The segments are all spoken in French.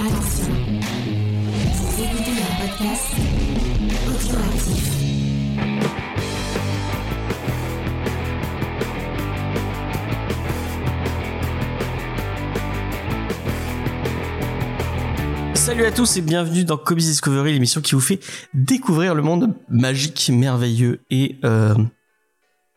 Attention, écoutez un podcast. Salut à tous et bienvenue dans Kobe's Discovery, l'émission qui vous fait découvrir le monde magique, merveilleux et euh,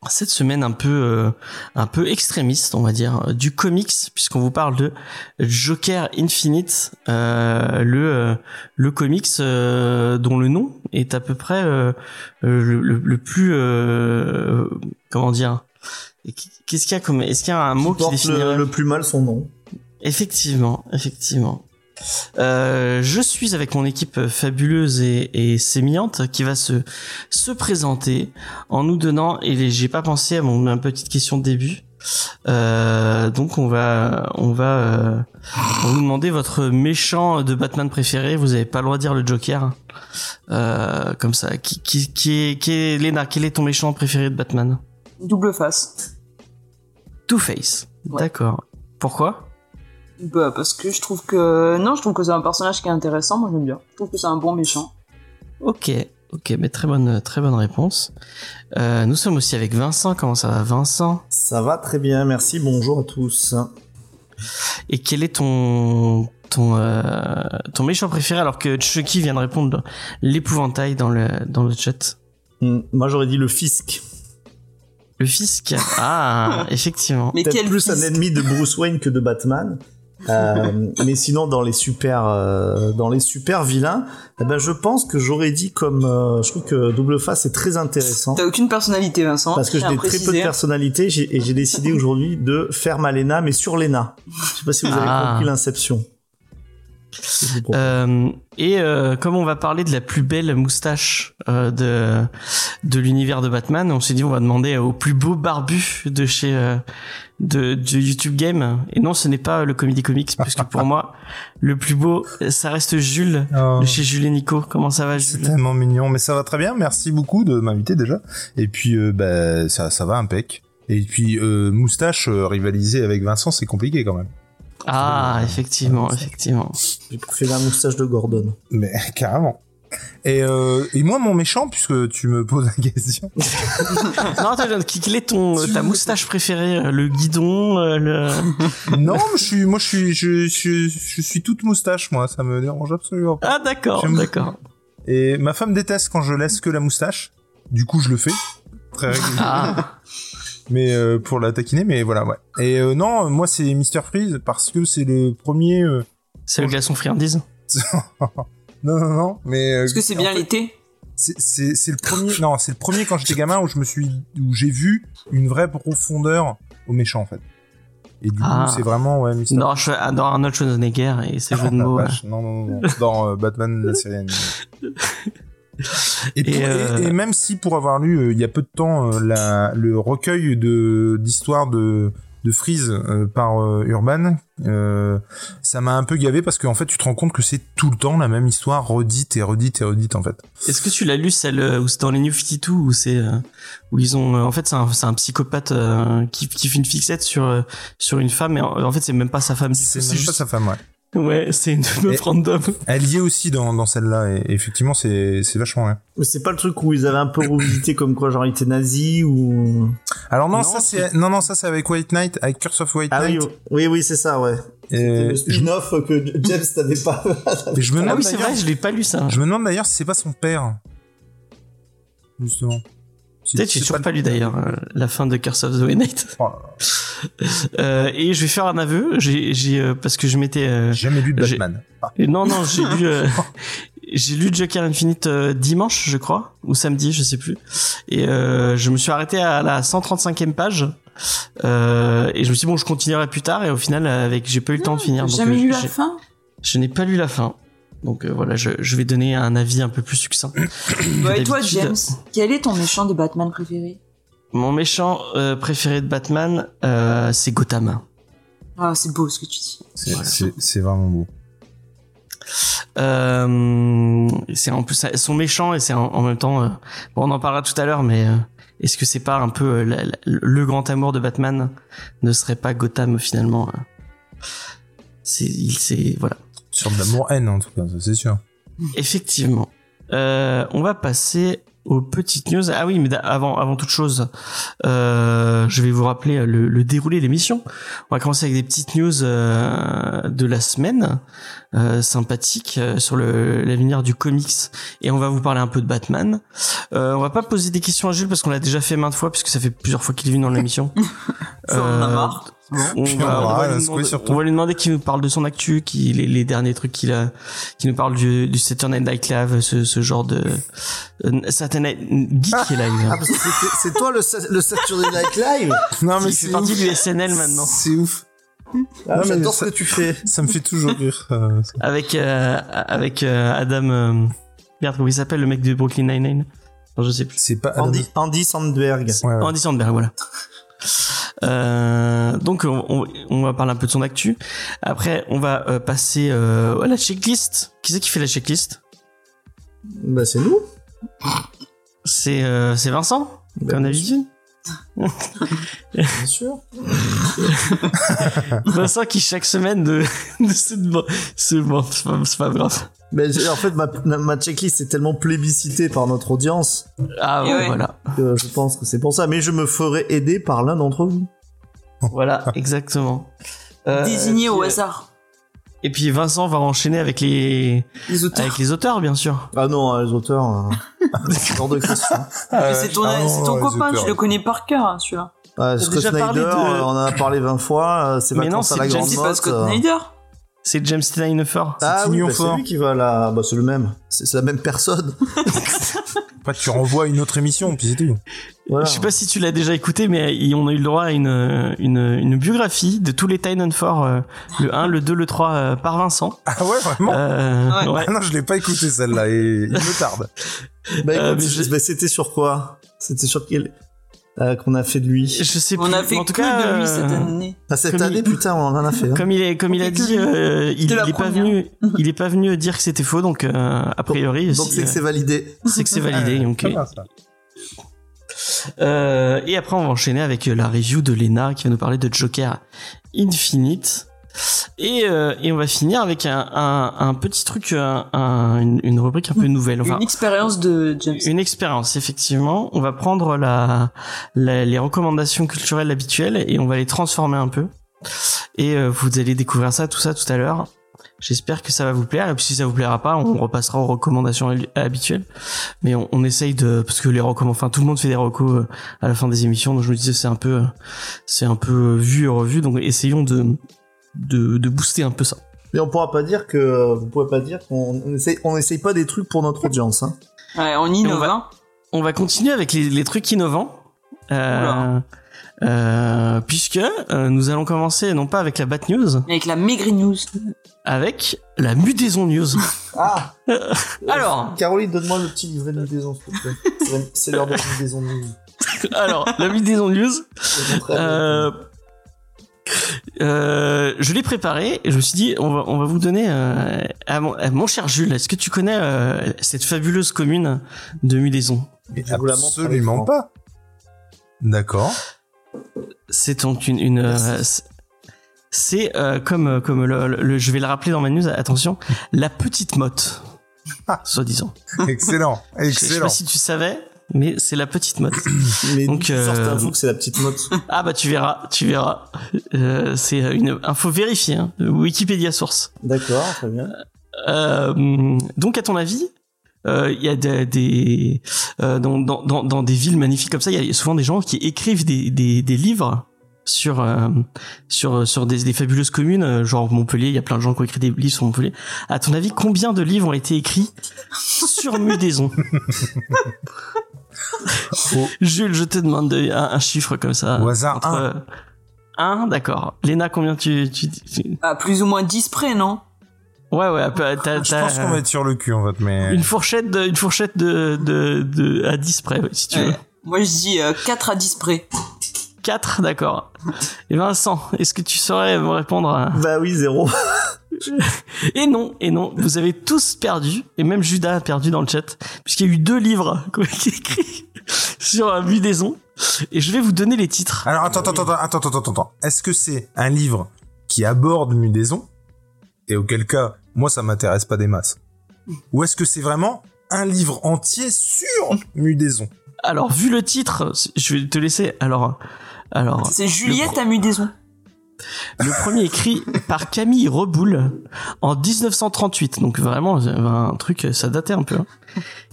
cette semaine un peu euh, un peu extrémiste, on va dire, euh, du comics puisqu'on vous parle de Joker Infinite, euh, le euh, le comics euh, dont le nom est à peu près euh, le, le, le plus euh, comment dire Qu'est-ce qu'il y a comme Est-ce qu'il y a un mot qui, le, le plus mal son nom. Effectivement, effectivement. Euh, je suis avec mon équipe fabuleuse et, et sémillante qui va se se présenter en nous donnant et j'ai pas pensé à mon ma petite question de début. Euh, donc on va on va euh, on vous demander votre méchant de Batman préféré. Vous avez pas le droit de dire le Joker. Euh, comme ça. Qui qui qui est qui est Léna Quel est ton méchant préféré de Batman? Double face. Two Face. Ouais. D'accord. Pourquoi? Bah, parce que je trouve que. Non, je trouve que c'est un personnage qui est intéressant, moi j'aime bien. Je trouve que c'est un bon méchant. Ok, ok, mais très bonne, très bonne réponse. Euh, nous sommes aussi avec Vincent. Comment ça va, Vincent? Ça va très bien, merci, bonjour à tous. Et quel est ton ton euh, ton méchant préféré alors que Chucky vient de répondre l'épouvantail dans le dans le chat? Hmm, Moi j'aurais dit le fisc. Le fisc? Ah, effectivement. Mais Peut-être quel plus un ennemi de Bruce Wayne que de Batman. Euh, mais sinon dans les super euh, dans les super vilains, eh ben je pense que j'aurais dit comme euh, je trouve que Double Face est très intéressant T'as aucune personnalité, Vincent. parce que j'ai très peu de personnalité et j'ai décidé aujourd'hui de faire ma Lena mais sur Lena. Je sais pas si vous avez Ah. compris l'inception. Euh, et euh, comme on va parler de la plus belle moustache euh, de de l'univers de Batman, on s'est dit on va demander au plus beau barbu de chez euh, de, de YouTube Game. Et non, ce n'est pas le Comedy Comics, puisque pour moi le plus beau, ça reste Jules Oh, de chez Jules et Nico. Comment ça va, c'est Jules tellement mignon, mais ça va très bien. Merci beaucoup de m'inviter déjà. Et puis, euh, bah, ça, ça va impec. Et puis, euh, moustache euh, rivaliser avec Vincent, c'est compliqué quand même. Ah, effectivement, effectivement. J'ai fait la moustache de Gordon. Mais carrément. Et, euh, et moi, mon méchant, puisque tu me poses la question. non, quel est ton ta moustache préférée Le guidon, euh, le. non, je suis, moi, je suis, je, je, je suis toute moustache, moi. Ça me dérange absolument pas. Ah, d'accord, d'accord. Et ma femme déteste quand je laisse que la moustache. Du coup, je le fais. Très régulièrement. Ah, mais euh, pour la taquiner mais voilà ouais et euh, non moi c'est Mister Freeze parce que c'est le premier euh, c'est le glaçon friandise. Non non non mais euh, Parce que c'est bien l'été? c'est c'est c'est le premier non c'est le premier quand j'étais gamin où je me suis où j'ai vu une vraie profondeur au méchant en fait et du Ah. coup c'est vraiment ouais Mister Non, je adore Arnold Schwarzenegger et ses jeux de mots. Ah, vache, non, non, non, non. Dans euh, Batman, la série animée. Et, Et, pour- et- euh, et même si pour avoir lu euh, il y a peu de temps euh, la, le recueil de d'histoires de de Freeze euh, par euh, Urban, euh, ça m'a un peu gavé parce qu'en fait tu te rends compte que c'est tout le temps la même histoire redite et redite et redite en fait. Est-ce que tu l'as lu celle où c'est dans les New 52 où c'est euh, où ils ont euh, en fait c'est un, c'est un psychopathe euh, qui, qui fait une fixette sur euh, sur une femme et en, en fait c'est même pas sa femme C'est pas juste sa femme ouais. Ouais c'est une meuf Et- random. Elle y est aussi dans, dans celle-là et, et effectivement c'est c'est vachement bien. Mais c'est pas le truc où ils avaient un peu revisité comme quoi genre il était nazi ou Alors non, Non, ça c'est- c'est non non ça c'est avec White Knight avec Curse of White Ah oui, Knight. oui, oui, c'est ça, ouais. Je, spin-off que James t'avait pas. je me Ah demande oui c'est d'ailleurs- vrai je l'ai pas lu ça. Je me demande d'ailleurs si c'est pas son père. Justement. Peut-être si j'ai toujours pas lu d'ailleurs euh, la fin de Curse of the White Knight. Oh. Euh, et je vais faire un aveu j'ai j'ai euh, parce que je m'étais euh, J'ai jamais lu Batman. Ah. Non, non, j'ai lu, euh, j'ai lu Joker Infinite euh, dimanche, je crois, ou samedi, je sais plus. Et euh, je me suis arrêté à la 135e page. Euh, et je me suis dit, bon, je continuerai plus tard. Et au final, avec, j'ai pas eu le temps de finir. Donc, jamais euh, lu la fin? Je n'ai pas lu la fin. Donc euh, voilà, je, je vais donner un avis un peu plus succinct. Bah, Et toi, James, quel est ton méchant de Batman préféré? Mon méchant euh, préféré de Batman, euh, c'est Gotham. Ah, c'est beau ce que tu dis. C'est Voilà. vraiment beau. Euh, c'est en plus son méchant et c'est en, en même temps. euh, bon, on en parlera tout à l'heure, mais euh, est-ce que c'est pas un peu euh, la- la- le grand amour de Batman ne serait pas Gotham finalement euh, C'est il c'est voilà. Sur de l'amour-haine, en tout cas, c'est sûr. Effectivement. Euh, on va passer aux petites news. Ah oui, mais avant, avant toute chose, euh, je vais vous rappeler le, le déroulé de l'émission. On va commencer avec des petites news euh, de la semaine, euh, sympathiques euh, sur le l'avenir du comics, et on va vous parler un peu de Batman. Euh, on va pas poser des questions à Jules parce qu'on l'a déjà fait maintes fois, puisque ça fait plusieurs fois qu'il est venu dans l'émission. Ça, on en a marre. On va, on lui demander, surtout. on va lui demander qu'il nous parle de son actu, qui les, les derniers trucs qu'il a, qu'il nous parle du, du Saturday Night Live, ce, ce genre de euh, Saturday Night Geek Live. Ah, c'est toi le, sa- le Saturday Night Live? Non, Il fait partie du SNL maintenant, C'est ouf. ah, Non, mais J'adore ça- ce que tu fais. Ça me fait toujours rire. euh, avec euh, avec euh, Adam. Euh, merde, comment il s'appelle le mec de Brooklyn Nine Nine Je sais plus. C'est pas. Andy, Andy Sandberg. Ouais, ouais. Andy Sandberg, voilà. Euh, donc on, va parler un peu de son actu. Après, on va euh, passer euh, à la checklist. Qui c'est qui fait la checklist? Bah, c'est nous. C'est c'est Vincent, Bah, comme d'habitude. Bien sûr. Vincent qui chaque semaine de, de c'est bon, c'est pas, c'est pas grave. Mais en fait, ma, ma checklist est tellement plébiscitée par notre audience Ah ouais, ouais. voilà, que je pense que c'est pour ça. Mais je me ferai aider par l'un d'entre vous. voilà, exactement. Euh, Désigné au puis, euh, hasard. Et puis Vincent va enchaîner avec les Les auteurs. avec les auteurs, bien sûr. Ah non, les auteurs, euh, c'est hors de question. Mais c'est ton, Ah non, ton copain, auteurs. tu le connais par cœur, hein, celui-là. Ouais, Scott Snyder, de- on en a parlé 20 fois. euh, C'est Mais non, c'est la James- Scott euh. Snyder. C'est James Tynion Ah oui, bah, c'est lui qui va là. Bah, c'est le même. C'est la même personne. Après, tu renvoies une autre émission, puis c'est tout. Voilà. Je sais pas si tu l'as déjà écouté, mais on a eu le droit à une, une, une biographie de tous les Titan 4, euh, le 1, le 2, le 3, euh, par Vincent. Ah ouais, vraiment Euh, Ouais. ouais. Ah non, je l'ai pas écouté celle-là et il me tarde. Bah, Euh, écoute, mais je- bah, c'était sur quoi? C'était sur quel euh, qu'on a fait de lui Je sais plus. On a fait en tout que cas, de lui euh, cette année. Ah, cette comme année, il- putain, on en a fait. hein. Comme il est, comme il a dit, euh, il, il est pas venu, il est pas venu dire que c'était faux, donc euh, a priori, Donc si, c'est que c'est validé. c'est que c'est validé. Ah, euh, et après, on va enchaîner avec la review de Lena qui va nous parler de Joker Infinite. Et, euh, et on va finir avec un, un, un petit truc, un, un- une, une rubrique un peu nouvelle. Enfin, Une expérience de James. Une expérience, effectivement. On va prendre la, la- les recommandations culturelles habituelles et on va les transformer un peu. Et euh, vous allez découvrir ça, tout ça, tout à l'heure. J'espère que ça va vous plaire. Et puis si ça vous plaira pas, on repassera aux recommandations hab- habituelles. Mais on, on essaye de, parce que les recommandations, enfin tout le monde fait des recos euh, à la fin des émissions. Donc je me disais c'est un peu, euh, c'est un peu euh, vu et revu. Donc essayons de, de, de booster un peu ça. Mais on pourra pas dire que vous pouvez pas dire qu'on on essaye, on essaye pas des trucs pour notre audience. Hein. Ouais, on innove, on va- hein. On va continuer avec les, les trucs innovants. Euh, euh, puisque euh, nous allons commencer non pas avec la Bat News, Avec la Maigri News. avec la Mudaison News. Ah Alors, Caroline, donne-moi le petit livret de liaison, s'il te plaît. C'est- l'heure de la de nuit. alors la Mudaison News, euh, je l'ai préparé et je me suis dit on va on va vous donner euh, à, mon, à mon cher Jules. Est-ce que tu connais euh, cette fabuleuse commune de Mudaison? Absolument pas. D'accord. C'est donc une, une c'est- euh, comme comme le, le- je vais le rappeler dans ma news. Attention, la petite motte, soi-disant. Excellent. Je, je sais Excellent. pas si tu savais, mais c'est la petite motte. Mais Donc, euh, que c'est la petite motte. Ah bah tu verras, tu verras. Euh, c'est une info vérifiée, hein, Wikipédia source. D'accord, très bien. Euh, donc à ton avis, euh, il y a des, des euh, dans, dans, dans, dans des villes magnifiques comme ça, il y a souvent des gens qui écrivent des, des, des livres sur euh, sur sur des, des fabuleuses communes, genre Montpellier. Il y a plein de gens qui ont écrit des livres sur Montpellier. À ton avis, combien de livres ont été écrits sur Mudaison? Jules, je te demande de- un, un chiffre comme ça. Au hasard, Entre, un. euh, un, d'accord. Léna, combien tu, tu, tu- À plus ou moins 10 près, non? Ouais, ouais, t'as, t'as- Je pense qu'on va être sur le cul en fait, mais. une fourchette de, une fourchette de, de, de, à 10 près, si tu veux. Moi, je dis euh, 4 à 10 près. 4, d'accord. Et Vincent, est-ce que tu saurais me répondre à... Bah oui, zéro. Et non, et non, vous avez tous perdu, et même Judas a perdu dans le chat, puisqu'il y a eu deux livres qui ont été écrits sur Mudaison, et je vais vous donner les titres. Alors attends, attends, attends, attends, attends, attends, attends. Est-ce que c'est un livre qui aborde Mudaison Et auquel cas, moi ça m'intéresse pas des masses. Ou est-ce que c'est vraiment un livre entier sur Mudaison? Alors, vu le titre, je vais te laisser. Alors, alors. C'est Juliette à Mudaison. Le premier écrit par Camille Reboul en 1938, donc vraiment un truc, ça datait un peu, hein,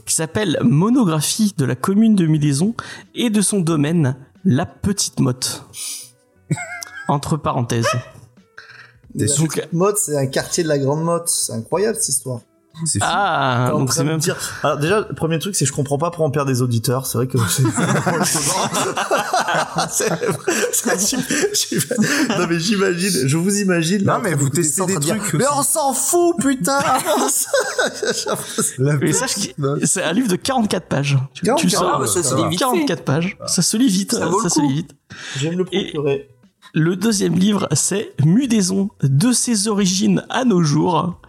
qui s'appelle Monographie de la commune de Mudaison et de son domaine, la Petite Motte. Entre parenthèses. La petite Motte, c'est un quartier de la Grande Motte. C'est incroyable cette histoire. C'est fou. Ah, donc c'est même dire- Alors déjà, le premier truc, c'est que je comprends pas pourquoi on perd des auditeurs. C'est vrai que c'est Non mais j'imagine, je vous imagine. Non, mais vous testez des dire, trucs Mais on s'en fout, putain. La Mais sache que c'est un livre de 44 pages. Tu, tu le 44, sors, Ah, bah, ça se ça lit va. vite fait. 44 pages. Ça se lit vite. Ça se lit vite. Je vais me le Et- procurer. Le deuxième livre, c'est Mudaison, de ses origines à nos jours,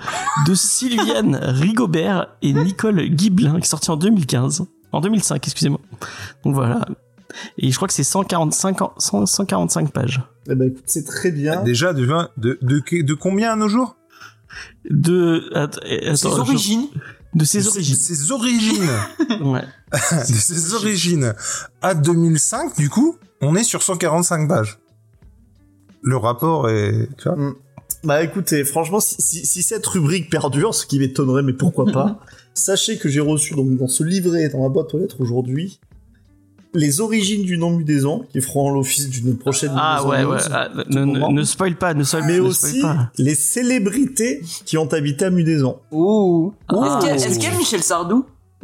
de Sylviane Rigobert et Nicole Guiblin, qui est sorti en 2015. En 2005, excusez-moi. Donc voilà. Et je crois que c'est 145, en- 100 145 pages. Eh ben écoute, c'est très bien. Déjà, de, de, de, de combien à nos jours? De, att- attends, Ses je- origines. de ses De origines. Ses origines. Ouais. de ses origines à 2005, du coup, on est sur 145 pages. Le rapport est... Tu vois Bah écoutez, franchement, si, si, si cette rubrique perdure, ce qui m'étonnerait, mais pourquoi pas, sachez que j'ai reçu donc dans ce livret, dans ma boîte aux lettres aujourd'hui, les origines du nom Mudaison, qui feront l'office d'une prochaine Ah ouais, ouais. Ah, ne, ne, ne spoil pas, ne spoil, mais ne aussi spoil pas. les célébrités qui ont habité à Mudaison. Ouh. Est-ce qu'il y a- est-ce qu'il y a Michel Sardou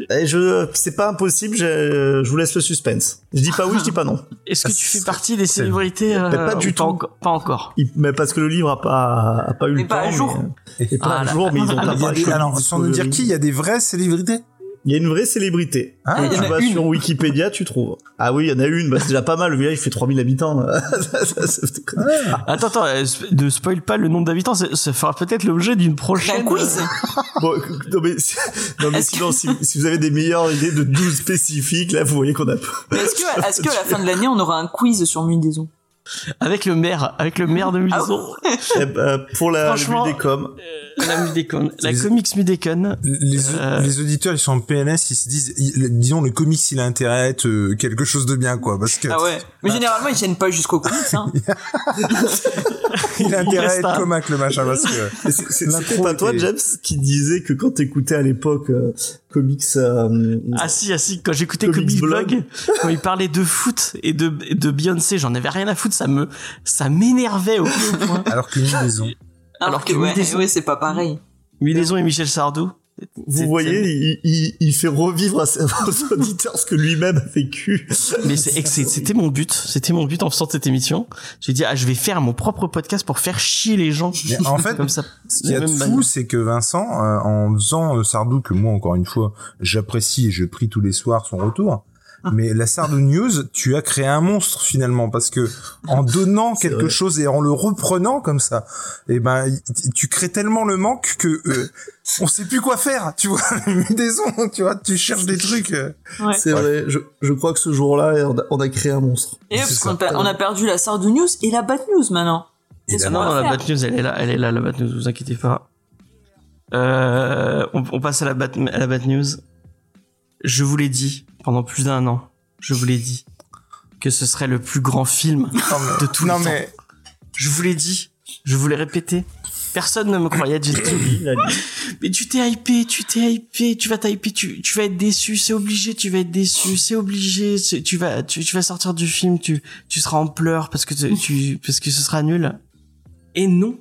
Et je, c'est pas impossible, je, je vous laisse le suspense. Je dis pas oui, je dis pas non. Est-ce que tu fais partie des célébrités euh, pas du ou tout. enco- Pas encore? Il- mais parce que le livre a pas, a pas eu Mais le pas temps. à jour. Mais, et pas Ah là. jour, mais ils ont Ah, pas alors, sans nous dire qui, il y a des vraies célébrités? Il y a une vraie célébrité. Ah, tu vas une. sur Wikipédia, tu trouves. Ah oui, il y en a une, bah, c'est déjà pas mal, le village fait 3000 habitants. Ça- Attends, attends, euh, ne spoil pas le nombre d'habitants, ça, ça fera peut-être l'objet d'une Un prochaine. quiz bon, non mais, non, mais sinon, si, si vous avez des meilleures idées de 12 spécifiques, là, vous voyez qu'on a Mais Est-ce que, est-ce que à la fin de l'année, on aura un quiz sur Mudaison Avec le maire, avec le maire de Mudaison. Eh ben, pour la Mudécom. Euh, la Mudécon, la Les- comics Mudécon. les, Euh. les auditeurs, ils sont en PNS, ils se disent, ils- disons, le comics, il a intérêt à être euh, quelque chose de bien, quoi, parce que Ah ouais. Mais généralement, ils tiennent pas jusqu'au comics, hein. il a intérêt à être un- comac, le machin, parce que... C'était pas toi, James, qui disait que quand t'écoutais à l'époque euh, comics, euh, Ah si, ah si, quand j'écoutais Comics Comics Blog. Blog, quand il parlait de foot et de, et de Beyoncé, j'en avais rien à foutre, ça me, ça m'énervait au plus haut point. Alors que Mudaison. Alors Alors que que, ouais, Mudaison- ouais, c'est pas pareil. Mudaison et Michel Sardou. Vous voyez, il, il, il fait revivre à ses auditeurs ce que lui-même a vécu. Mais c'était mon but, c'était mon but en faisant cette émission. J'ai dit, ah, je vais faire mon propre podcast pour faire chier les gens. Mais en fait, Comme ça. Ce qu'il y a de fou, c'est que Vincent, euh, en faisant euh, Sardou, que moi, encore une fois, j'apprécie et je prie tous les soirs son retour, mais la Sardou News, tu as créé un monstre finalement, parce que en donnant quelque vrai. chose et en le reprenant comme ça, eh ben, tu crées tellement le manque que euh, on sait plus quoi faire, tu vois, des ondes, tu vois, tu cherches des trucs. euh. Ouais. C'est vrai, je, je crois que ce jour-là, on a, on a créé un monstre. Et parce qu'on on a perdu la Sardou News et la Bat News maintenant. C'est Et qu'on Non, la. Bat News, elle est là, elle est là, la Bat News, vous inquiétez pas. Euh, on, on passe à la, Bat, à la Bat News. Je vous l'ai dit pendant plus d'un an, je vous l'ai dit que ce serait le plus grand film Non, mais- de tout non le mais temps. Je vous l'ai dit, je vous l'ai répété. Personne ne me croyait, j'ai dit. Mais tu t'es hypé, tu t'es hypé, tu vas t'hyper, tu, tu vas être déçu, c'est obligé, tu vas être déçu, c'est obligé, tu vas, tu, tu vas sortir du film, tu, tu seras en pleurs parce que tu, tu- parce que ce sera nul. Et non,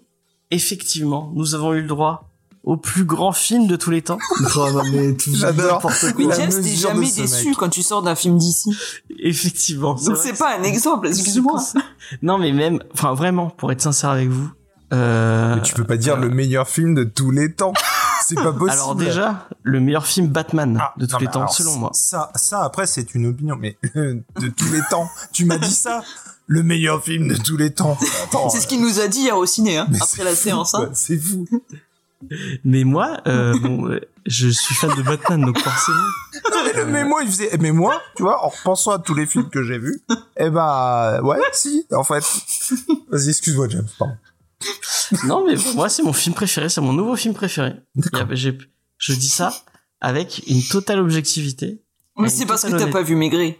effectivement, nous avons eu le droit au plus grand film de tous les temps. Oh, non, mais tout J'adore. Mais James, t'es jamais déçu mec. quand tu sors d'un film d'ici. Effectivement. Donc vrai c'est pas un exemple, excuse-moi. Non, mais même, enfin vraiment, pour être sincère avec vous. Euh, mais tu peux pas dire le meilleur film de tous les temps. C'est pas possible. alors déjà, le meilleur film Batman Ah, de tous non, les temps, selon moi. Ça, ça après, c'est une opinion, mais euh, de tous les temps. Tu m'as dit ça Le meilleur film de tous les temps. Attends, C'est ce qu'il nous a dit hier au ciné, hein, après la fou, séance. quoi, Hein. C'est fou. Mais moi, euh, bon, euh, je suis fan de Batman, donc forcément. Mais, mais moi, il faisait. Mais moi, tu vois, en repensant à tous les films que j'ai vus, eh ben, ouais, si, en fait. Vas-y, excuse-moi, James. Pardon. Non, mais moi, c'est mon film préféré, c'est mon nouveau film préféré. Je dis ça avec une totale objectivité. Mais c'est parce que t'as pas vu Maigret.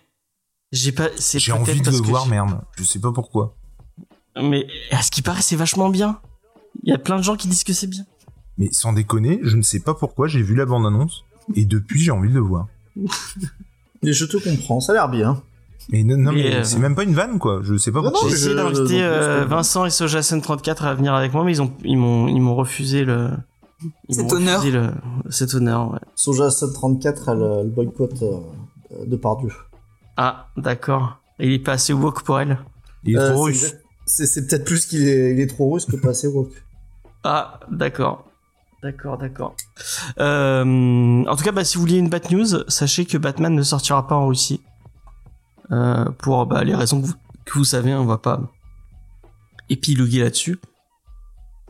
J'ai pas. c'est J'ai envie de parce le que voir, merde. Je sais pas pourquoi. Mais à ce qui paraît, c'est vachement bien. Il y a plein de gens qui disent que c'est bien. Mais sans déconner, je ne sais pas pourquoi, j'ai vu la bande-annonce, et depuis j'ai envie de le voir. Et je te comprends, ça a l'air bien. Mais non, non, Mais, mais euh, c'est même pas une vanne, quoi. Je sais pas Non, pourquoi. non, J'ai mais essayé d'inviter euh, Vincent et Sojasen34 à venir avec moi, mais ils ont ils m'ont ils m'ont refusé le ils Cet m'ont honneur. refusé le- cet honneur. Ouais. Soja 734 a le, le boycott euh, de Pardieu. Ah d'accord. Il est pas assez woke pour elle. Il est Euh, trop c'est russe. C'est c'est peut-être plus qu'il est, il est trop russe que pas assez woke. Ah d'accord. D'accord, d'accord. Euh, en tout cas, bah, si vous voulez une bad news, sachez que Batman ne sortira pas en Russie. Euh, pour bah, les raisons que vous, que vous savez, on va pas épiloguer là-dessus.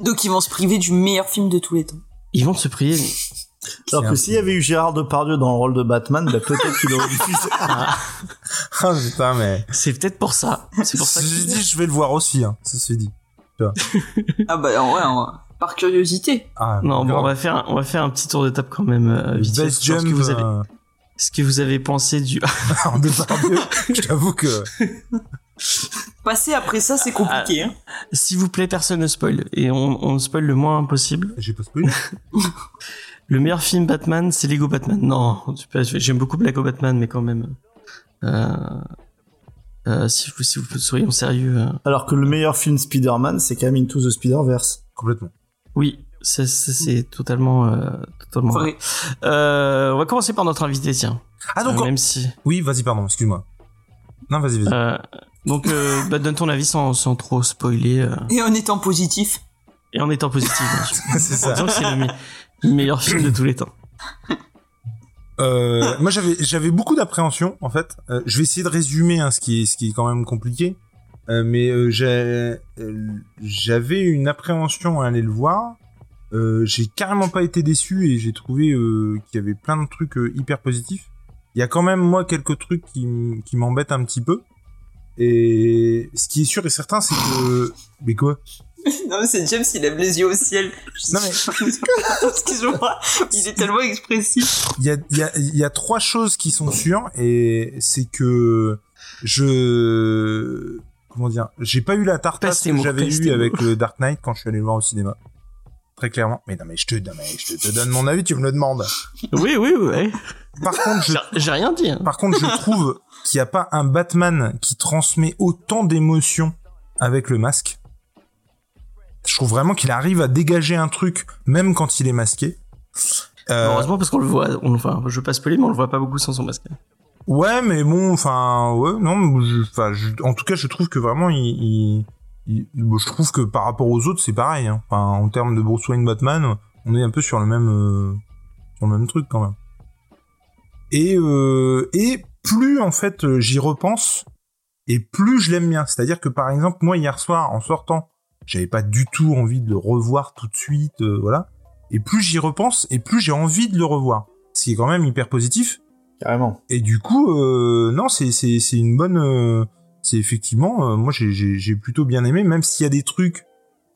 Donc ils vont se priver du meilleur film de tous les temps. Ils vont se prier. Alors que s'il y avait eu Gérard Depardieu dans le rôle de Batman, bah, peut-être qu'il aurait diffusé. Ah, Ah putain, mais. c'est peut-être pour ça. C'est pour ça que Je dis, je vais le voir aussi, hein. Ça se dit. Ah bah ouais, par curiosité. Ah, Non, bon, on va faire, un- on va faire un petit tour de table quand même. Euh, vite fait, Best sur ce jump. que vous avez, euh, ce que vous avez pensé du. en. Je t'avoue que. Passer après ça, c'est compliqué. Hein. S'il vous plaît, personne ne spoil et on, on spoil le moins possible. J'ai pas spoilé. Le meilleur film Batman, c'est Lego Batman. Non, j'aime beaucoup Lego Batman, mais quand même. Euh, euh, si vous, si vous soyons sérieux, euh, Alors que le meilleur film Spider-Man, c'est quand même Into the Spider-Verse. Complètement. Oui, c'est, totalement, euh, totalement. vrai. Euh, on va commencer par notre invité, tiens. Ah, donc. Euh, même si. Oui, vas-y, pardon, excuse-moi. Non, vas-y, vas-y. Euh, donc, euh, bah, donne ton avis sans, sans trop spoiler Et en étant positif. et en étant positif. c'est ça. c'est le, me- le meilleur film de tous les temps. Euh, moi, j'avais, j'avais beaucoup d'appréhension, en fait. Euh, je vais essayer de résumer, hein, ce qui est, ce qui est quand même compliqué. Euh, mais euh, euh, j'avais une appréhension à aller le voir. Euh, j'ai carrément pas été déçu et j'ai trouvé euh, qu'il y avait plein de trucs hyper positifs. Il y a quand même moi quelques trucs qui, m'embêtent un petit peu. Et ce qui est sûr et certain, c'est que. Mais quoi? Non mais c'est James, il lève les yeux au ciel. Non, mais- Excuse-moi, il est tellement expressif. Il y a, il y, a, il y a trois choses qui sont sûres et c'est que je comment dire j'ai pas eu la tartasse que j'avais eu avec le Dark Knight quand je suis allé le voir au cinéma très clairement mais non mais je te non, mais je te, te donne mon avis tu me le demandes Oui, oui, oui. par contre je J'ai- J'ai rien dit. hein. par contre je trouve qu'il n'y a pas un Batman qui transmet autant d'émotions avec le masque je trouve vraiment qu'il arrive à dégager un truc même quand il est masqué Euh, Heureusement parce qu'on le voit. On, enfin, je veux pas spoiler, mais on le voit pas beaucoup sans son masque. Ouais, mais bon, enfin, ouais, non, enfin, en tout cas, je trouve que vraiment, il, il- je trouve que par rapport aux autres, c'est pareil. Hein. Enfin, en termes de Bruce Wayne Batman, on est un peu sur le même, euh, sur le même truc quand même. Et euh, et plus en fait j'y repense, et plus je l'aime bien. C'est-à-dire que par exemple, moi hier soir, en sortant, j'avais pas du tout envie de le revoir tout de suite, euh, voilà. Et plus j'y repense, et plus j'ai envie de le revoir. Ce qui est quand même hyper positif. Carrément. Et du coup, euh, non, c'est une bonne, euh, c'est effectivement, euh, moi j'ai plutôt bien aimé, même s'il y a des trucs,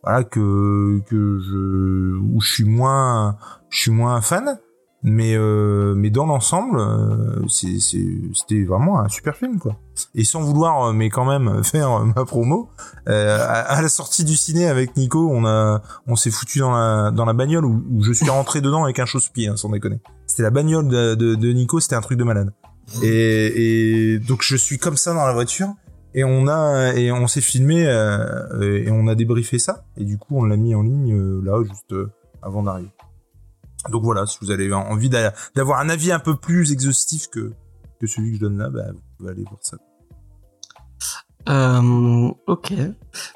voilà que que je où je suis moins je suis moins fan, mais euh, mais dans l'ensemble, euh, c'était vraiment un super film quoi. Et sans vouloir, euh, mais quand même faire ma promo, à, à la sortie du ciné avec Nico, on a on s'est foutu dans la dans la bagnole où, où je suis rentré dedans avec un chausse-pied, hein, sans déconner. C'était la bagnole de, Nico, c'était un truc de malade. Et, donc je suis comme ça dans la voiture et on a et on s'est filmé euh, et on a débriefé ça et du coup on l'a mis en ligne euh, là juste euh, avant d'arriver. Donc voilà, si vous avez envie d'a- d'avoir un avis un peu plus exhaustif que celui que je donne là, bah, vous pouvez aller voir ça. Ok.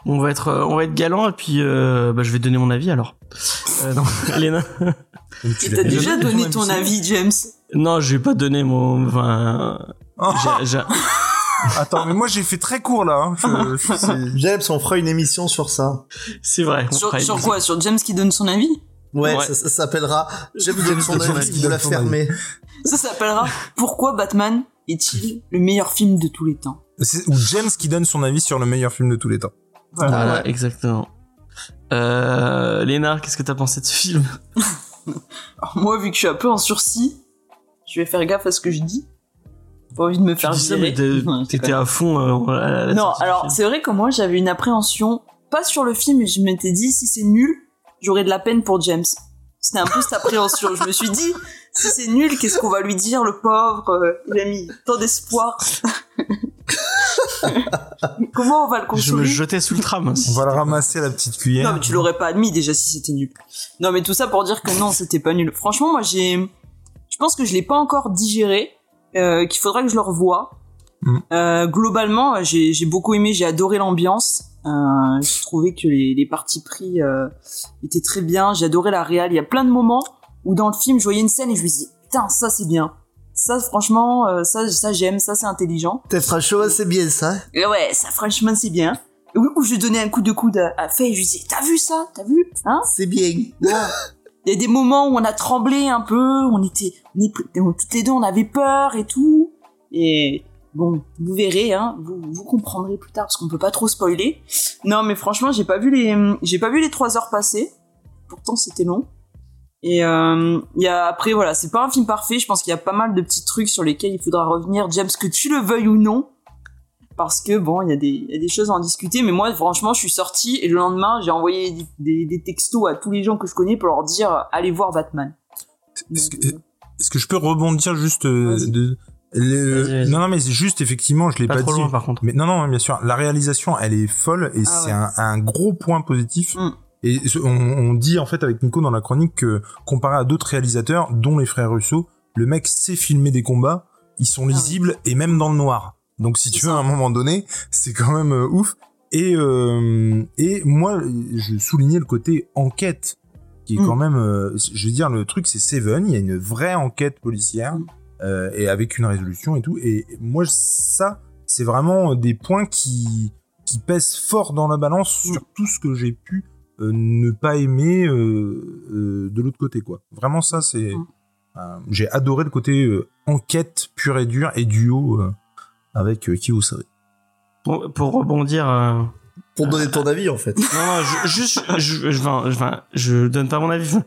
On va être, on va être galant et puis bah, je vais donner mon avis alors. Euh. Tu t'as déjà donné donné ton avis, James? Non, je vais pas donner mon. Enfin, Oh, j'ai- j'ai- attends, mais moi j'ai fait très court là. hein. Je- je- c'est- James, on fera une émission sur ça. c'est vrai. on Sur, fera une- sur quoi? Sur James qui donne son avis? Ouais, Ouais. Ça, ça s'appellera James donne son James avis qui de la donne son fermer. Ça s'appellera Pourquoi Batman est-il le meilleur film de tous les temps? C'est- ou James qui donne son avis sur le meilleur film de tous les temps. Voilà, exactement. Euh, Léna, qu'est-ce que t'as pensé de ce film? Alors, moi, vu que je suis un peu en sursis, je vais faire gaffe à ce que je dis. Pas envie de me Tu faire ça, virer. mais t'étais à fond. euh, à la- Non, alors c'est vrai que moi j'avais une appréhension, pas sur le film, mais je m'étais dit si c'est nul, j'aurais de la peine pour James. C'était un peu cette appréhension. je me suis dit si c'est nul, qu'est-ce qu'on va lui dire, le pauvre euh, Il a mis tant d'espoir. Comment on va le je me consoler jetais sous le tram. hein. On va le ramasser à la petite cuillère. Non, mais tu l'aurais pas admis déjà si c'était nul. Non, mais tout ça pour dire que non, c'était pas nul. Franchement, moi j'ai, je pense que je l'ai pas encore digéré, euh, qu'il faudrait que je le revoie. Mm. Euh, globalement, j'ai beaucoup aimé, j'ai adoré l'ambiance. Euh, j'ai trouvé que les, les parties pris euh, étaient très bien. J'ai adoré la réal. Il y a plein de moments où dans le film, je voyais une scène et je me disais, putain, ça c'est bien. Ça, franchement, euh, ça, ça j'aime, ça c'est intelligent. T'es franchement, c'est bien ça. Et ouais, ça franchement c'est bien. Où je donnais un coup de coude à, à Faye, je lui disais, t'as vu ça? T'as vu? Hein? C'est bien. Il y a des moments où on a tremblé un peu, on était, on est, on- toutes les deux on avait peur et tout. Et bon, vous verrez, hein, vous, vous comprendrez plus tard parce qu'on peut pas trop spoiler. Non, mais franchement, j'ai pas vu les, j'ai pas vu les trois heures passer. Pourtant, c'était long. Et euh, il y a après voilà, c'est pas un film parfait. Je pense qu'il y a pas mal de petits trucs sur lesquels il faudra revenir, James, que tu le veuilles ou non. Parce que bon, il y, a des- il y a des choses à en discuter, mais moi, franchement, je suis sortie et le lendemain, j'ai envoyé des, des- des textos à tous les gens que je connais pour leur dire allez voir Batman. Est-ce que, euh, je peux rebondir juste euh. Non, non, mais c'est juste effectivement, je l'ai Pas pas, trop dit. loin par contre. Mais non, non, bien sûr, la réalisation, elle est folle et Ah c'est ouais. un, un gros point positif. Mm. Et on, on dit en fait avec Nico dans la chronique que comparé à d'autres réalisateurs, dont les frères Russo, le mec sait filmer des combats, ils sont ouais. lisibles et même dans le noir. Donc si tu veux, à un moment donné, c'est quand même euh, ouf. Et euh, et moi, je soulignais le côté enquête qui est Mm. quand même, euh, je veux dire, le truc c'est Seven, il y a une vraie enquête policière Mm. et avec une résolution et tout. Et moi, ça, c'est vraiment des points qui qui pèsent fort dans la balance sur tout ce que j'ai pu ne pas aimer euh, euh, de l'autre côté, quoi. Vraiment, ça, c'est, Mm. euh, j'ai adoré le côté euh, enquête pure et dure et duo euh, avec euh, qui vous savez. Pour, pour rebondir. euh, Pour donner ton avis, en fait. Non, non, je, juste, je, je, je, donne pas mon avis.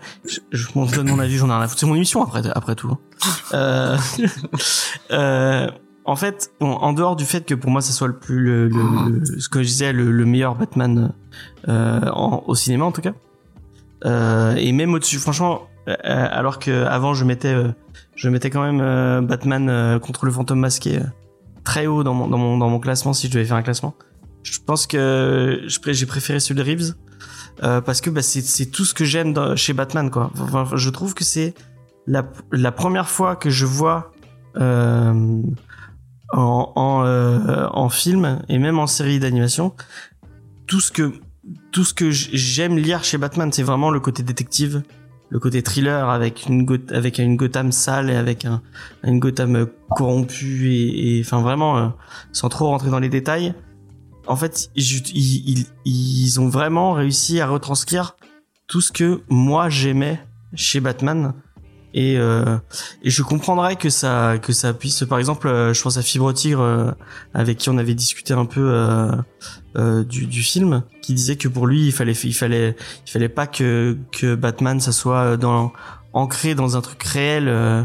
Je, donne mon avis, j'en ai rien à foutre. C'est mon émission après, après tout. Euh, euh, en fait, en dehors du fait que pour moi, ça soit le plus, le, le- le- ce que je disais, le, le meilleur Batman euh, en- au cinéma en tout cas, euh, et même au-dessus, franchement, euh, alors que avant je mettais, euh, je mettais quand même euh, Batman euh, contre le fantôme masqué très haut dans mon, dans mon, dans mon classement si je devais faire un classement. Je pense que j'ai préféré celui de Reeves parce que bah, c'est tout ce que j'aime chez Batman quoi. Enfin, je trouve que c'est la, la première fois que je vois euh, en euh, en film et même en série d'animation tout ce que tout ce que j'aime lire chez Batman, c'est vraiment le côté détective, le côté thriller avec une avec une Gotham sale et avec un une Gotham euh, corrompue et enfin vraiment euh, sans trop rentrer dans les détails. En fait, ils, ils- ils ont vraiment réussi à retranscrire tout ce que moi j'aimais chez Batman. Et, euh, et je comprendrais que ça que ça puisse, par exemple, euh, je pense à Fibre Tigre euh, avec qui on avait discuté un peu euh, euh, du, du film, qui disait que pour lui il fallait il fallait il fallait pas que que Batman ça soit dans ancré dans un truc réel euh,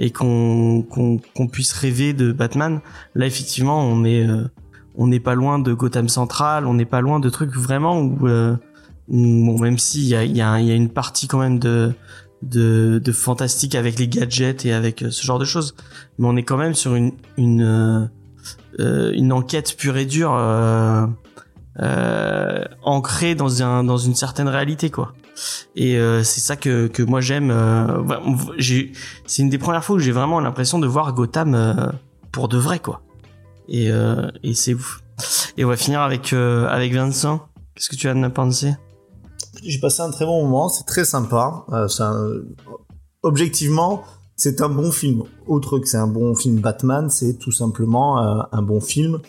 et qu'on qu'on qu'on puisse rêver de Batman. Là effectivement on est euh, on n'est pas loin de Gotham Central, on n'est pas loin de trucs vraiment où, euh, bon, même s'il y a, y, a, y a une partie quand même de, de, de fantastique avec les gadgets et avec euh, ce genre de choses, mais on est quand même sur une, une, euh, euh, une enquête pure et dure euh, euh, ancrée dans, un, dans une certaine réalité quoi. Et euh, c'est ça que, que moi j'aime. j'ai- c'est une des premières fois où j'ai vraiment l'impression de voir Gotham pour de vrai quoi et, et c'est ouf. Et on va finir avec, avec Vincent. Qu'est-ce que tu as de penser? J'ai passé un très bon moment, c'est très sympa. Euh, Objectivement, c'est un bon film. Autre que c'est un bon film Batman, c'est tout simplement euh, un bon film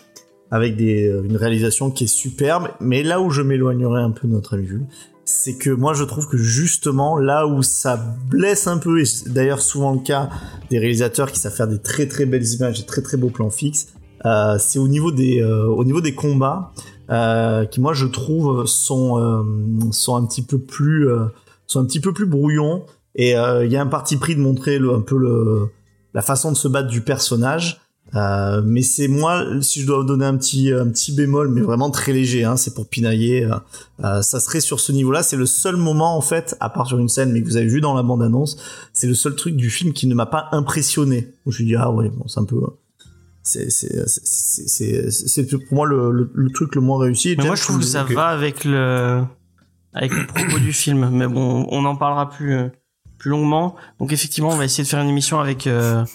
avec euh, une réalisation qui est superbe. Mais là où je m'éloignerai un peu de notre ami c'est que moi je trouve que justement là où ça blesse un peu, et c'est d'ailleurs souvent le cas des réalisateurs qui savent faire des très très belles images, des très très beaux plans fixes, c'est au niveau des combats. Euh, qui moi je trouve sont euh, sont un petit peu plus euh, sont un petit peu plus brouillons et euh, il y a un parti pris de montrer le, un peu le la façon de se battre du personnage. Euh, mais c'est moi, si je dois donner un petit un petit bémol, mais vraiment très léger, hein, c'est pour pinailler. ça serait sur ce niveau-là. C'est le seul moment en fait, à part sur une scène, mais que vous avez vu dans la bande-annonce, c'est le seul truc du film qui ne m'a pas impressionné. Où je me dis ah ouais, bon, c'est un peu, c'est c'est c'est c'est c'est pour moi le, le, le truc le moins réussi. Et Mais moi, je trouve que ça va avec le, avec le propos du film. Mais bon, on en parlera plus, euh, plus longuement. Donc effectivement, on va essayer de faire une émission avec, euh,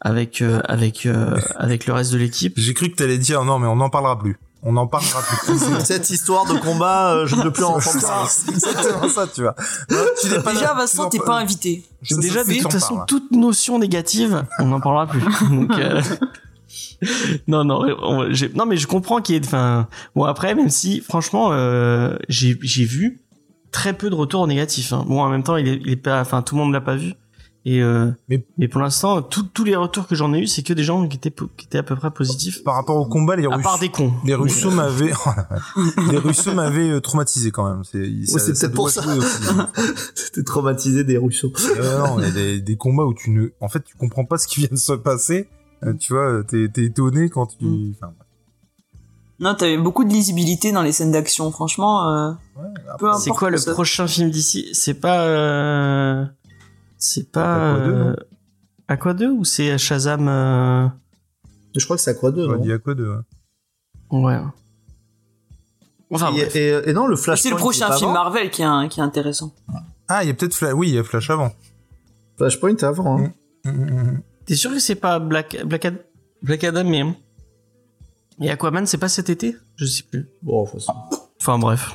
avec, euh, avec, euh, avec le reste de l'équipe. J'ai cru que t'allais dire non, mais on n'en parlera plus. On n'en parlera plus. Cette histoire de combat, euh, je ne veux plus en entendre exactement ça, tu vois. Tu n'es pas Déjà, là, Vincent, t'es pas invité. Déjà, de toute façon, toute notion négative, on n'en parlera plus. Donc, euh, non, non, on- j'ai- non, mais je comprends qu'il y ait, enfin, bon après, même si, franchement, euh, j'ai, j'ai vu très peu de retours négatifs. Hein. Bon, en même temps, il est, il est pas, enfin, tout le monde l'a pas vu. Et euh, Mais- mais, pour l'instant, tous les retours que j'en ai eu, c'est que des gens qui étaient, qui étaient à peu près positifs. Par rapport au combat, les À Russes. part des cons. Les Russo m'avaient, oh les Russo m'avaient euh, traumatisé quand même. C'est, ça peut-être pour ça. aussi. C'était traumatisé des Rousseau. Euh, non, il y a des, des combats où tu ne, en fait, tu comprends pas ce qui vient de se passer. Euh, tu vois, t'es, t'es étonné quand tu, Mm. enfin, Non, t'avais beaucoup de lisibilité dans les scènes d'action. Franchement, euh, ouais, peu importe. C'est quoi le ça. prochain film d'ici? C'est pas, euh, c'est pas Aqua 2, non euh, Aqua 2 ou c'est Shazam euh, Je crois que c'est à quoi deux, on non dit à quoi de, Ouais. Enfin, et, bref. et, et non, le Flashpoint. C'est le prochain film avant. Marvel qui est, qui est intéressant. Ah, il y a peut-être Flash, oui, il y a Flash avant. Flashpoint avant. Hein. Mm, mm. T'es sûr que c'est pas Black, Black, Ad- Black Adam mais... Et Aquaman, c'est pas cet été? Je sais plus. Bon, de toute façon. Enfin bref.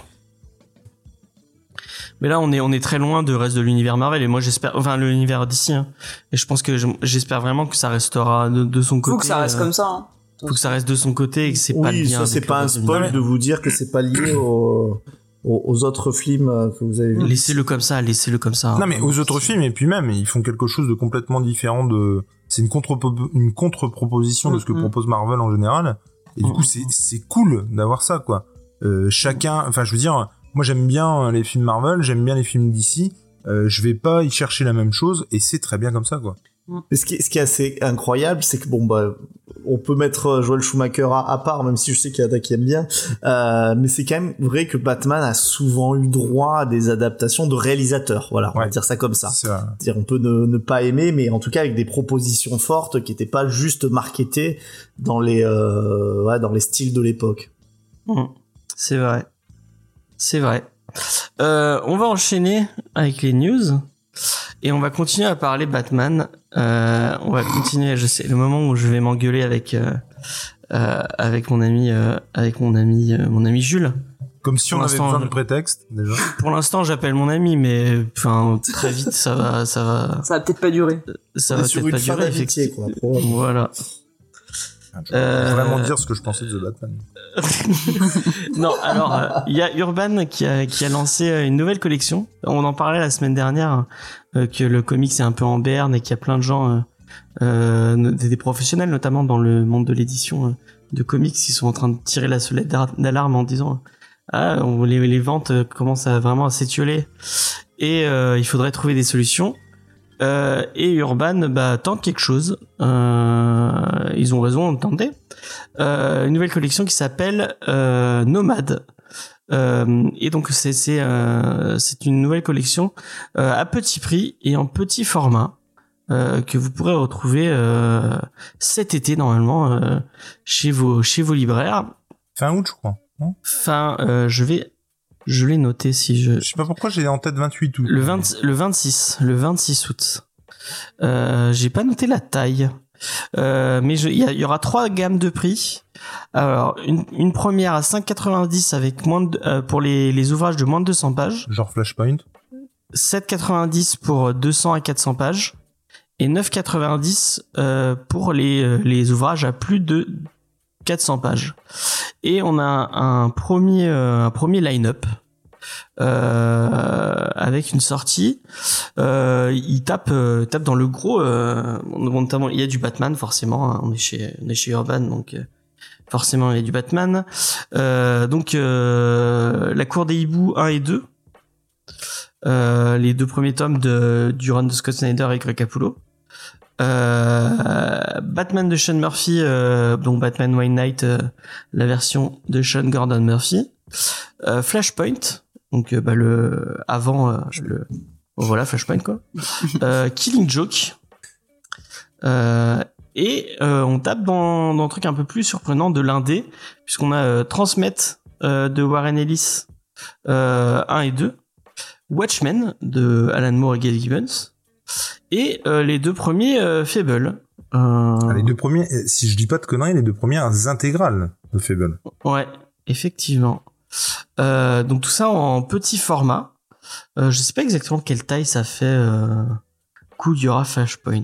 Mais là, on est, on est très loin de reste de l'univers Marvel et moi j'espère, enfin l'univers d'ici. Hein. Et je pense que je- j'espère vraiment que ça restera de, de son côté. Faut que ça reste euh, comme ça. Hein. Faut que ça reste de son côté et que c'est pas Oui, lien. ça c'est pas un spoil de vous dire que c'est pas lié aux, aux, aux autres films euh, que vous avez vus. Laissez-le comme ça, laissez-le comme ça. Non, mais aux autres films, et puis même, ils font quelque chose de complètement différent de, c'est une contre, une contre-proposition de ce que Mhm. propose Marvel en général. Et du Mhm. coup, c'est, c'est cool d'avoir ça, quoi. Euh, chacun, enfin, je veux dire, moi j'aime bien les films Marvel, j'aime bien les films d'ici. Euh, je vais pas y chercher la même chose, et c'est très bien comme ça, quoi. Ce qui, est- ce qui est assez incroyable, c'est que bon bah, on peut mettre euh, Joel Schumacher à, à part, même si je sais qu'il y en a qui aiment bien. Euh, mais c'est quand même vrai que Batman a souvent eu droit à des adaptations de réalisateurs. Voilà, on va Ouais. dire ça comme ça. C'est, C'est-à-dire, on peut ne, ne pas aimer, mais en tout cas avec des propositions fortes qui n'étaient pas juste marketées dans les, euh, ouais, dans les styles de l'époque. C'est vrai. C'est vrai. Euh, on va enchaîner avec les news et on va continuer à parler Batman. Euh, on va continuer. Je sais le moment où je vais m'engueuler avec euh, euh, avec mon ami euh, avec mon ami euh, mon ami Jules. comme si Pour on avait besoin je- de prétexte, déjà. Pour l'instant, j'appelle mon ami, mais enfin très vite ça va ça va Ça va peut-être pas durer. ça On va peut-être pas durer. effectivement. quoi. Voilà. Je vais Euh, vraiment dire ce que je pensais de The Batman. Non, alors euh, il y a Urban qui a qui a lancé une nouvelle collection. On en parlait la semaine dernière que le comics est un peu en berne et qu'il y a plein de gens, euh, euh, des professionnels notamment dans le monde de l'édition euh, de comics, qui sont en train de tirer la sonnette d'alarme en disant ah les, ventes euh, commencent vraiment à s'étioler et euh, il faudrait trouver des solutions. Euh, et Urban bah, tente quelque chose. Euh, ils ont raison de tenter. Euh, une nouvelle collection qui s'appelle euh, Nomade. Euh, et donc c'est c'est euh, c'est une nouvelle collection euh, à petit prix et en petit format euh, que vous pourrez retrouver euh, cet été normalement euh, chez vos chez vos libraires. Fin août, je crois. non? Euh, je vais je l'ai noté si je Je sais pas pourquoi j'ai en tête 28 août. le 20, le 26, le 26 août. Euh, j'ai pas noté la taille, euh, mais il y, aura trois gammes de prix. Alors une, une première à 5,90 avec moins de, euh, pour les, les ouvrages de moins de 200 pages, Genre Flashpoint. 7,90 pour 200 à 400 pages et 9,90 euh, pour les, les ouvrages à plus de 400 pages. Et on a un premier un premier line-up avec une sortie. Euh, il tape euh, tape dans le gros. Euh, notamment, il y a du Batman forcément. hein, on est chez on est chez Urban donc. euh, forcément il y a du Batman. Euh, donc euh, la cour des hiboux 1 et 2. Euh, les deux premiers tomes de, du run de Scott Snyder et Greg Capullo. Euh, Batman de Sean Murphy, euh, donc Batman White Knight, euh, la version de Sean Gordon Murphy. Euh, Flashpoint, donc euh, bah, le avant euh, le voilà Flashpoint quoi. Euh, Killing Joke. Euh, et euh, on tape dans, dans un truc un peu plus surprenant de l'indé, puisqu'on a euh, Transmet euh, de Warren Ellis euh, 1 et 2, Watchmen de Alan Moore et Gail Gibbons, et euh, les deux premiers euh, Fable. Euh, Ah, Les deux premiers, si je dis pas de conneries, les deux premières intégrales de Fable. Ouais, effectivement. Euh, donc tout ça en petit format. Euh, je sais pas exactement quelle taille ça fait. Euh... Coup, il y aura Flashpoint.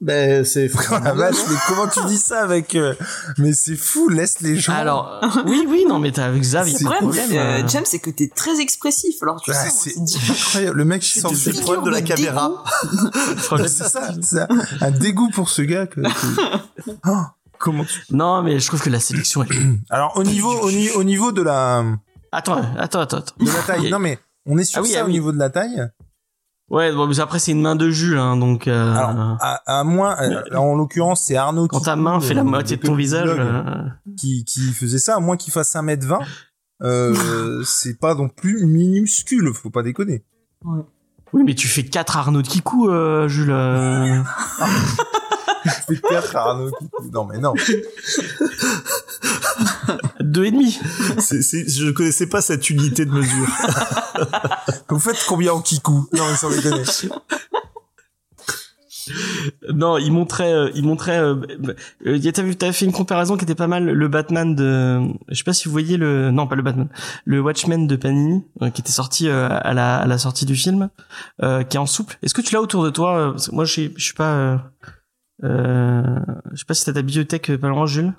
Ben, c'est Oh la vache, mais comment tu dis ça avec... euh, Mais c'est fou, laisse les gens... Alors, euh, oui, oui, non, mais t'as avec Xav, Le problème, euh. James, c'est que t'es très expressif. Alors, tu Ah, sais, c'est dit- incroyable. Le mec qui sort du le problème de la caméra. Problème. C'est ça, c'est ça. Un dégoût pour ce gars. Que, que- Oh, comment tu... Non, mais je trouve que la sélection. Elle... Alors au niveau, au, ni- au niveau de la, Attends, attends, attends, attends. de la taille. Non mais on est sur Ah oui, ça ah au oui. niveau de la taille. Ouais, bon, mais après c'est une main de Jules, hein, donc. Euh... Alors à, à moins, euh, en l'occurrence c'est Arnaud quand qui, ta main fait la moitié de ton visage. Euh, qui, qui faisait ça, à moins qu'il fasse 1m20. Euh, c'est pas non plus minuscule, faut pas déconner. Oui, mais tu fais 4 Arnaud de Kikou, euh, Jules. C'est 4 Arnaud qui... Non mais non. Deux et demi. C'est- c'est- je connaissais pas cette unité de mesure. Vous faites combien en kikou? Non mais sans déconner. Non, il montrait, euh, il montrait. Euh, euh, y a- t'as vu, fait une comparaison qui était pas mal. Le Batman de, je sais pas si vous voyez le, non pas le Batman, le Watchmen de Panini euh, qui était sorti euh, à la à la sortie du film, euh, qui est en souple. Est-ce que tu l'as autour de toi? Moi, je suis, je suis pas. Euh, je sais pas si t'as ta bibliothèque euh, loin, Jules.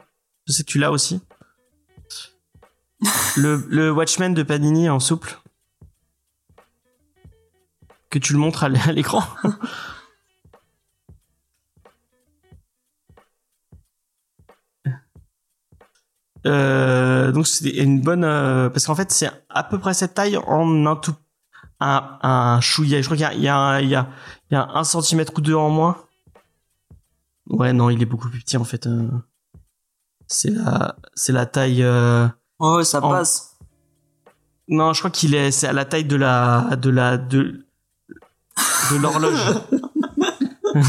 Je sais que tu l'as aussi. Le le Watchmen de Panini en souple. Que tu le montres à l'écran. Euh, donc c'est une bonne euh, parce qu'en fait c'est à peu près cette taille en un tout un un chouïa je crois qu'il y a il y a il y a un centimètre ou deux en moins ouais non il est beaucoup plus petit en fait euh. c'est la c'est la taille euh, Ouais, ça En- passe. non je crois qu'il est c'est à la taille de la de la de de l'horloge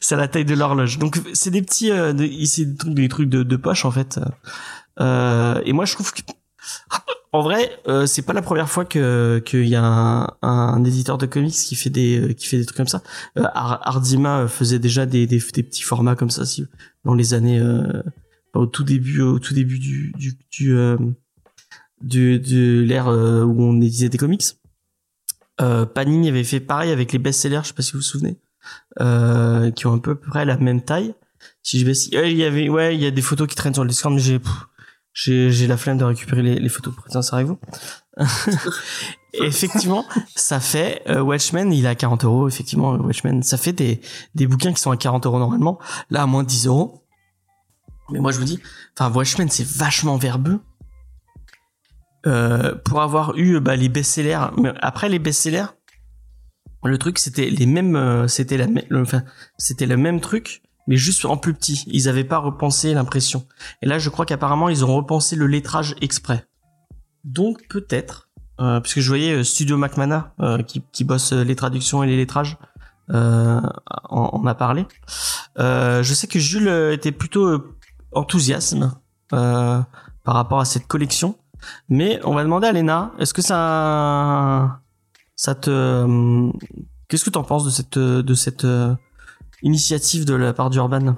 c'est à la taille de l'horloge donc c'est des petits euh, des- c'est des trucs, des trucs de, de poche en fait Euh, et moi je trouve que en vrai euh, c'est pas la première fois que qu'il y a un, un éditeur de comics qui fait des euh, qui fait des trucs comme ça euh, Ar- Ardima euh, faisait déjà des, des des petits formats comme ça si dans les années euh, au tout début au tout début du du du euh, de, de l'ère où on éditait des comics Panini avait fait pareil avec les best-sellers, je sais pas si vous vous souvenez, qui ont à peu près la même taille. Si je vais, il y avait, ouais, il y a des photos qui traînent sur le Discord, mais j'ai, j'ai, j'ai la flemme de récupérer les, les photos pour être avec vous. Effectivement, ça fait euh, Watchmen, il est à 40 euros. Effectivement, Watchmen, ça fait des des bouquins qui sont à 40 euros normalement, là à moins de 10 euros. Mais moi je vous dis, enfin Watchmen c'est vachement verbeux. Euh, pour avoir eu bah, les best-sellers, mais après les best-sellers, le truc c'était les mêmes, euh, c'était la, enfin c'était le même truc, mais juste en plus petit. Ils avaient pas repensé l'impression. Et là, je crois qu'apparemment ils ont repensé le lettrage exprès. Donc peut-être, euh, puisque je voyais euh, Studio McMana euh, qui, qui bosse euh, les traductions et les lettrages, euh, en, en a parlé. Euh, je sais que Jules était plutôt enthousiasme euh, par rapport à cette collection. Mais on va demander à Léna, est-ce que ça, ça te, qu'est-ce que t'en penses de cette, de cette initiative de la part d'Urban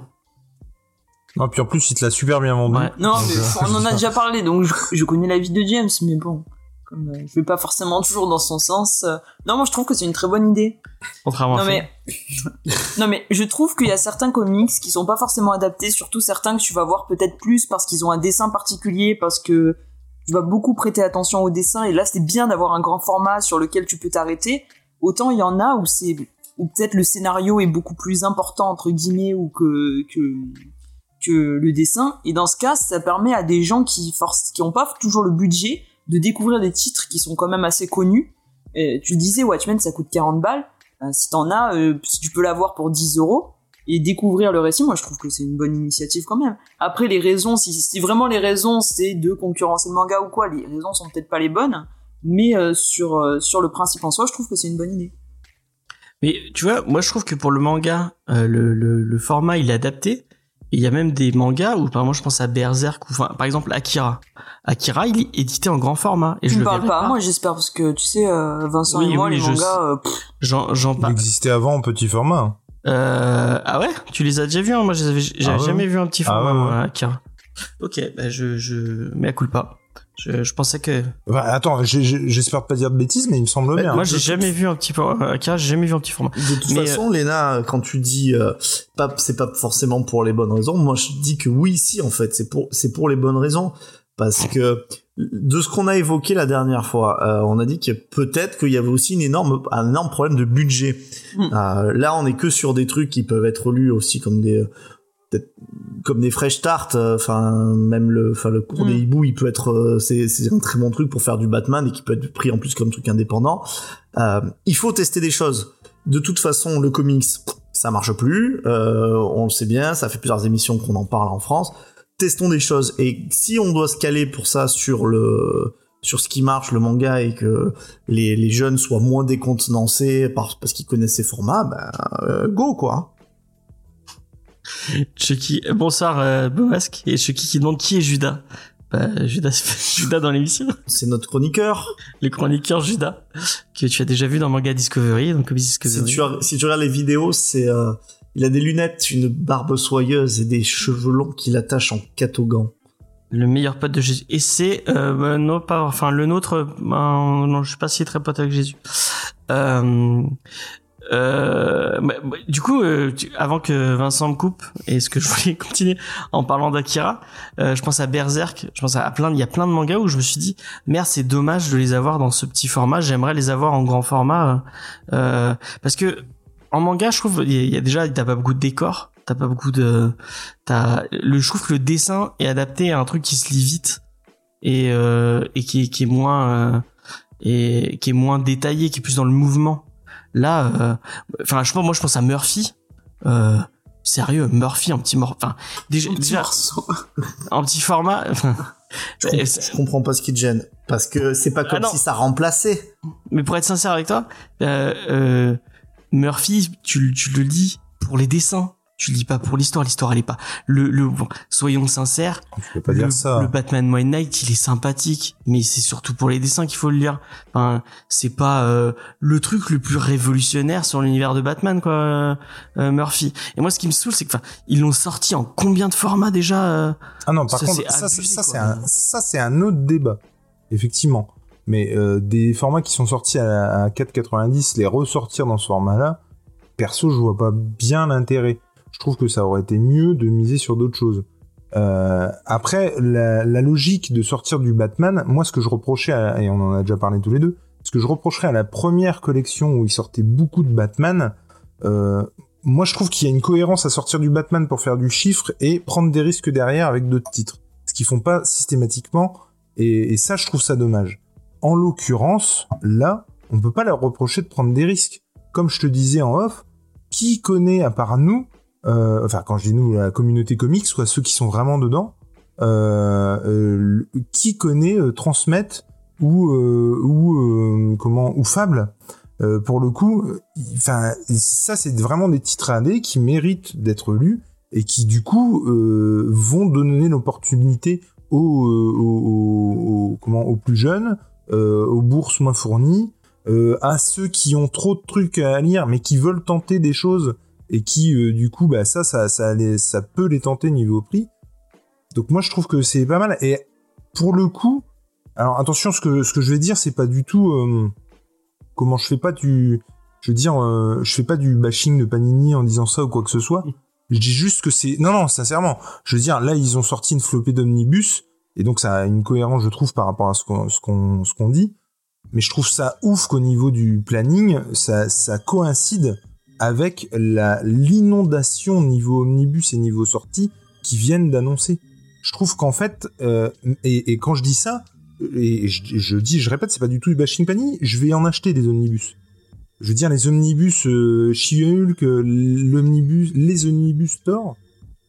Non, puis en plus, il te l'a super bien vendu. Ouais. Non, mais euh, on en a déjà parlé, donc je, je connais l'avis de James, mais bon, comme euh, je vais pas forcément toujours dans son sens. euh, Non, moi je trouve que c'est une très bonne idée. Contrairement à Non mais, non mais je trouve qu'il y a certains comics qui sont pas forcément adaptés, surtout certains que tu vas voir peut-être plus parce qu'ils ont un dessin particulier, parce que tu vas beaucoup prêter attention au dessin et là c'est bien d'avoir un grand format sur lequel tu peux t'arrêter. Autant il y en a où c'est où peut-être le scénario est beaucoup plus important entre guillemets ou que que que le dessin. Et dans ce cas, ça permet à des gens qui force, qui ont pas toujours le budget de découvrir des titres qui sont quand même assez connus. Tu disais, Watchmen, ça coûte 40 balles. Euh, si t'en as, euh, si tu peux l'avoir pour 10 euros et découvrir le récit, moi je trouve que c'est une bonne initiative quand même. Après les raisons, si, si vraiment les raisons c'est de concurrencer le manga ou quoi, les raisons sont peut-être pas les bonnes, mais euh, sur euh, sur le principe en soi, je trouve que c'est une bonne idée. Mais tu vois, moi je trouve que pour le manga, euh, le, le, le format il est adapté. Et il y a même des mangas où, par exemple, je pense à Berserk ou, enfin, par exemple, Akira. Akira, il est édité en grand format. Et tu je me le parles pas, moi j'espère parce que tu sais, euh, Vincent Oui, et moi oui, les je mangas, euh, J'en, parle. existait avant en petit format. Euh, ah ouais? Tu les as déjà vus, hein? Moi, j'avais Ah ouais, jamais ouais. vu un petit Ah format, ouais, ouais. moi, Akira. Ok, bah, je, je, mais à coup pas. Je, je pensais que, Enfin, attends, j'espère pas dire de bêtises, mais il me semble Ouais, bien. moi, j'ai jamais vu un petit format, Akira, j'ai jamais vu un petit format. De toute Mais, façon, Léna, quand tu dis euh, pas, c'est pas forcément pour les bonnes raisons. Moi, je dis que oui, si, en fait, c'est pour, c'est pour les bonnes raisons, parce que de ce qu'on a évoqué la dernière fois, euh, on a dit que peut-être qu'il y avait aussi une énorme, un énorme problème de budget. Mm. Euh, là, on est que sur des trucs qui peuvent être lus aussi comme des comme des fresh tarts enfin même le enfin le cours Mm. des hiboux il peut être euh, c'est c'est un très bon truc pour faire du Batman et qui peut être pris en plus comme truc indépendant. Euh, il faut tester des choses. De toute façon le comics ça marche plus euh, on le sait bien ça fait plusieurs émissions qu'on en parle en France. Testons des choses. Et si on doit se caler pour ça sur le sur ce qui marche le manga et que les, les jeunes soient moins décontenancés par, parce qu'ils connaissent ces formats ben euh, go quoi Chucky, bonsoir, euh, Boasque. Et Chucky qui demande qui est Judas. Bah, Judas, Judas dans l'émission. c'est notre chroniqueur Le chroniqueur Judas. Que tu as déjà vu dans Manga Discovery, donc Comics si Discovery. tu, as- si tu regardes les vidéos, c'est euh, il a des lunettes, une barbe soyeuse et des cheveux longs qu'il attache en catogan. Le meilleur pote de Jésus. Et c'est, euh, non, pas, enfin, le nôtre, euh, ben, non, je sais pas s'il est très pote avec Jésus. Euh, euh, bah, du coup, euh, tu- avant que Vincent me coupe, et ce que je voulais continuer en parlant d'Akira, euh, je pense à Berserk, je pense à plein, il y a plein de mangas où je me suis dit, merde, c'est dommage de les avoir dans ce petit format, j'aimerais les avoir en grand format, euh, euh, parce que en manga, je trouve, il y a- déjà, t'as pas beaucoup de décors, t'as pas beaucoup de, t'as, le, je trouve que le dessin est adapté à un truc qui se lit vite et et qui, qui est moins et qui est moins détaillé, qui est plus dans le mouvement. Là, euh, enfin, je pense, moi, je pense à Murphy. Euh, sérieux, Murphy, un petit mort, enfin, déjà, un petit déjà morceau. un petit format. Je, comprends- je comprends pas ce qui te gêne parce que c'est pas comme Ah non. si ça remplaçait. mais pour être sincère avec toi, euh, euh, Murphy, tu, tu le lis pour les dessins. Tu le lis pas pour l'histoire. L'histoire, elle est pas. Le, le, bon, soyons sincères. Tu peux pas le, dire ça. le Batman White Knight, il est sympathique, mais c'est surtout pour les dessins qu'il faut le lire. Enfin, c'est pas euh, le truc le plus révolutionnaire sur l'univers de Batman, quoi, euh, euh, Murphy. Et moi, ce qui me saoule, c'est que, enfin, ils l'ont sorti en combien de formats déjà euh? Ah non, par Ça, contre, ça, c'est un, ça, c'est un autre débat. Effectivement. Mais euh, des formats qui sont sortis à, à 4,90, les ressortir dans ce format-là, perso, je vois pas bien l'intérêt. Je trouve que ça aurait été mieux de miser sur d'autres choses. Euh, après, la, la logique de sortir du Batman, moi, ce que je reprochais, à- et on en a déjà parlé tous les deux, ce que je reprocherais à la première collection où il sortait beaucoup de Batman, euh, moi, je trouve qu'il y a une cohérence à sortir du Batman pour faire du chiffre et prendre des risques derrière avec d'autres titres. Ce qu'ils font pas systématiquement, et, et ça, je trouve ça dommage. En l'occurrence, là, on peut pas leur reprocher de prendre des risques. Comme je te disais en off, qui connaît à part nous, enfin quand je dis nous, la communauté comics, soit ceux qui sont vraiment dedans, euh, euh, qui connaît euh, Transmet ou euh, ou euh, comment ou Fable. Euh, pour le coup, euh, enfin ça c'est vraiment des titres indés qui méritent d'être lus et qui du coup euh, vont donner l'opportunité aux, euh, aux, aux- aux- comment aux plus jeunes, euh, aux bourses moins fournies, euh, à ceux qui ont trop de trucs à lire mais qui veulent tenter des choses et qui euh, du coup bah ça ça ça, les- ça peut les tenter niveau prix. Donc moi je trouve que c'est pas mal et pour le coup alors attention ce que je vais dire c'est pas du tout euh, comment je fais pas du je veux dire euh, je fais pas du bashing de Panini en disant ça ou quoi que ce soit. Je dis juste que c'est non non sincèrement, je veux dire là ils ont sorti une flopée d'omnibus et donc ça a une cohérence je trouve par rapport à ce qu'on ce qu'on ce qu'on dit. Mais je trouve ça ouf qu'au niveau du planning, ça, ça coïncide avec l'inondation niveau omnibus et niveau sortie qui viennent d'annoncer. Je trouve qu'en fait, euh, et, quand je dis ça, et je, dis, je répète, c'est pas du tout du bashing Panini, je vais en acheter des omnibus. Je veux dire, les omnibus euh, She-Hulk, l'omnibus, les omnibus Thor,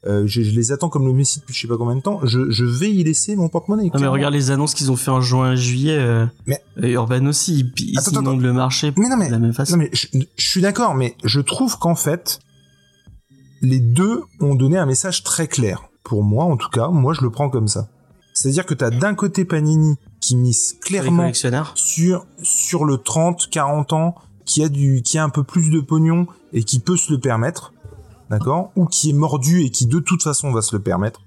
euh, je, je, les attends comme le Messi depuis je sais pas combien de temps. Je, je vais y laisser mon porte-monnaie. Non mais regarde les annonces qu'ils ont fait en juin et juillet. Euh, mais Urban aussi, ils, attends, le marché mais non, mais, de la même façon. Non mais je, je suis d'accord, mais je trouve qu'en fait, les deux ont donné un message très clair. Pour moi, en tout cas, moi je le prends comme ça. C'est-à-dire que t'as d'un côté Panini qui mise clairement sur sur le 30, 40 ans, qui a du qui a un peu plus de pognon et qui peut se le permettre d'accord? Ou qui est mordu et qui de toute façon va se le permettre.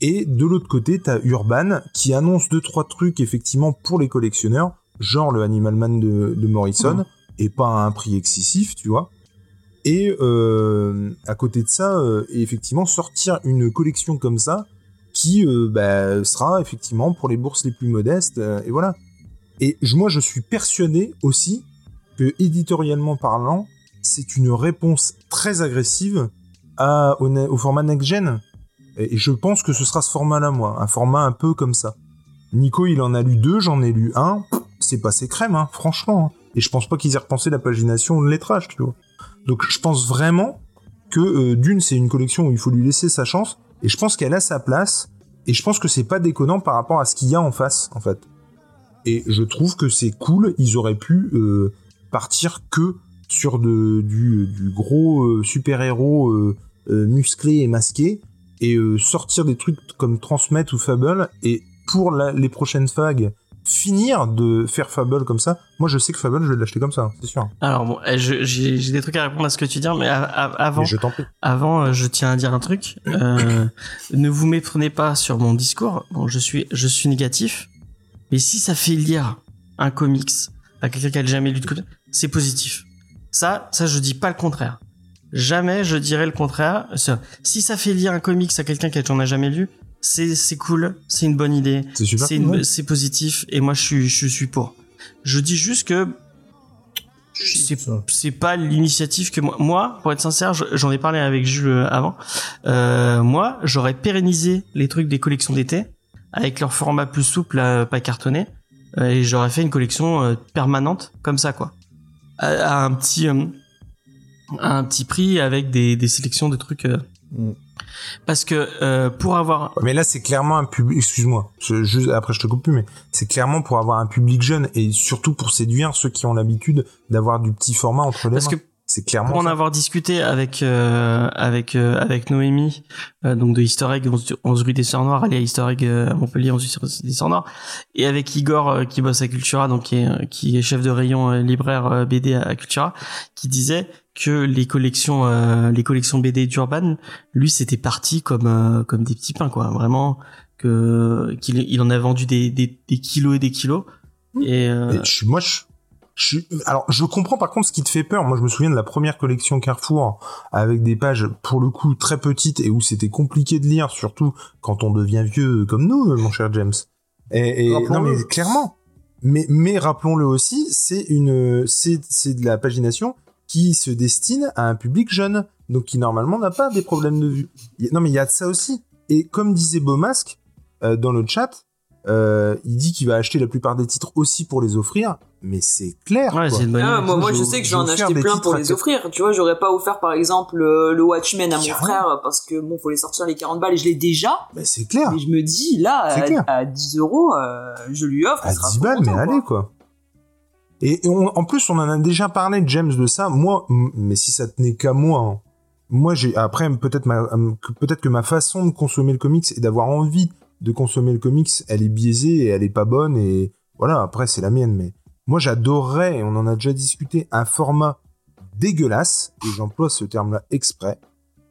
Et de l'autre côté, t'as Urban qui annonce deux trois trucs effectivement pour les collectionneurs, genre le Animal Man de, de Morrison, mmh. et pas à un prix excessif, tu vois. Et euh, à côté de ça, euh, effectivement, sortir une collection comme ça, qui euh, bah, sera effectivement pour les bourses les plus modestes, et voilà. Et moi, je suis persuadé aussi que éditorialement parlant, c'est une réponse très agressive à, au, au, format next-gen. Et je pense que ce sera ce format-là, moi. Un format un peu comme ça. Nico, il en a lu deux, j'en ai lu un. C'est passé crème, hein, franchement. Hein. Et je pense pas qu'ils aient repensé la pagination ou le lettrage, tu vois. Donc je pense vraiment que euh, d'une, c'est une collection où il faut lui laisser sa chance. Et je pense qu'elle a sa place. Et je pense que c'est pas déconnant par rapport à ce qu'il y a en face, en fait. Et je trouve que c'est cool. Ils auraient pu euh, partir que sur de, du, du gros euh, super-héros euh, euh, musclé et masqué, et sortir des trucs comme Transmet ou Fable, et pour la, les prochaines fags, finir de faire Fable comme ça. Moi, je sais que Fable, je vais l'acheter comme ça, c'est sûr. Alors bon, eh, j'ai des trucs à répondre à ce que tu dis, mais avant, mais je avant, je tiens à dire un truc. Euh, ne vous méprenez pas sur mon discours. Bon, je suis, je suis négatif, mais si ça fait lire un comics à quelqu'un qui a jamais lu de comics, c'est positif. Ça, ça, je dis pas le contraire. Jamais je dirais le contraire. Si ça fait lire un comics à quelqu'un qui n'en a jamais lu, c'est c'est cool, c'est une bonne idée, c'est cool, c'est positif et moi je suis je suis pour. Je dis juste que c'est c'est pas l'initiative que moi moi pour être sincère j'en ai parlé avec Jules euh, avant euh, moi j'aurais pérennisé les trucs des collections d'été avec leur format plus souple pas cartonné euh, et j'aurais fait une collection euh, permanente comme ça quoi à, un petit euh, à un petit prix avec des, des sélections de trucs euh, mm. parce que euh, pour avoir mais là c'est clairement un public excuse-moi je, après je te coupe plus mais c'est clairement pour avoir un public jeune et surtout pour séduire ceux qui ont l'habitude d'avoir du petit format entre les parce mains. que c'est clairement pour en ça. avoir discuté avec euh, avec euh, avec Noémie euh, donc de Easter Egg 11 rue des Sœurs Noires allez à Easter Egg à Montpellier 11 rue des Sœurs Noires et avec Igor qui bosse à Cultura donc qui est qui est chef de rayon libraire BD à Cultura qui disait que les collections les collections BD d'Urban lui c'était parti comme comme des petits pains quoi. Vraiment que qu'il il en a vendu des, des, des kilos et des kilos. Et, et je, moi je je, alors, je comprends par contre ce qui te fait peur. Moi, je me souviens de la première collection Carrefour avec des pages pour le coup très petites et où c'était compliqué de lire, surtout quand on devient vieux comme nous, mon cher James. Et, et non, mais clairement. Mais, mais rappelons-le aussi, c'est une, c'est, c'est de la pagination qui se destine à un public jeune, donc qui normalement n'a pas des problèmes de vue. Non, mais il y a de ça aussi. Et comme disait Beaumasque euh, dans le chat, euh, il dit qu'il va acheter la plupart des titres aussi pour les offrir, mais c'est clair. Ouais, c'est une bonne ah, moi, moi, je sais que j'en ai acheté plein pour les offrir. Tu vois, j'aurais pas offert par exemple le, le Watchmen à mon frère parce que bon, faut les sortir les 40 balles et je l'ai déjà. Mais c'est clair. Mais je me dis là, à, à 10 euros, euh, je lui offre. À il sera 10 trop balles, mais allez quoi. Et, et on- en plus, on en a déjà parlé, James, de ça. Moi, mais si ça tenait qu'à moi, hein. moi, j'ai après peut-être euh, peut-être que ma façon de consommer le comics et d'avoir envie de consommer le comics, elle est biaisée et elle est pas bonne. Et voilà, après c'est la mienne. Mais moi, j'adorerais, et on en a déjà discuté, un format dégueulasse. Et j'emploie ce terme-là exprès.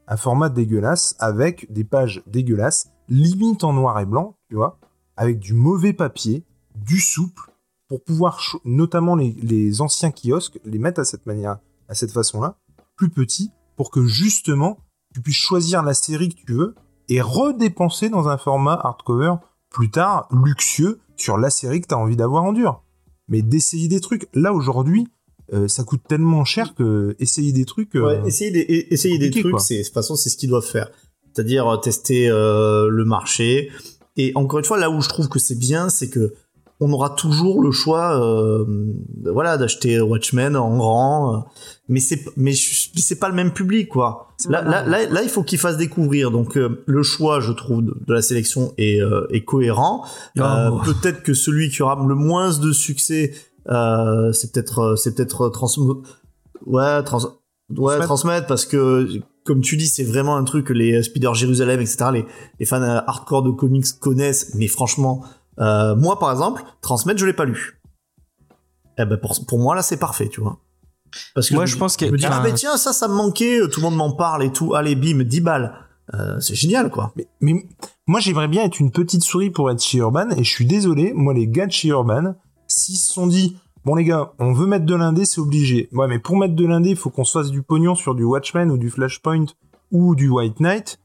Un format dégueulasse avec des pages dégueulasses, limite en noir et blanc, tu vois, avec du mauvais papier, du souple pour pouvoir, notamment les, les anciens kiosques, les mettre à cette manière, à cette façon-là, plus petits, pour que justement tu puisses choisir la série que tu veux et redépenser dans un format hardcover plus tard luxueux sur la série que tu as envie d'avoir en dur. Mais d'essayer des trucs, là aujourd'hui, euh, ça coûte tellement cher que essayer des trucs. euh, Ouais, essayer des, essayer des trucs, c'est, de toute façon, c'est ce qu'ils doivent faire. c'est-à-dire euh, tester euh, le marché. Et encore une fois, là où je trouve que c'est bien, c'est que on aura toujours le choix, euh, voilà, d'acheter Watchmen en grand, euh, mais c'est mais c'est pas le même public, quoi. Là, là, là, là, il faut qu'il fasse découvrir. Donc euh, le choix, je trouve, de, de la sélection est, euh, est cohérent. Euh, Oh. peut-être que celui qui aura le moins de succès, euh, c'est peut-être euh, c'est peut-être trans ouais trans ouais Transmettre. parce que comme tu dis c'est vraiment un truc que les Spider Jérusalem etc les, les fans euh, hardcore de comics connaissent mais franchement euh, moi par exemple transmettre je l'ai pas lu. Eh ben pour, pour moi là c'est parfait tu vois. Parce que Moi, je pense que- me dis, ah mais tiens ça ça me manquait tout le monde m'en parle et tout. Allez bim 10 balles. Euh, c'est génial quoi. Mais, mais moi, j'aimerais bien être une petite souris pour être chez Urban, et je suis désolé, moi, les gars de chez Urban, s'ils se sont dit, bon, les gars, on veut mettre de l'indé, c'est obligé. Ouais, mais pour mettre de l'indé, il faut qu'on se fasse du pognon sur du Watchmen ou du Flashpoint ou du White Knight.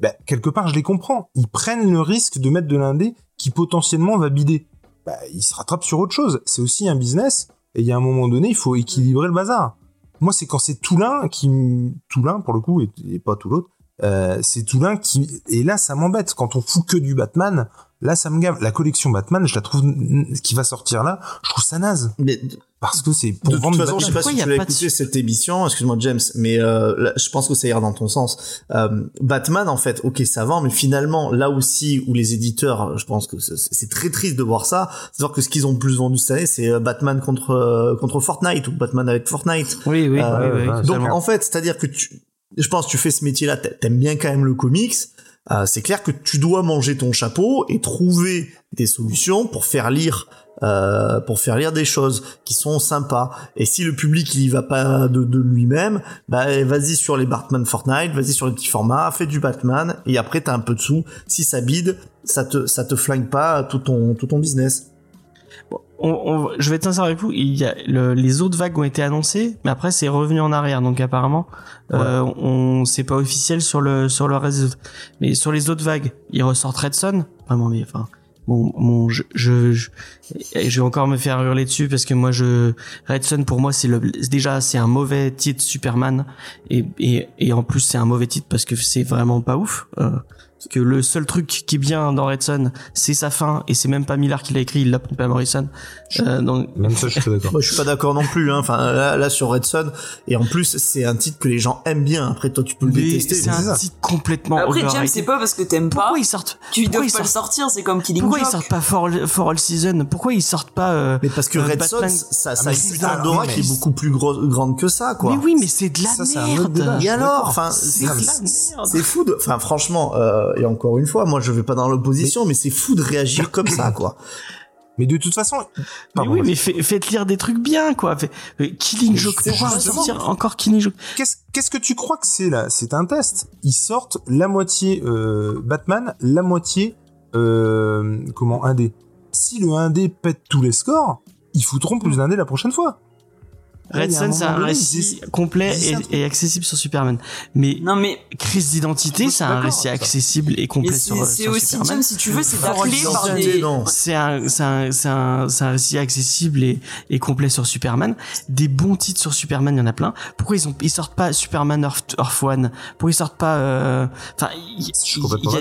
Bah, quelque part, je les comprends. Ils prennent le risque de mettre de l'indé qui potentiellement va bider. Bah, ils se rattrapent sur autre chose. C'est aussi un business, et il y a un moment donné, il faut équilibrer le bazar. Moi, c'est quand c'est Toulin qui, m- Toulin pour le coup, et, pas tout l'autre, euh, c'est Toulin qui et là ça m'embête quand on fout que du Batman là ça me gave la collection Batman je la trouve qui va sortir là je trouve ça naze mais parce que c'est pour de toute vendre du façon, je sais pas Pourquoi si y a tu l'as pas de écouté cette émission, excuse-moi James, mais euh, là, je pense que ça ira dans ton sens. Euh, Batman, en fait, ok, ça vend, mais finalement, là aussi où les éditeurs, je pense que c'est- c'est très triste de voir ça, c'est voir que ce qu'ils ont le plus vendu cette année, c'est euh, Batman contre euh, contre Fortnite ou Batman avec Fortnite. Oui, oui, Euh, oui, oui, ouais, Donc en fait, c'est-à-dire que tu, je pense, que tu fais ce métier-là, t'a- t'aimes bien quand même le comics. Euh, c'est clair que tu dois manger ton chapeau et trouver des solutions pour faire lire, euh, pour faire lire des choses qui sont sympas. Et si le public il y va pas de, de lui-même, bah vas-y sur les Batman Fortnite, vas-y sur les petits formats, fais du Batman et après t'as un peu de sous. Si ça bide, ça te ça te flingue pas tout ton tout ton business. On- on- je vais être sincère avec vous, il y a le- les autres vagues ont été annoncées, mais après c'est revenu en arrière, donc apparemment euh, on c'est pas officiel sur le sur le reste. Mais sur les autres vagues, ils ressortent Red Son, vraiment mais enfin bon, bon je, je, je vais encore me faire hurler dessus parce que moi je Red Son pour moi c'est le déjà c'est un mauvais titre Superman et et et en plus c'est un mauvais titre parce que c'est vraiment pas ouf. Euh, parce que le seul truc qui est bien dans Red Son, c'est sa fin, et c'est même pas Miller qui l'a écrit, il l'a pompé à Morrison. Euh, donc, même ça je suis d'accord Moi, je suis pas d'accord non plus. Hein. Enfin, là, là sur Red Son, et en plus, c'est un titre que les gens aiment bien. Après, toi, tu peux le mais détester. c'est un ça. titre complètement Après, James, c'est pas parce que t'aimes pas. Pourquoi ils sortent Tu pourquoi dois pas le sortent- sortir, c'est comme Killing Pourquoi ils sortent pas For, For All Season? Pourquoi ils sortent pas euh, Mais parce que euh, Red Son, Batman- ça, ça mais a c'est une ça, histoire d'aura mais qui est beaucoup plus gros- grande que ça, quoi. Mais oui, mais c'est de la Ça, un merde. Et alors, enfin, C'est c'est de la merde. c'est fou de, enfin, franchement, euh, et encore une fois, moi, je vais pas dans l'opposition, mais, c'est fou de réagir comme ça, quoi. mais de toute façon Mais oui, mais fait- faites lire des trucs bien, quoi. Fait- euh, Killing Joke, sortir encore Killing Joke. Qu'est-ce qu'est-ce que tu crois que c'est là? C'est un test. Ils sortent la moitié euh, Batman la moitié euh, comment indé si le indé pète tous les scores ils foutront plus d'indé la prochaine fois Red il y a un Sun, c'est un récit complet et, et accessible sur Superman. Mais Non, mais, Crise d'identité, c'est un récit accessible et complet c'est sur, c'est sur aussi, Superman. James, si tu veux, c'est bâclé par des. C'est un, c'est un, c'est un, c'est un récit accessible et, et complet sur Superman. Des bons titres sur Superman, il y en a plein. Pourquoi ils ont, ils sortent pas Superman Earth, Earth One? Pourquoi ils sortent pas, euh, enfin, il y,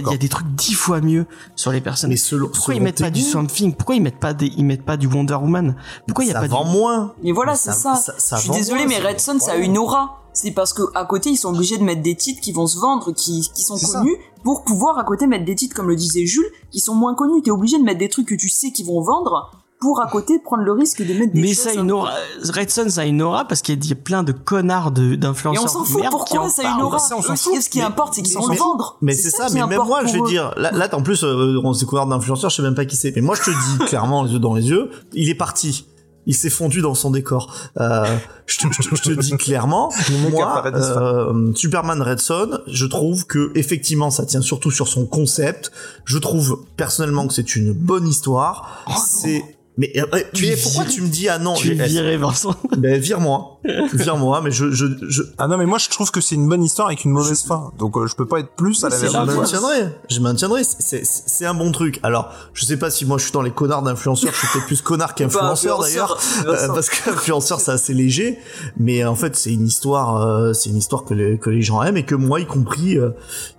a- y des trucs dix fois mieux sur les personnes. Mais selon, Pourquoi ils mettent pas du Swamp Thing? Pourquoi ils mettent pas des, ils mettent pas du Wonder Woman? Pourquoi il y a ça pas vend du... moins. Mais voilà, c'est ça- ça. Ça- Je suis désolé, mais c'est Red Son, ça a une aura. C'est parce que à côté, ils sont obligés de mettre des titres qui vont se vendre, qui, qui sont ça. connus, pour pouvoir à côté mettre des titres, comme le disait Jules, qui sont moins connus. T'es obligé de mettre des trucs que tu sais qui vont vendre, pour à côté prendre le risque de mettre des Mais choses ça a un une aura. Red Sun, ça a une aura parce qu'il y a plein de connards de- Et d'influenceurs. on s'en fout, pourquoi ça a une aura Ça, on s'en Eux, fout. Ce qui importe, c'est qu'ils mais- vendre. Mais c'est ça, mais même moi, je pour vais eux. dire, là, là en plus, euh, on s'est couvert d'influenceurs, je sais même pas qui c'est, mais moi, je te dis clairement, les yeux dans les yeux, il est parti. Il s'est fondu dans son décor. Euh, je, te, je te- je te dis clairement, moi, euh, Superman Red Son, je trouve que effectivement, ça tient surtout sur son concept. Je trouve personnellement que c'est une bonne histoire. c'est mais, euh, Tu mais pourquoi tu me dis ah non Tu viré, Vincent. ben vire-moi. Vire-moi, mais je, je, je, Ah non, mais moi je trouve que c'est une bonne histoire avec une mauvaise fin. Donc euh, je peux pas être plus à la je maintiendrai. Je maintiendrai. C'est- C'est c'est un bon truc. Alors, je sais pas si moi je suis dans les connards d'influenceurs. Je suis peut-être plus connard qu'influenceur d'ailleurs. Euh, parce qu'influenceur c'est assez léger, mais en fait c'est une histoire, euh, c'est une histoire que les, que les gens aiment et que moi y compris, euh,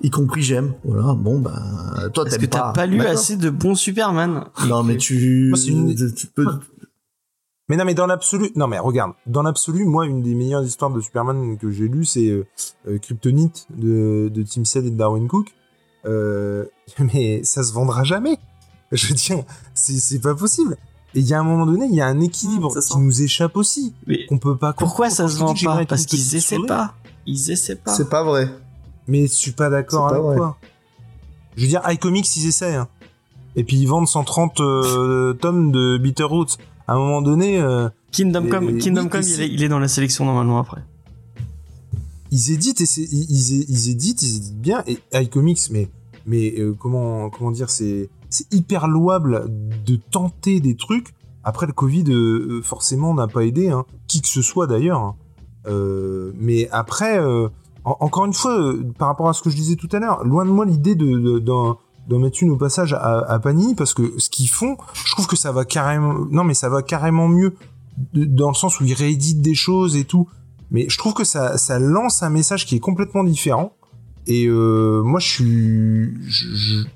y compris j'aime. Voilà. Bon ben, toi t'aimes que t'as pas. pas lu assez de bons Superman? Non mais tu, Moi, c'est une- tu peux. Mais non, mais dans l'absolu, non, mais regarde, dans l'absolu, moi, une des meilleures histoires de Superman que j'ai lues, c'est euh, euh, Kryptonite de, de Tim Sale et de Darwin Cook. Euh, mais ça se vendra jamais. Je veux dire, c'est c'est pas possible. Et il y a un moment donné, il y a un équilibre Mmh, qui sent. nous échappe aussi, Mais qu'on peut pas. pourquoi ça se vend pas? Parce qu'ils essaient pas. Ils essaient pas. C'est pas vrai. Mais je suis pas d'accord C'est pas avec vrai. toi. Je veux dire, iComics, ils essaient. hein. Et puis ils vendent 130 euh, tomes de Bitterroots. À un moment donné, euh, Kingdom Et- Come, Kingdom oui, Come, et il est, il est dans la sélection normalement après. ils éditent et ils, éditent ils éditent bien et iComics mais mais euh, comment comment dire c'est c'est hyper louable de tenter des trucs après le Covid euh, euh, forcément n'a pas aidé hein, qui que ce soit d'ailleurs hein. Euh, mais après euh, en- encore une fois par rapport à ce que je disais tout à l'heure loin de moi l'idée de, de- d'en mettre une au passage à, à Panini parce que ce qu'ils font je trouve que ça va carrément non mais ça va carrément mieux dans le sens où ils rééditent des choses et tout mais je trouve que ça, ça lance un message qui est complètement différent. Et euh, moi, je suis,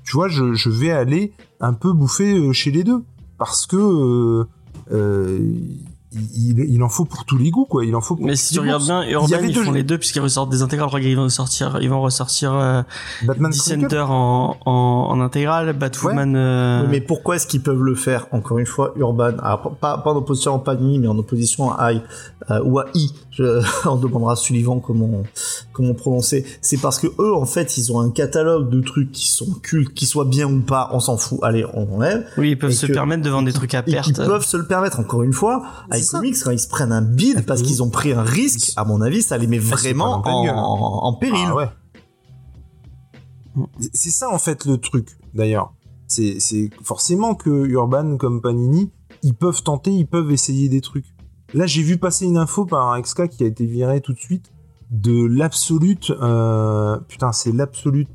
tu vois, je, vais aller un peu bouffer euh, chez les deux parce que euh, il, il en faut pour tous les goûts, quoi. Il en faut. Pour Mais si tu regardes bien, Il y Urban, avait ils deux font jeux. les deux puisqu'ils ressortent des intégrales. Qu'ils vont ressortir, ils vont ressortir euh, Batman. Dissenter en, en, en intégrale, Batwoman. euh, Oui, mais pourquoi est-ce qu'ils peuvent le faire Encore une fois, Urban, alors, pas, pas en opposition à Panini, mais en opposition à I euh, ou à I. Je, on demandera à Sullivan comment comment prononcer. C'est parce que eux, en fait, ils ont un catalogue de trucs qui sont cultes, qu'ils soient bien ou pas, on s'en fout. Allez, on enlève. Oui, ils peuvent se que- permettre de vendre des trucs à qui perte. peuvent se le permettre. Encore une fois, avec. Comics, quand ils se prennent un bid parce oui. qu'ils ont pris un risque, à mon avis, ça les met Ah, vraiment en, en- en péril. Ah ouais. C'est ça en fait le truc d'ailleurs. C'est c'est forcément que Urban comme Panini, ils peuvent tenter, ils peuvent essayer des trucs. Là, j'ai vu passer une info par un XK qui a été viré tout de suite de l'absolute. euh, Putain, c'est l'absolute.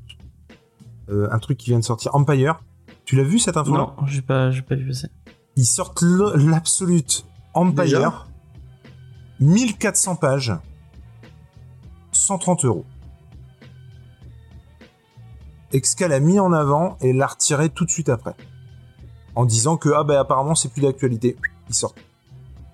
euh, un truc qui vient de sortir. Empire. Tu l'as vu cette info Non, j'ai pas, j'ai pas vu passer. Ils sortent l'absolute Empire. Déjà? 1400 pages. 130 euros. Excal a mis en avant et l'a retiré tout de suite après. En disant que, ah ben apparemment c'est plus d'actualité. Ils sortent.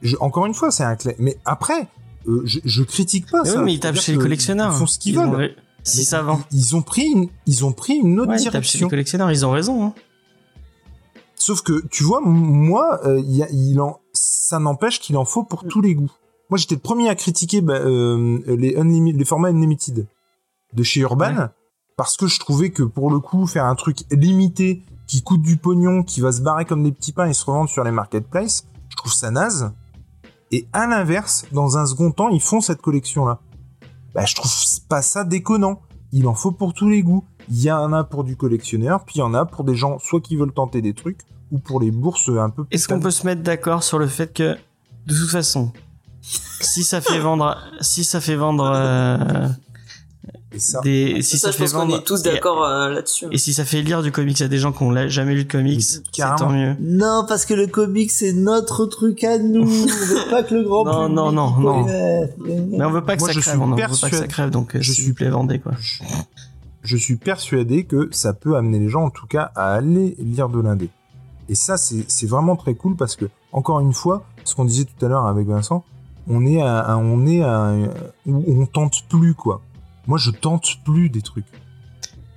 Je- encore une fois, c'est un clé. Mais après, euh, je, je critique pas Mais ça. oui, mais ils tapent chez les collectionneurs. Ils font ce qu'ils veulent. ré- Si ça vend. Ils, ont pris une, ils ont pris une autre Ouais, ils tapent chez les direction. collectionneurs, ils ont raison. Hein. Sauf que, tu vois, moi, euh, il y a- il en, ça n'empêche qu'il en faut pour tous les goûts. Moi, j'étais le premier à critiquer bah, euh, les, formats Unlimited de chez Urban, Ouais. parce que je trouvais que, pour le coup, faire un truc limité, qui coûte du pognon, qui va se barrer comme des petits pains et se revendre sur les marketplaces, je trouve ça naze. Et à l'inverse, dans un second temps, ils font cette collection-là. Bah, je trouve pas ça déconnant. Il en faut pour tous les goûts. Il y en a pour du collectionneur, puis il y en a pour des gens soit qui veulent tenter des trucs, ou pour les bourses un peu plus Est-ce qu'on peut se mettre d'accord sur le fait que, de toute façon, si ça fait vendre, si ça fait vendre euh, ça, des, si ça, ça, je fait pense qu'on vendre, est tous et- d'accord euh, là-dessus. Et, si ça fait lire du comics à des gens qui ont la- jamais lu de comics, c'est tant mieux. Non, parce que le comic, c'est notre truc à nous. On veut pas que le grand Non, public non, non, non. Mais on veut pas que Moi, ça crève, on ne veut pas que ça crève, donc euh, je s'il suis- vous plaît, vendez quoi. je suis persuadé que ça peut amener les gens, en tout cas, à aller lire de l'indé. Et ça, c'est c'est vraiment très cool parce que, encore une fois, ce qu'on disait tout à l'heure avec Vincent, on est à, à- on est à, on tente plus, quoi. Moi, je tente plus des trucs.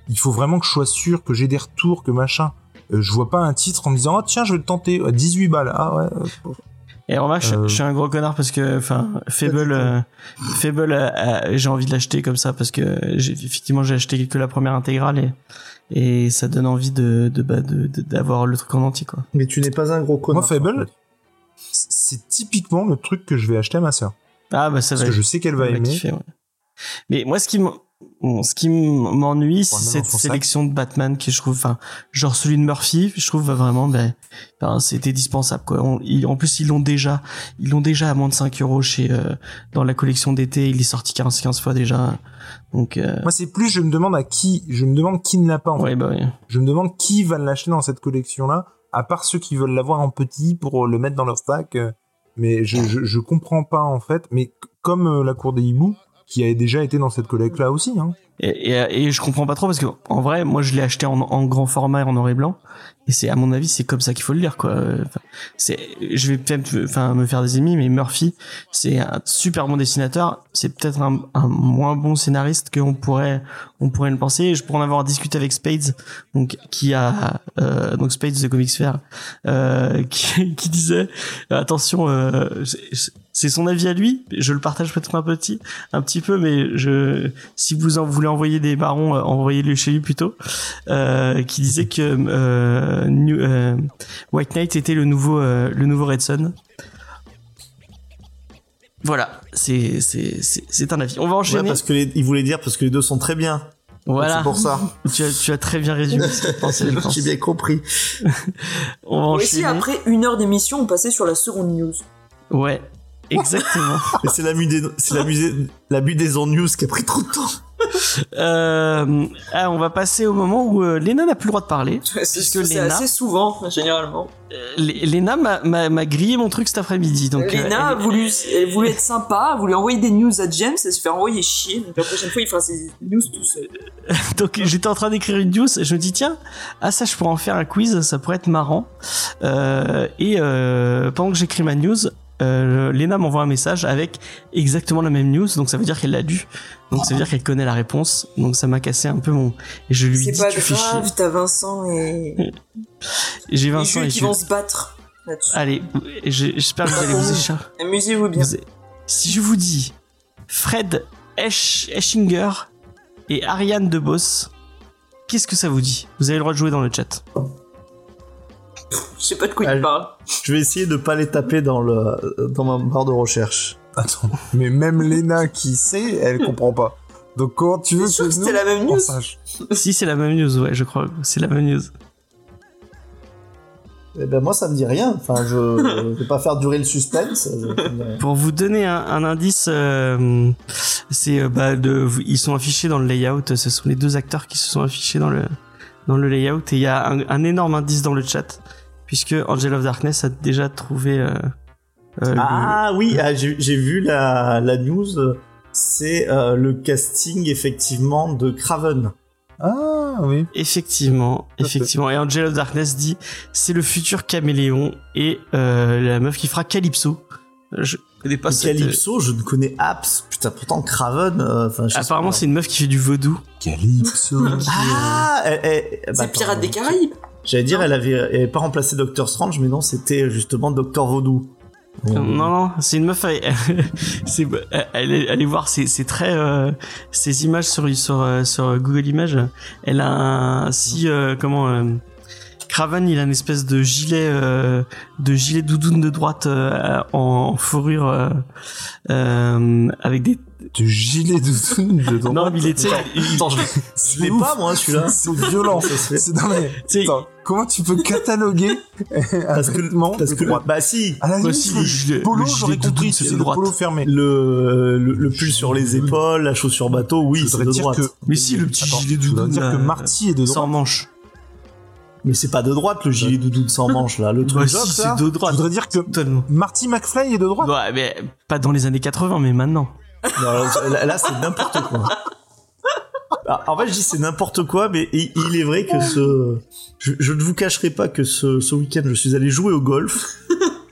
Il faut vraiment que je sois sûr que j'ai des retours, que machin. Euh, je vois pas un titre en me disant, oh tiens, je vais le tenter, euh, 18 balles. Ah ouais. euh, Et remarque, Euh. je suis un gros connard parce que, enfin, Fable, euh, Fable, euh, j'ai envie de l'acheter comme ça parce que j'ai, effectivement, j'ai acheté que la première intégrale et, et ça donne envie de, de, bah, de, de- d'avoir le truc en entier, quoi. Mais tu n'es pas un gros connard. Moi, Fable, c'est typiquement le truc que je vais acheter à ma sœur. Ah, bah, ça Parce va que je sais qu'elle va va aimer. kiffer, ouais. Mais moi, ce qui me, Bon, ce qui m'ennuie, c'est cette sac. sélection de Batman qui je trouve, enfin, genre celui de Murphy, je trouve vraiment, ben, ben, c'était dispensable quoi. On- ils- en plus, ils l'ont déjà, ils l'ont déjà à moins de 5 euros chez euh, dans la collection d'été. Il est sorti 15 15 fois déjà. Donc, euh, Moi, c'est plus, je me demande à qui, je me demande qui ne l'a pas, en fait. ouais, bah, ouais. Je me demande qui va l'acheter dans cette collection-là, à part ceux qui veulent l'avoir en petit pour le mettre dans leur stack. euh, Mais je, je, je comprends pas, en fait. Mais comme euh, la cour des hiboux, qui a déjà été dans cette collecte-là aussi, hein. Et, et, et je comprends pas trop parce que en vrai, moi, je l'ai acheté en, en grand format en noir et blanc. Et c'est à mon avis, c'est comme ça qu'il faut le lire, quoi. C'est, je vais peut-être, enfin, me faire des ennemis, mais Murphy, c'est un super bon dessinateur. C'est peut-être un, un moins bon scénariste qu'on pourrait, on pourrait le penser. Je pourrais en avoir discuté avec Spades, donc qui a, euh, donc Spades de Comics Fair, euh, qui, qui disait, attention, euh, c'est- c'est son avis à lui. Je le partage peut-être un petit, un petit peu, mais je, si vous en voulez envoyer des barons, euh, envoyez-le chez lui plutôt. Euh, qui disait que euh, New- euh, White Knight était le nouveau, euh, le nouveau Red Son. Voilà, c'est c'est c'est c'est un avis. On va Ouais, enchaîner. parce que les- il voulait dire parce que les deux sont très bien. voilà, C'est pour ça. tu as tu as très bien résumé ce pense. J'ai bien compris. On va Et aussi, enchaîner. après une heure d'émission, on passait sur la seconde news. Ouais, exactement. Mais c'est la des, c'est la musée, la mu des on news qui a pris trop de temps. euh, ah, on va passer au moment où euh, Léna n'a plus le droit de parler. C'est Puisque c'est Léna- assez souvent, généralement. Euh, Léna m'a- m'a m'a grillé mon truc cet après-midi. Donc, euh, Lena a elle- voulu, elle voulait être sympa, a voulu envoyer des news à James, elle se fait envoyer chier. Donc la prochaine fois, il fera ses news tout seul. Donc j'étais en train d'écrire une news, je me dis tiens, ah ça je pourrais en faire un quiz, ça pourrait être marrant. Euh, et euh, pendant que j'écris ma news, euh, Léna m'envoie un message avec exactement la même news, donc ça veut dire qu'elle l'a lu, donc ça veut dire qu'elle connaît la réponse, donc ça m'a cassé un peu mon. Et je lui C'est dis pas tu grave, t'as Vincent et, Et J'ai et Vincent Jules et qui vont se battre là-dessus. Allez, j'espère que vous allez vous échapper. Amusez-vous bien. Vous- Si je vous dis Fred Esch- Eschinger et Ariane DeBoss, qu'est-ce que ça vous dit? Vous avez le droit de jouer dans le chat. Je sais pas de quoi il parle. Je vais essayer de pas les taper dans le, dans ma barre de recherche. Attends. Mais même Lena qui sait, elle comprend pas. Donc comment tu veux que que nous, la même news sache si, c'est la même news, ouais, je crois. C'est la même news. Eh ben moi ça me dit rien. Enfin je, je vais pas faire durer le suspense. Je- Pour vous donner un, un indice, euh, c'est euh, bah, de, ils sont affichés dans le layout. Ce sont les deux acteurs qui se sont affichés dans le dans le layout. Et il y a un, un énorme indice dans le chat, puisque Angel of Darkness a déjà trouvé. Euh, euh, le- Ah oui, ah, j'ai vu la, la news. C'est euh, le casting effectivement de Craven. Ah oui. Effectivement, effectivement. Et Angel of Darkness dit c'est le futur caméléon et euh, la meuf qui fera Calypso. Je connais pas cette- Calypso, je ne connais abs. Putain, pourtant Craven. euh, Apparemment, c'est une meuf qui fait du vaudou. Calypso. Ah, bah, C'est Pirates des Caraïbes. J'allais dire, elle avait, elle avait pas remplacé Doctor Strange, mais non, c'était justement Docteur Vaudou. Non, non, c'est une meuf. Elle, c'est, elle, est- allez voir, c'est, c'est très euh, ces images sur sur euh, sur Google Images. Elle a un si euh, comment euh, Craven, il a une espèce de gilet euh, de gilet doudoune de droite euh, en, en fourrure euh, euh, avec des. De gilet de dedans. Non, mais il est, Attends, je, je l'ai pas, moi, celui-là. C'est violent. Ça se fait. C'est non mais tu sais, attends, comment tu peux cataloguer un Parce que, vêtement parce de que, droite bah si, À la limite, le le gilet- polo, j'aurais doudoune, compris, c'est le droite. polo fermé. le, le, le pull sur les épaules, la chaussure bateau, oui, c'est de droite. que Mais si, le petit Attends, gilet doudoune, dire que euh, Marty est de sans droite. manche. Mais c'est pas de droite, le gilet doudoune sans manche, là. Le truc Bah si, c'est de Je droite. voudrais dire que Totalement. Marty McFly est de droite. Ouais, mais pas dans les années 80, mais maintenant. Non, là, là, c'est n'importe quoi. Ah, En fait, je dis c'est n'importe quoi, mais il, est vrai que ce, je, je ne vous cacherai pas que ce, ce week-end, je suis allé jouer au golf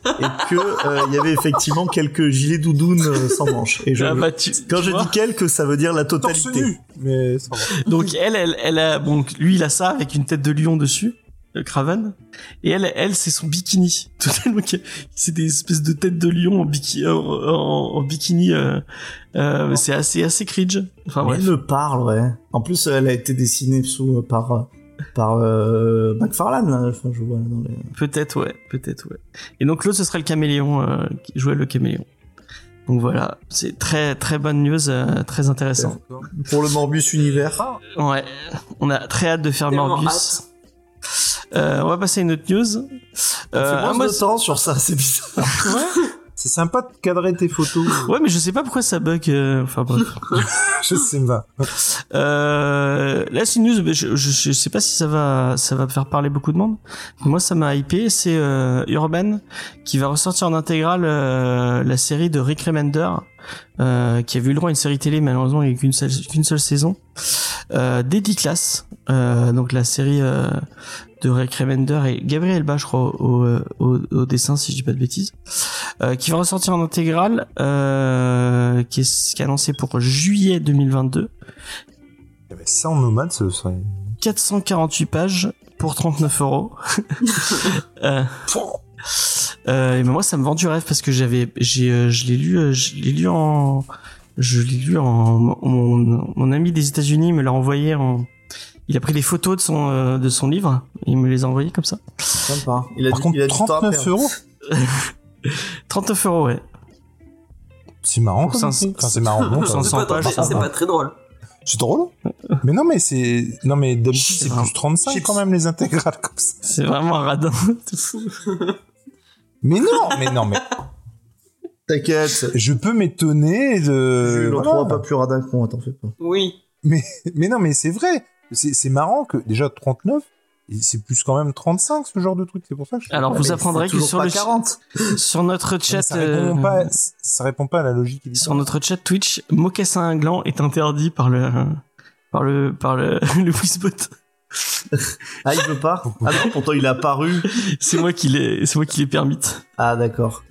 et que euh, il y avait effectivement quelques gilets doudounes euh, sans manches. Et je, Ah bah, tu- quand tu je dis quelques, ça veut dire la Torse totalité. nu. Mais ça va. Donc elle, elle, elle a, bon, lui il a ça avec une tête de lion dessus, Craven, et elle, elle c'est son bikini. Totalement, c'est des espèces de têtes de lion en, biki, en, en- en bikini. Euh, euh, c'est assez, assez cringe. Enfin Mais bref. Elle me parle, ouais. En plus, elle a été dessinée sous, par euh, par euh, McFarlane. là. Enfin, je vois dans les. Peut-être, ouais, peut-être, ouais. Et donc l'autre ce serait le caméléon, euh, qui jouait le caméléon. Donc voilà, c'est très très bonne news, euh, très intéressant. Pour le Morbus univers. Ouais, on a très hâte de faire hâte. Euh, on va passer à une autre news. On fait Euh, moins de temps sur ça, c'est bizarre. C'est sympa de cadrer tes photos. Ouais, mais je sais pas pourquoi ça bug. euh, Enfin bref. je sais pas. Euh, là, c'est une news. je, je sais pas si ça va, ça va faire parler beaucoup de monde. Moi, ça m'a hypé. C'est euh, Urban qui va ressortir en intégrale euh, la série de Rick Remender, euh, qui avait eu le droit à une série télé, malheureusement, il n'y a qu'une seule, qu'une seule saison. Euh, Class, euh, donc la série euh, de Rick Remender et Gabriel Bas, je crois, au, au, au- au dessin, si je dis pas de bêtises, euh, qui va ressortir en intégrale, euh, qui, est, qui est annoncé pour juillet 2022. Il y avait ça en nomade, ce serait. 448 pages pour 39 euros. Euh, et ben moi, ça me vend du rêve parce que j'avais, j'ai, euh, je l'ai lu, euh, je l'ai lu en, je l'ai lu en, mon, mon ami des États-Unis me l'a envoyé en, il a pris des photos de son, euh, de son livre et il me les a envoyées comme ça. Sympa. Il a Par contre, il a du temps à 39 perdre. euros 39 euros, ouais. C'est marrant. Enfin, c'est marrant, non, cinq ça- cents C'est pas, va. pas très drôle. C'est drôle? Mais non, mais c'est. Non, mais d'habitude, c'est plus 35 quand même, les intégrales comme ça. C'est vraiment radin. C'est fou. Mais non, mais non, mais T'inquiète. je peux m'étonner de. On voilà. pas plus radin que moi, t'en fais pas. Oui. Mais, mais non, mais c'est vrai. C'est c'est marrant que déjà 39, et c'est plus quand même 35 ce genre de truc. C'est pour ça que je. Alors, vous apprendrez que sur le, 40. sur notre chat, ça, répond euh, pas, ça répond pas à la logique. sur notre chat Twitch, mocassin à gland est interdit par le, par le, par le, le Wizbot. Ah, il veut pas? Ah non, pourtant il est apparu. C'est moi qui l'ai, c'est moi qui l'ai permis. Ah, d'accord.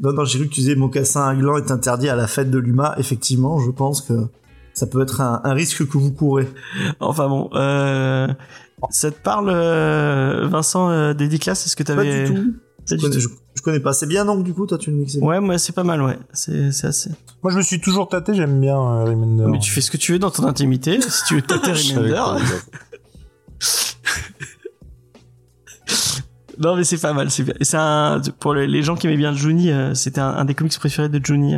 Non, non, j'ai cru que tu disais mocassin à gland est interdit à la fête de l'UMA. Effectivement, je pense que ça peut être un, un risque que vous courez. Enfin bon, euh, ça te parle, euh, Vincent, euh, dédicace Est-ce que Pas t'avais... du tout. Pas Je du connais, tout. je, je connais pas. C'est bien donc du coup, toi tu c'est bien. Ouais, moi c'est pas mal, ouais. C'est, c'est assez. Moi, je me suis toujours tâté, j'aime bien euh, Remender. Mais tu fais ce que tu veux dans ton intimité. si tu veux tâter Remender. Non, mais c'est pas mal. C'est un, pour les gens qui aimaient bien Juni, euh, c'était un, un des comics préférés de Juni.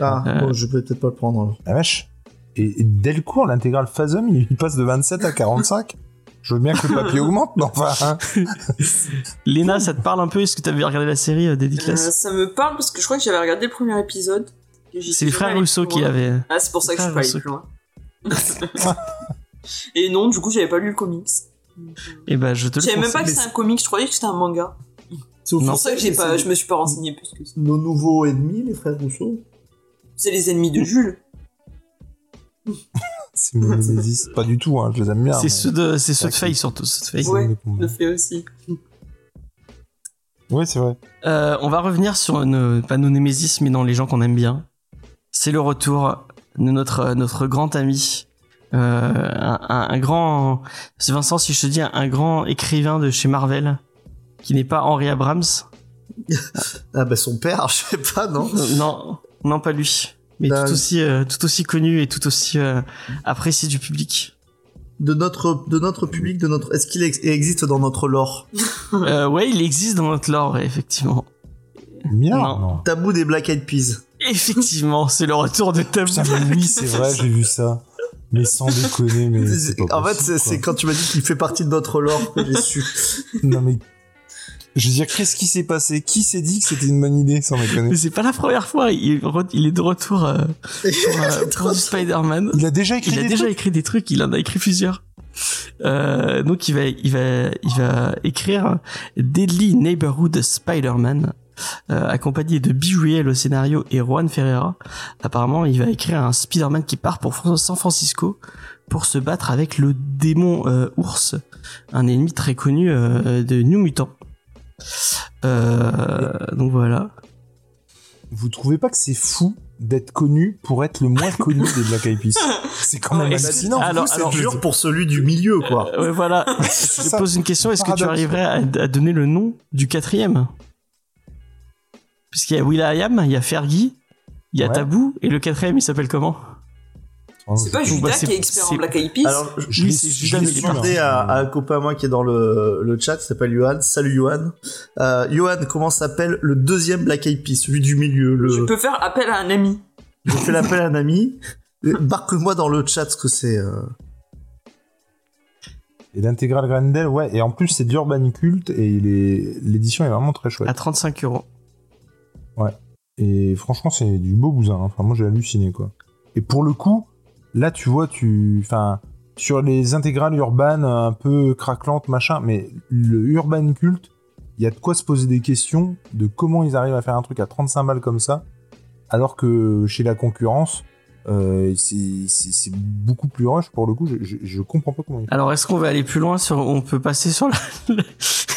Ah, Euh. bon, je vais peut-être pas le prendre. alors. La vache. Et, et Delcourt, l'intégrale Phasm, il, il passe de 27 à 45. Je veux bien que le papier augmente, mais enfin. hein. Léna, ça te parle un peu Est-ce que t'avais regardé la série euh, Euh, Dédicace ça me parle parce que je crois que j'avais regardé le premier épisode. C'est les frères Rousseau qui avaient. Ah, c'est pour ça que je suis pas Rousseau. plus loin. Et non, du coup, j'avais pas lu le comics. Donc, euh, Et ben, je te Je le savais même pas que c'était un comics, je croyais que c'était un manga. C'est pour ça que j'ai pas, je me suis pas renseigné plus que ça. Nos nouveaux ennemis, les frères Rousseau. C'est les ennemis de Jules. C'est mon Némésis. Pas du tout, hein, je les aime bien. C'est mais- ceux de, c'est ceux de. Faye surtout, ceux de Faye. c'est Ouais. Je le fais aussi. Ouais, c'est vrai. Euh, on va revenir sur nos, pas nos némésis, mais dans les gens qu'on aime bien. C'est le retour de notre, notre grand ami. Euh, un, un- grand, c'est Vincent, si je te dis un, un grand écrivain de chez Marvel, qui n'est pas Henry Abrams. Ah bah son père, je sais pas, non Euh, non, non pas lui. Mais Ben- tout aussi, euh, tout aussi connu et tout aussi euh, apprécié du public. De notre, de notre public, de notre. Est-ce qu'il ex- existe dans notre lore? Euh, ouais, il existe dans notre lore, ouais, effectivement. Bien. Non. Non. Tabou des Black Eyed Peas. Effectivement, c'est le retour de Tabou. Putain, mais oui, c'est vrai, j'ai vu ça. Mais sans déconner, mais. en fait, c'est quand tu m'as dit qu'il fait partie de notre lore que j'ai su. Non, mais. Je veux dire, qu'est-ce qui s'est passé? Qui s'est dit que c'était une bonne idée, sans déconner? Mais c'est pas la première fois, il est, re- il est de retour euh, pour, euh, Spider-Man. Il a déjà écrit Il a des déjà trucs? écrit des trucs, il en a écrit plusieurs. Euh, donc il va, il va, il va écrire Deadly Neighborhood Spider-Man, accompagné de Real au scénario et Juan Ferreira. Apparemment, il va écrire un Spider-Man qui part pour San Francisco pour se battre avec le démon euh, ours, un ennemi très connu euh, de New Mutant. Euh, donc voilà. Vous trouvez pas que c'est fou d'être connu pour être le moins connu des Black Eyed Peas C'est quand même Ouais, hallucinant. alors- coup, alors- c'est dur pour celui du milieu, quoi. Euh, ouais, voilà. Je pose une question. Est-ce que tu arriverais à, à donner le nom du quatrième? Puisqu'il y a Will.i.am, il y a Fergie, il y a Ouais. Tabou, et le quatrième, il s'appelle comment? Oh, C'est pas. Judas bah, qui est expert en Black Eyed Peas? Alors, je, Oui, c'est Judas, il demandé à, à un copain à moi qui est dans le, le chat, qui s'appelle Johan. Salut Johan. Euh, Johan, comment s'appelle le deuxième Black Eyed Peas, celui du milieu le... Je peux faire appel à un ami. Je fais l'appel à un ami. Euh, Marque-moi dans le chat ce que c'est. euh. Et l'intégrale Grendel, ouais. Et en plus, c'est d'Urban Cult et il est- l'édition est vraiment très chouette. À 35 euros. Et franchement, c'est du beau bousin. hein. Enfin, moi, j'ai halluciné, quoi. Et pour le coup, là, tu vois, tu. Enfin, sur les intégrales urbaines un peu craquelantes, machin, mais le Urban Cult, il y a de quoi se poser des questions de comment ils arrivent à faire un truc à 35 balles comme ça, alors que chez la concurrence, euh, c'est beaucoup plus rush pour le coup. Je, je, je comprends pas comment. Alors, est-ce qu'on va aller plus loin sur, on peut passer sur la- la-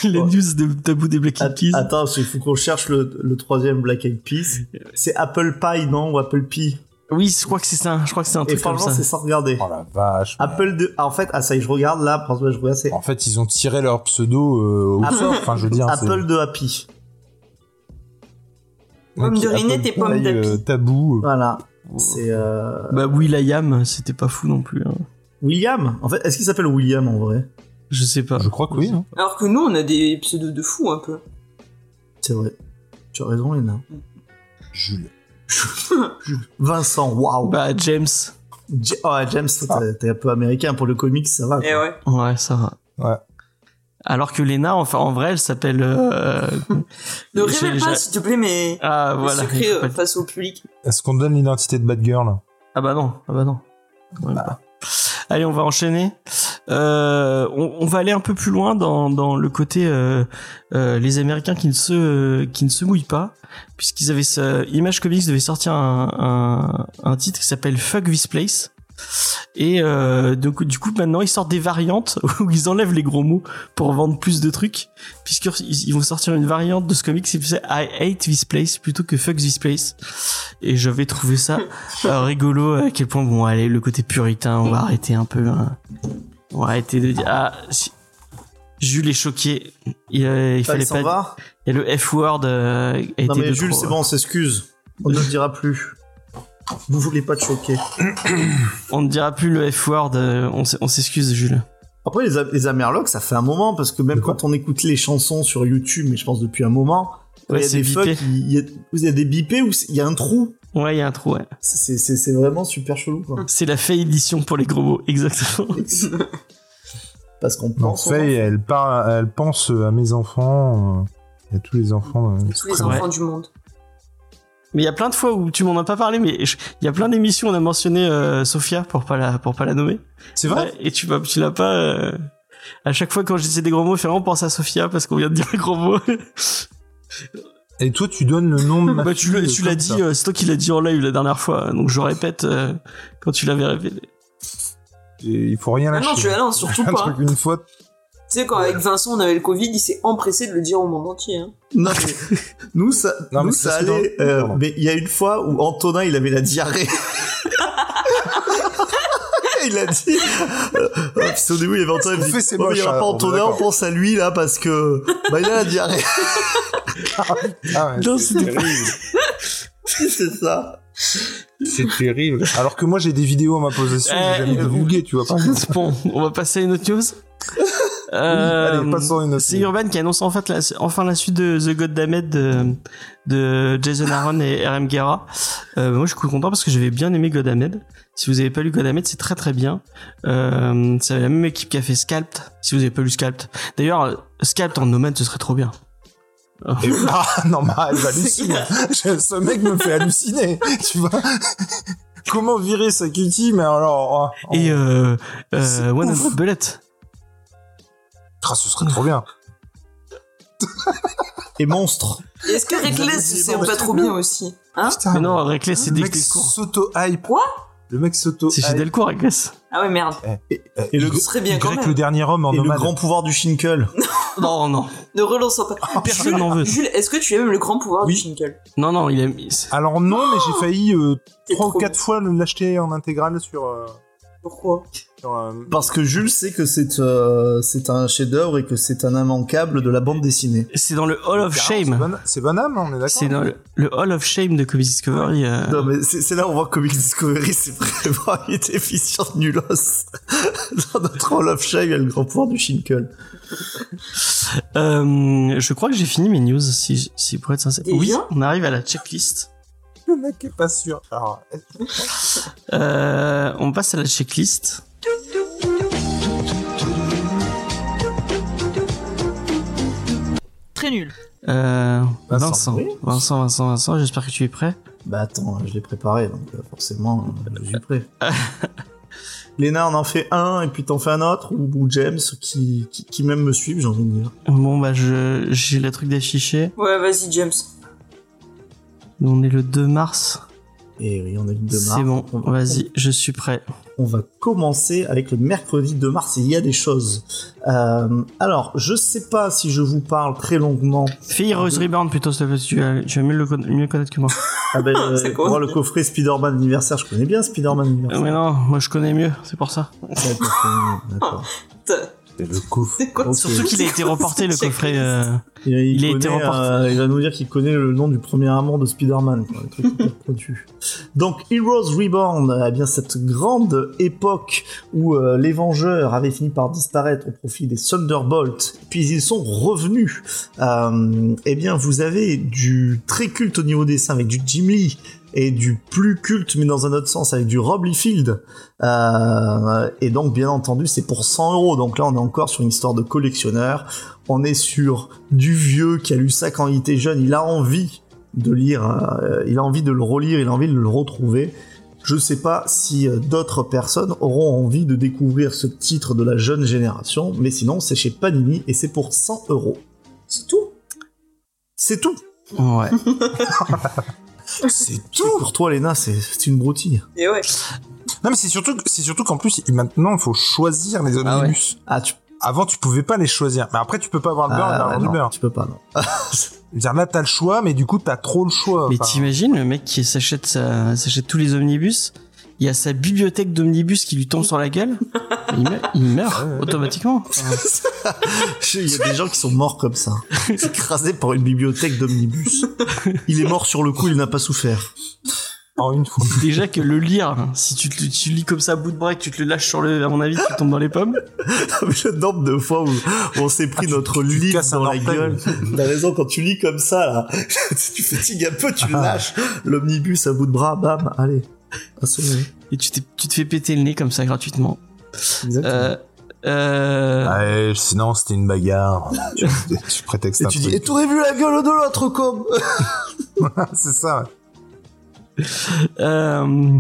les Ouais. news de tabou des Black Eyed Peas? Attends, il faut qu'on cherche le, le troisième Black Eyed Peas. C'est Apple Pie, non Ou Apple Pie? Oui, je crois que c'est ça. Je crois que c'est un Et truc franchement, ça. c'est sans regarder. Oh la vache. Apple de... ah, en fait, ah ça y est, je regarde là, parce je regarde, En fait, ils ont tiré leur pseudo euh, au Apple- sort. Enfin, je veux dire, c'est- Apple de Happy. Pomme de rinette Apple et pomme euh, tabou. euh, Voilà. C'est euh... Bah, Will.i.am, c'était pas fou non plus. hein. William? En fait, est-ce qu'il s'appelle William en vrai? Je sais pas. Je crois que oui. hein. Alors que nous, on a des pseudos de fous un peu. C'est vrai. Tu as raison, Léna. Jules. Vincent, waouh. Bah, James. Ja- oh, James, t'es- t'es un peu américain pour le comics, ça va. Eh ouais. Ouais, ça va. Ouais. Alors que Lena, enfin, en vrai, elle s'appelle. euh, Ne j'ai- révèle pas, s'il te plaît, mais Ah, voilà. il secret euh, face au public. Est-ce qu'on donne l'identité de Batgirl Ah bah non, ah bah non. Même pas. Allez, on va enchaîner. Euh, on, on va aller un peu plus loin dans, dans le côté euh, euh, les Américains qui ne se qui ne se mouillent pas, puisqu'ils avaient ce, Image Comics devait sortir un, un, un titre qui s'appelle Fuck This Place. Et euh, donc, du coup, maintenant, ils sortent des variantes où ils enlèvent les gros mots pour vendre plus de trucs, puisqu'ils ils vont sortir une variante de ce comic qui s'appelle I Hate This Place plutôt que Fuck This Place. Et j'avais trouvé ça euh, rigolo à quel point, bon, allez, le côté puritain, on va arrêter un peu. hein. On va arrêter de dire, ah, si- Jules est choqué. Il, euh, il Ah, il fallait s'en pas. va Et le F-word euh, a été Non mais de Jules, c'est bon, on s'excuse. On ne le dira plus. Vous voulez pas te choquer. On ne dira plus le F-word, euh, on s'excuse, Jules. Après, les, les Amerlocs, ça fait un moment, parce que même quand on écoute les chansons sur YouTube, mais je pense depuis un moment, Ouais, il y a c'est des fucks, il y a, il y a des bipés où il y a un trou. Ouais, il y a un trou, ouais. C'est vraiment super chelou, quoi. C'est la faille édition pour les gros mots, exactement. Parce qu'on pense. Faye, elle, parle, elle pense à mes enfants, euh, et à tous les enfants. euh, Tous les Ouais. enfants du monde. Mais il y a plein de fois où tu m'en as pas parlé, mais il y a plein d'émissions où on a mentionné euh, Sophia pour pas la pour pas la nommer. C'est vrai? Ouais, et tu vas tu l'as pas. euh, À chaque fois quand je disais des gros mots, fais vraiment penser à Sophia parce qu'on vient de dire un gros mot. Et toi, tu donnes le nom de ma bah tu l'as fille, tu l'as comme dit, euh, c'est toi qui l'as dit en live la dernière fois, donc je répète euh, quand tu l'avais répété. Et il faut rien Ah lâcher. non, tu l'as non, surtout un pas. truc une fois. Tu sais, quand avec Vincent on avait le Covid, il s'est empressé de le dire au monde entier. Hein. Non, mais nous, ça, Non, nous, mais ça c'est dans- allait. euh, mais il y a une fois où Antonin, il avait la diarrhée. il a dit. euh, euh, puis au début, il y avait Antonin. Il qu'on dit, fait, c'est Oh, mais il y moche, aura pas Antonin, on pense à lui là parce que. Bah, il a la diarrhée. Ah Non, c'est terrible. C'est ça. C'est terrible. Alors que moi, j'ai des vidéos à ma possession Eh, j'ai jamais euh, tu vois pas. bon, on va passer à une autre news. Euh, C'est. Urban qui annonce en fait la, enfin la suite de The God Damned de, de Jason Aaron et RM Guerra. Euh, moi je suis content parce que j'avais bien aimé God Damned. Si vous avez pas lu God Damned, c'est très très bien. Euh, c'est la même équipe qui a fait Scalped. Si vous avez pas lu Scalped. D'ailleurs, Scalped en nomade ce serait trop bien. Et- ah non, mais elle hallucine. Ce mec me fait halluciner, tu vois. Comment virer sa cutie, mais alors. oh, Et euh, euh, One Bullet. Ah, ce serait trop bien. Et monstre. Et Est-ce que Reckless, c'est pas trop bien aussi Hein Putain, Mais non, Reckless c'est le des s'auto-hype. Quoi Le mec s'auto C'est chez Delcourt, Reckless. Ah ouais, merde. Et le, Ce serait bien quand même. le dernier homme en et le grand pouvoir du Shinkel. Non, non. Ne relançons pas. Personne n'en veut. Jules, est-ce que tu aimes le grand pouvoir Oui. du Shinkle Non, non, il a. Alors non, mais j'ai failli euh, C'est trois ou trop quatre fois l'acheter en intégrale sur. euh, Pourquoi? Euh, Parce que Jules sait que c'est euh, c'est un chef-d'œuvre et que c'est un immanquable de la bande dessinée. C'est dans le Hall of Shame. C'est Van Damme, on est d'accord C'est dans le, le Hall of Shame de Comics Discovery. euh. Non, mais c'est là où on voit que Comics Discovery, c'est vraiment une déficience nulos. Dans notre Hall of Shame, il y a le grand pouvoir du Shinkel. Euh, je crois que j'ai fini mes news, si, si pour être sincère. Déjà Oui, on arrive à la checklist. Le mec est pas sûr. Alors, Euh, on passe à la checklist. Très nul. Euh, Vincent. Vincent. Vincent, Vincent, Vincent, j'espère que tu es prêt. Bah attends, je l'ai préparé, donc euh, forcément, je suis prêt. Léna, on en fait un, et puis t'en fais un autre, ou, ou James, qui, qui, qui même me suivent, j'ai envie de dire. Bon, bah, je, j'ai le truc d'affiché. Ouais, vas-y, James. On est le 2 mars. Et oui, on a une de mars. C'est bon, On va- vas-y, je suis prêt. On va commencer avec le mercredi 2 mars, et il y a des choses. Euh, alors, je sais pas si je vous parle très longuement. Fais Heroes Reborn plutôt, s'il te plaît, tu vas, tu vas mieux le mieux connaître que moi. Ah ben, euh, C'est quoi moi, le coffret Spider-Man anniversaire, je connais bien Spider-Man Euh, anniversaire. mais non, moi je connais mieux, c'est pour ça. D'accord, le coffre. C'est quoi Ok. ce Surtout qu'il a été reporté le coffret. euh, Il, Il a été reporté. euh, il va nous dire qu'il connaît le nom du premier amour de Spider-Man. quoi, le truc hyper pointu. Donc, Heroes Reborn, eh bien cette grande époque où euh, les Vengeurs avaient fini par disparaître au profit des Thunderbolts, puis ils sont revenus. Euh, eh bien, vous avez du très culte au niveau dessin avec du Jim Lee et du plus culte, mais dans un autre sens, avec du Rob Liefeld. Euh, et donc, bien entendu, c'est pour 100 euros. Donc là, on est encore sur une histoire de collectionneur. On est sur du vieux qui a lu ça quand il était jeune. Il a envie de lire, euh, il a envie de le relire, il a envie de le retrouver. Je sais pas si euh, d'autres personnes auront envie de découvrir ce titre de la jeune génération, mais sinon, c'est chez Panini et c'est pour 100 euros. C'est tout? C'est tout. Ouais. C'est tout. Pour toi, Léna, c'est une broutille. Et ouais. Non, mais c'est surtout, c'est surtout qu'en plus, maintenant, il faut choisir les Ah ouais. omnibus. Ah, tu, Avant, tu pouvais pas les choisir. Mais après, tu peux pas avoir le beurre ah, ouais, du non, beurre. tu peux pas, non. Je veux dire, là, t'as le choix, mais du coup, t'as trop le choix. Mais t'imagines le mec qui s'achète sa- s'achète tous les omnibus, il y a sa bibliothèque d'omnibus qui lui tombe sur la gueule, il meurt, il automatiquement. Il y a des gens qui sont morts comme ça, écrasés par une bibliothèque d'omnibus. Il est mort sur le coup, il n'a pas souffert. En une fois. déjà que le lire, si tu, te- tu lis comme ça à bout de bras, et que tu te le lâches sur le, à mon avis, tu tombes dans les pommes. le nombre de fois où on s'est pris Ah, notre livre dans la orteil. gueule. T'as raison, quand tu lis comme ça, là, tu fatigues un peu, tu Ah. lâches l'omnibus à bout de bras, bam, allez. Assommé. Et tu, te fais péter le nez comme ça gratuitement. Exactement. Euh, euh, Ouais, sinon, c'était une bagarre. tu, tu prétextes et un tu dis, truc. et t'aurais vu la gueule de l'autre, comme c'est ça. ouais. euh,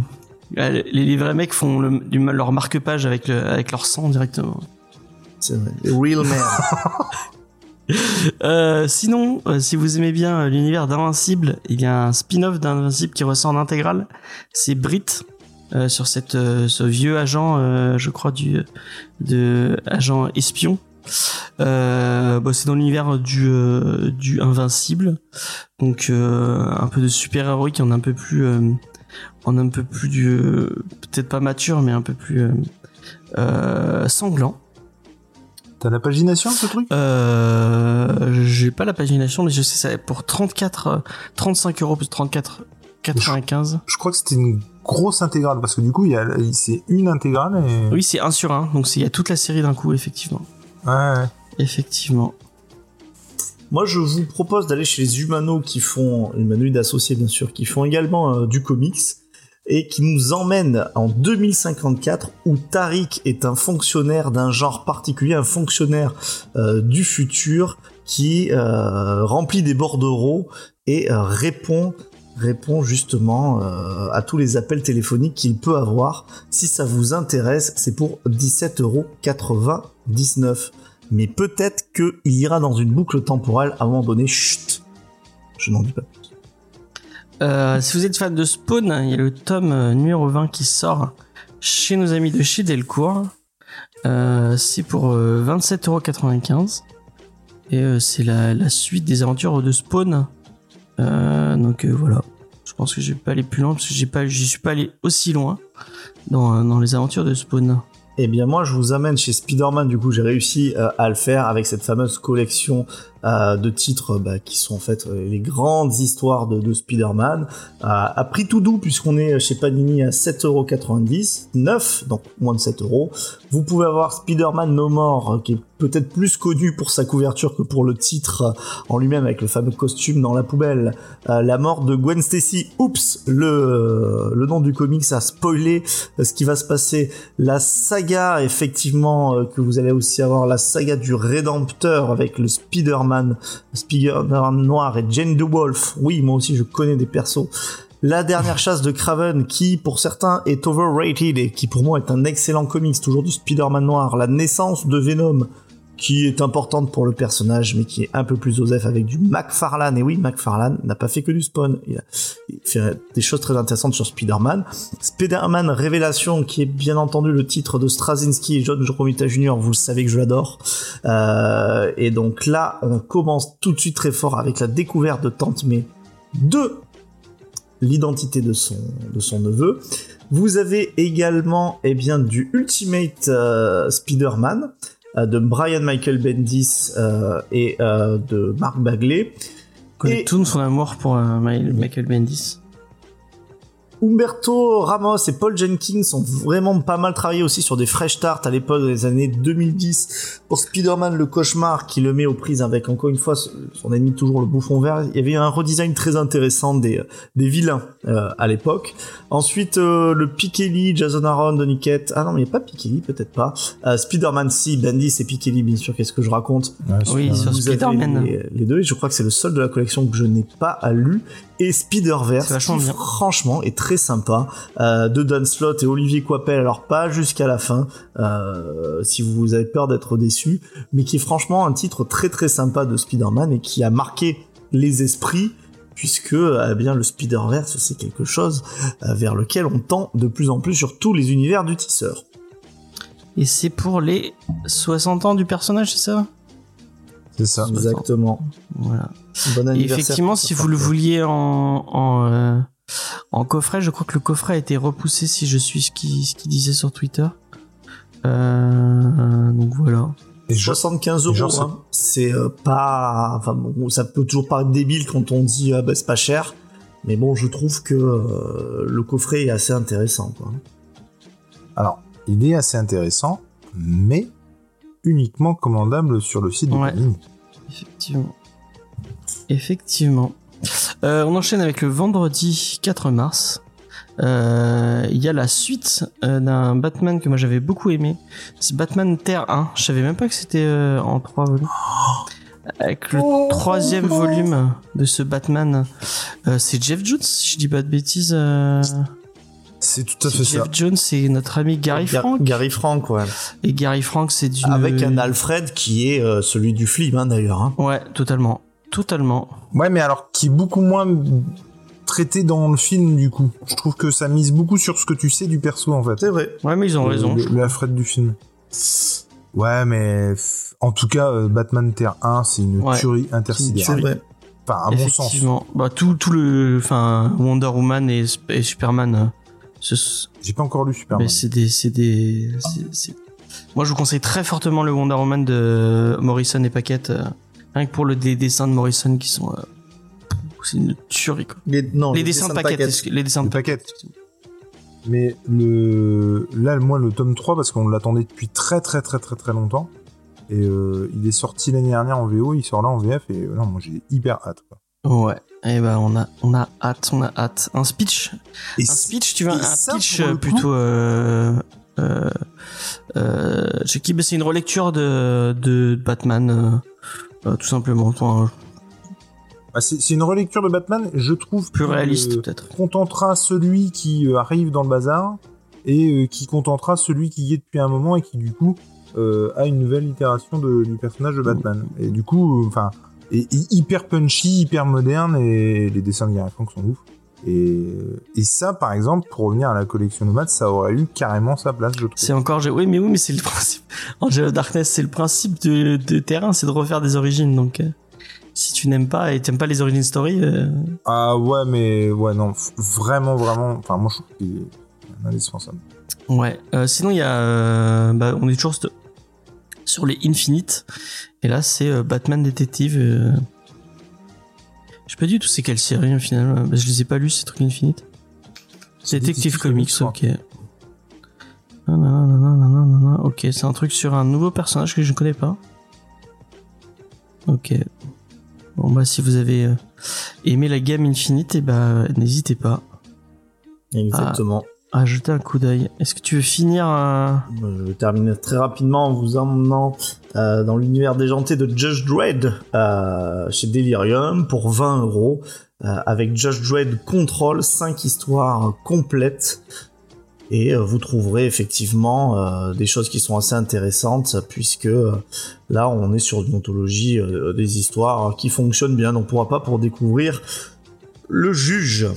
les, les vrais mecs font le- du, leur marque-page avec, le, avec leur sang directement. C'est vrai, real man. Euh, sinon, euh, si vous aimez bien euh, l'univers d'Invincible, il y a un spin-off d'Invincible qui ressort en intégrale. C'est Brit sur ce vieux agent, je crois de agent espion. C'est dans l'univers du Invincible, donc un peu de super héroïque, en un peu plus en un peu plus du peut-être pas mature, mais un peu plus sanglant. T'as la pagination, ce truc? Euh, j'ai pas la pagination, mais je sais ça pour 34, euh, 35 euros plus 34, 95. Je crois que c'était une grosse intégrale, parce que du coup, il y a, c'est une intégrale et... Oui, c'est un sur un, donc c'est- il y a toute la série d'un coup, effectivement. Ouais, ouais. Effectivement. Moi, je vous propose d'aller chez les Humano qui font, humanoïdes associés bien sûr, qui font également euh, du comics et qui nous emmènent en 2054 où Tariq est un fonctionnaire d'un genre particulier, un fonctionnaire euh, du futur qui euh, remplit des bordereaux et euh, répond répond justement à tous les appels téléphoniques qu'il peut avoir. Si ça vous intéresse, c'est pour 17,99€. Mais peut-être qu'il ira dans une boucle temporelle à un moment donné. Chut Je n'en dis pas. Euh, si vous êtes fan de Spawn, il y a le tome euh, numéro 20 qui sort chez nos amis de chez Delcourt. Euh, c'est pour euh, 27,95€. Et c'est la, suite des aventures de Spawn. Donc voilà. Je pense que je vais pas aller plus loin parce que j'ai pas, j'y suis pas allé aussi loin dans, les aventures de Spawn. Eh bien moi je vous amène chez Spider-Man, du coup j'ai réussi à le faire avec cette fameuse collection euh, de titres bah, qui sont en fait euh, les grandes histoires de, de Spider-Man. Euh, à prix tout doux puisqu'on est chez Panini à 7,90€, 9, donc moins de 7 euros. Vous pouvez avoir Spider-Man No More euh, qui est peut-être plus connu pour sa couverture que pour le titre euh, en lui-même avec le fameux costume dans la poubelle. Euh, la mort de Gwen Stacy, oups, le, le nom du comics a spoilé ce qui va se passer. La saga, effectivement, que vous allez aussi avoir, la saga du Rédempteur avec le Spider-Man, Spider-Man noir et Jane DeWolf. Oui, moi aussi je connais des persos. La dernière chasse de Craven, qui pour certains est overrated et qui pour moi est un excellent comics, toujours du Spider-Man noir. La naissance de Venom, qui est importante pour le personnage, mais qui est un peu plus osef avec du McFarlane. Et oui, McFarlane n'a pas fait que du spawn. Il a il fait des choses très intéressantes sur Spider-Man. Spider-Man Révélation, qui est bien entendu le titre de Straczynski et John Romita Jr., vous le savez que je l'adore. Euh, et donc là, on commence tout de suite très fort avec la découverte de Tante May de l'identité de son, de son neveu. Vous avez également eh bien, du Ultimate euh, Spider-Man de Brian Michael Bendis euh, et euh, de Mark Bagley. On connaît Et- tout son amour pour euh, Michael Bendis. Humberto Ramos et Paul Jenkins ont vraiment pas mal travaillé aussi sur des fresh starts à l'époque des années 2010 pour Spider-Man le cauchemar qui le met aux prises avec encore une fois son ennemi toujours le bouffon vert. Il y avait un redesign très intéressant des, des vilains euh, à l'époque. Ensuite euh, le Pikeli, Jason Aaron, Donny Cates. Ah non mais il n'y a pas Pikeli, peut-être pas. Euh, Spider-Man si, Bendis et Pikeli bien sûr, qu'est-ce que je raconte? Ouais, Oui, sur Spider-Man. Les, les deux, et je crois que c'est le seul de la collection que je n'ai pas à lu. Et Spider-Verse, qui franchement est très sympa, euh, de Dan Slott et Olivier Coipel, alors pas jusqu'à la fin, euh, si vous avez peur d'être déçu, mais qui est franchement un titre très très sympa de Spider-Man et qui a marqué les esprits, puisque eh bien le Spider-Verse c'est quelque chose euh, vers lequel on tend de plus en plus sur tous les univers du tisseur. Et c'est pour les 60 ans du personnage, c'est ça? C'est ça. Exactement. Voilà. Bon Et anniversaire. effectivement, si vous le vouliez en, en, euh, en coffret, je crois que le coffret a été repoussé si je suis ce qu'il ce disait sur Twitter. Euh, donc voilà. Et je- 75 euros, genre, hein. c'est euh, pas. Enfin, bon, ça peut toujours paraître débile quand on dit ah, bah, c'est pas cher, mais bon, je trouve que euh, le coffret est assez intéressant. Quoi. Alors, il est assez intéressant, mais uniquement commandable sur le site de Ouais. Panini. Effectivement. Effectivement. Euh, on enchaîne avec le vendredi 4 mars. Euh, Il y a la suite euh, d'un Batman que moi j'avais beaucoup aimé. C'est Batman Terre 1. Je savais même pas que c'était en trois volumes. Avec le troisième volume de ce Batman, c'est Jeff Jones, si je dis pas de bêtises. C'est tout à fait Jeff ça. Jones, c'est notre ami Gary Gar- Frank. Gary Frank, ouais. Et Gary Frank, c'est d'une. Avec un Alfred qui est celui du film, hein, d'ailleurs. hein. Ouais, totalement. Totalement. Ouais, mais alors qui est beaucoup moins traité dans le film du coup. Je trouve que ça mise beaucoup sur ce que tu sais du perso en fait. C'est vrai. Ouais, mais ils ont Euh, raison. Le, le Alfred du film. Ouais, mais en tout cas, euh, Batman Terre 1, c'est une Ouais. tuerie C'est intersidérale. vrai. Enfin, à mon sens. Effectivement. Bah, tout, tout le. Enfin, Wonder Woman et, Superman. euh, ce- J'ai pas encore lu Superman. mais c'est des. C'est des. c'est- c'est- Moi, je vous conseille très fortement le Wonder Woman de Morrison et Paquette. Rien que pour le, les dessins de Morrison qui sont. euh, c'est une tuerie, quoi. Les, non, les le dessins de dessin Paquette. excuse- Les dessins de. Mais le là, moi, le tome 3, parce qu'on l'attendait depuis très très très très très longtemps. Et euh, il est sorti l'année dernière en VO, il sort là en VF, et euh, non, moi j'ai hyper hâte. Quoi. Ouais. Et ben, on a, on a hâte, on a hâte. Un speech? Et Un speech, tu veux un ça, pitch plutôt. Euh, euh, euh, bah, C'est une relecture de, de Batman, euh, euh, tout simplement. Enfin, bah, c'est c'est une relecture de Batman, je trouve. plus réaliste, euh, peut-être. contentera celui qui euh, arrive dans le bazar et euh, qui contentera celui qui y est depuis un moment et qui du coup euh, a une nouvelle itération de- du personnage de Batman. Et du coup, euh, enfin, hyper punchy, hyper moderne et les dessins de Gary Frank sont ouf. Et, et ça, par exemple, pour revenir à la collection Nomade, ça aurait eu carrément sa place, je trouve. C'est encore. Oui, mais oui, mais c'est le principe. Angel of Darkness, c'est le principe de, de terrain, c'est de refaire des origines. Donc, euh, si tu n'aimes pas et t'aimes pas les origin story, euh, Ah ouais, mais ouais, non, vraiment, vraiment. Enfin, moi, je trouve qu'il est indispensable. ouais. Euh, sinon, il y a, euh, bah, on est toujours sur les Infinite, et là, c'est euh, Batman Détective. Je sais pas du tout c'est quelle série au final. euh, bah, je les ai pas lus ces trucs Infinite. Détective Comics, ok. Ok, c'est un truc sur un nouveau personnage que je ne connais pas. Ok. Bon bah si vous avez euh, aimé la gamme Infinite, et bah n'hésitez pas Exactement. À un coup d'œil. Est-ce que tu veux finir euh, Je vais terminer très rapidement en vous emmenant euh, dans l'univers déjanté de Judge Dredd euh, chez Delirium pour 20 euros avec Judge Dredd Control, 5 histoires complètes. Et vous trouverez effectivement des choses qui sont assez intéressantes puisque là on est sur une anthologie euh, des histoires qui fonctionnent bien. Donc pourra pas pour découvrir le juge.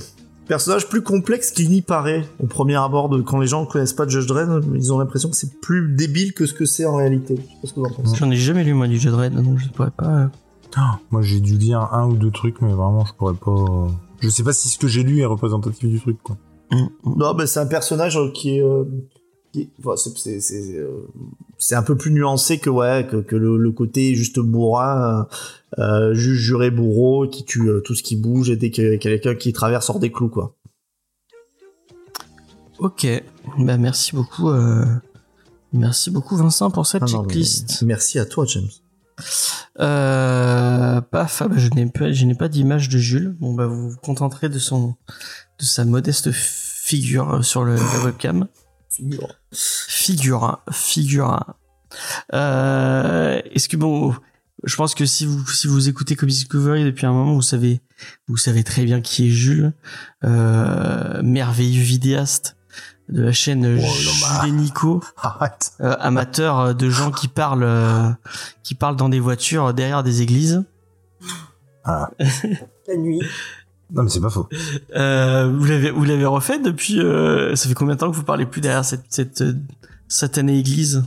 Personnage plus complexe qu'il n'y paraît au premier abord. De, quand les gens ne connaissent pas Judge Dredd, ils ont l'impression que c'est plus débile que ce que c'est en réalité. Je sais pas ce que vous en pensez. J'en ai jamais lu moi du Judge Dredd, donc je pourrais pas. euh, Ah, moi, j'ai dû lire un ou deux trucs, mais vraiment, je pourrais pas. Je sais pas si ce que j'ai lu est représentatif du truc, quoi. mm. Non, ben c'est un personnage euh, qui est, euh, qui est- enfin, c'est, c'est, euh, un peu plus nuancé que ouais que, que le, le côté juste bourrin, euh, euh, juge juré bourreau qui tue euh, tout ce qui bouge et dès qu'il y a quelqu'un qui traverse hors des clous quoi. Ok, bah merci beaucoup. euh, Merci beaucoup Vincent pour cette Ah non, checklist. merci à toi James. Euh, paf, ah bah, je n'ai pas, je n'ai pas d'image de Jules. Bon bah vous vous contenterez de son, de sa modeste figure sur le, la webcam. Figure, figure. Euh, est-ce que bon, je pense que si vous, si vous écoutez Comics Discovery depuis un moment, vous savez, vous savez très bien qui est Jules, euh, merveilleux vidéaste de la chaîne Jules et Nico Arrête. euh, amateur de gens qui parlent euh, qui parlent dans des voitures derrière des églises. Voilà. La nuit. Non, mais c'est pas faux. Euh, vous l'avez vous l'avez refait depuis euh, ça fait combien de temps que vous parlez plus derrière cette cette satanée église?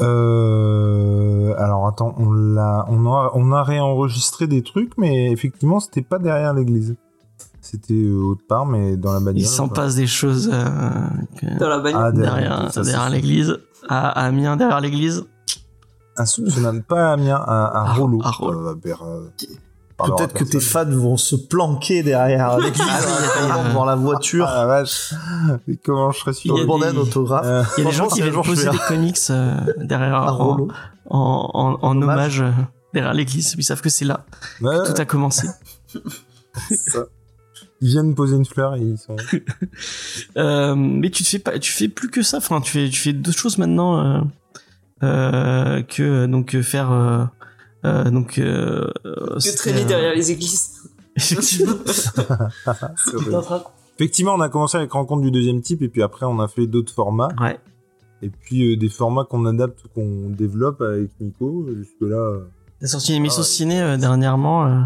Euh, attends, on l'a, on a, on a réenregistré des trucs, mais effectivement, c'était pas derrière l'église. C'était euh, autre part, mais dans la bagnole. Il s'en passe des choses euh, que- Dans la bagnole. Ah, derrière derrière l'église à, à Amiens derrière l'église. Insoupçonnable, pas à Amiens, à, à À- Rollo. à Rollo. Euh, euh, Peut-être que tes fans vont se planquer derrière l'église Ah dans la voiture. Ah la vache. Mais comment je serais Il y sûr a des- autographe. Euh, Il y a des gens qui je poser des comics euh, derrière un en, en, en, en En hommage euh, derrière l'église. Ils savent que c'est là ouais, que tout a commencé. ça. Ils viennent poser une fleur et ils sont. Euh, mais tu fais pas, tu fais plus que ça. Enfin, tu fais, tu fais d'autres choses maintenant euh, euh, que euh, donc euh, faire euh, euh, donc euh, euh, Que c'était, traîner euh, derrière les églises. Effectivement. Effectivement, on a commencé avec Rencontre du deuxième type, et puis après, on a fait d'autres formats. ouais. Et puis euh, des formats qu'on adapte, qu'on développe avec Nico. Jusque-là. euh, T'as sorti une émission Ah ouais. ciné euh, dernièrement. euh.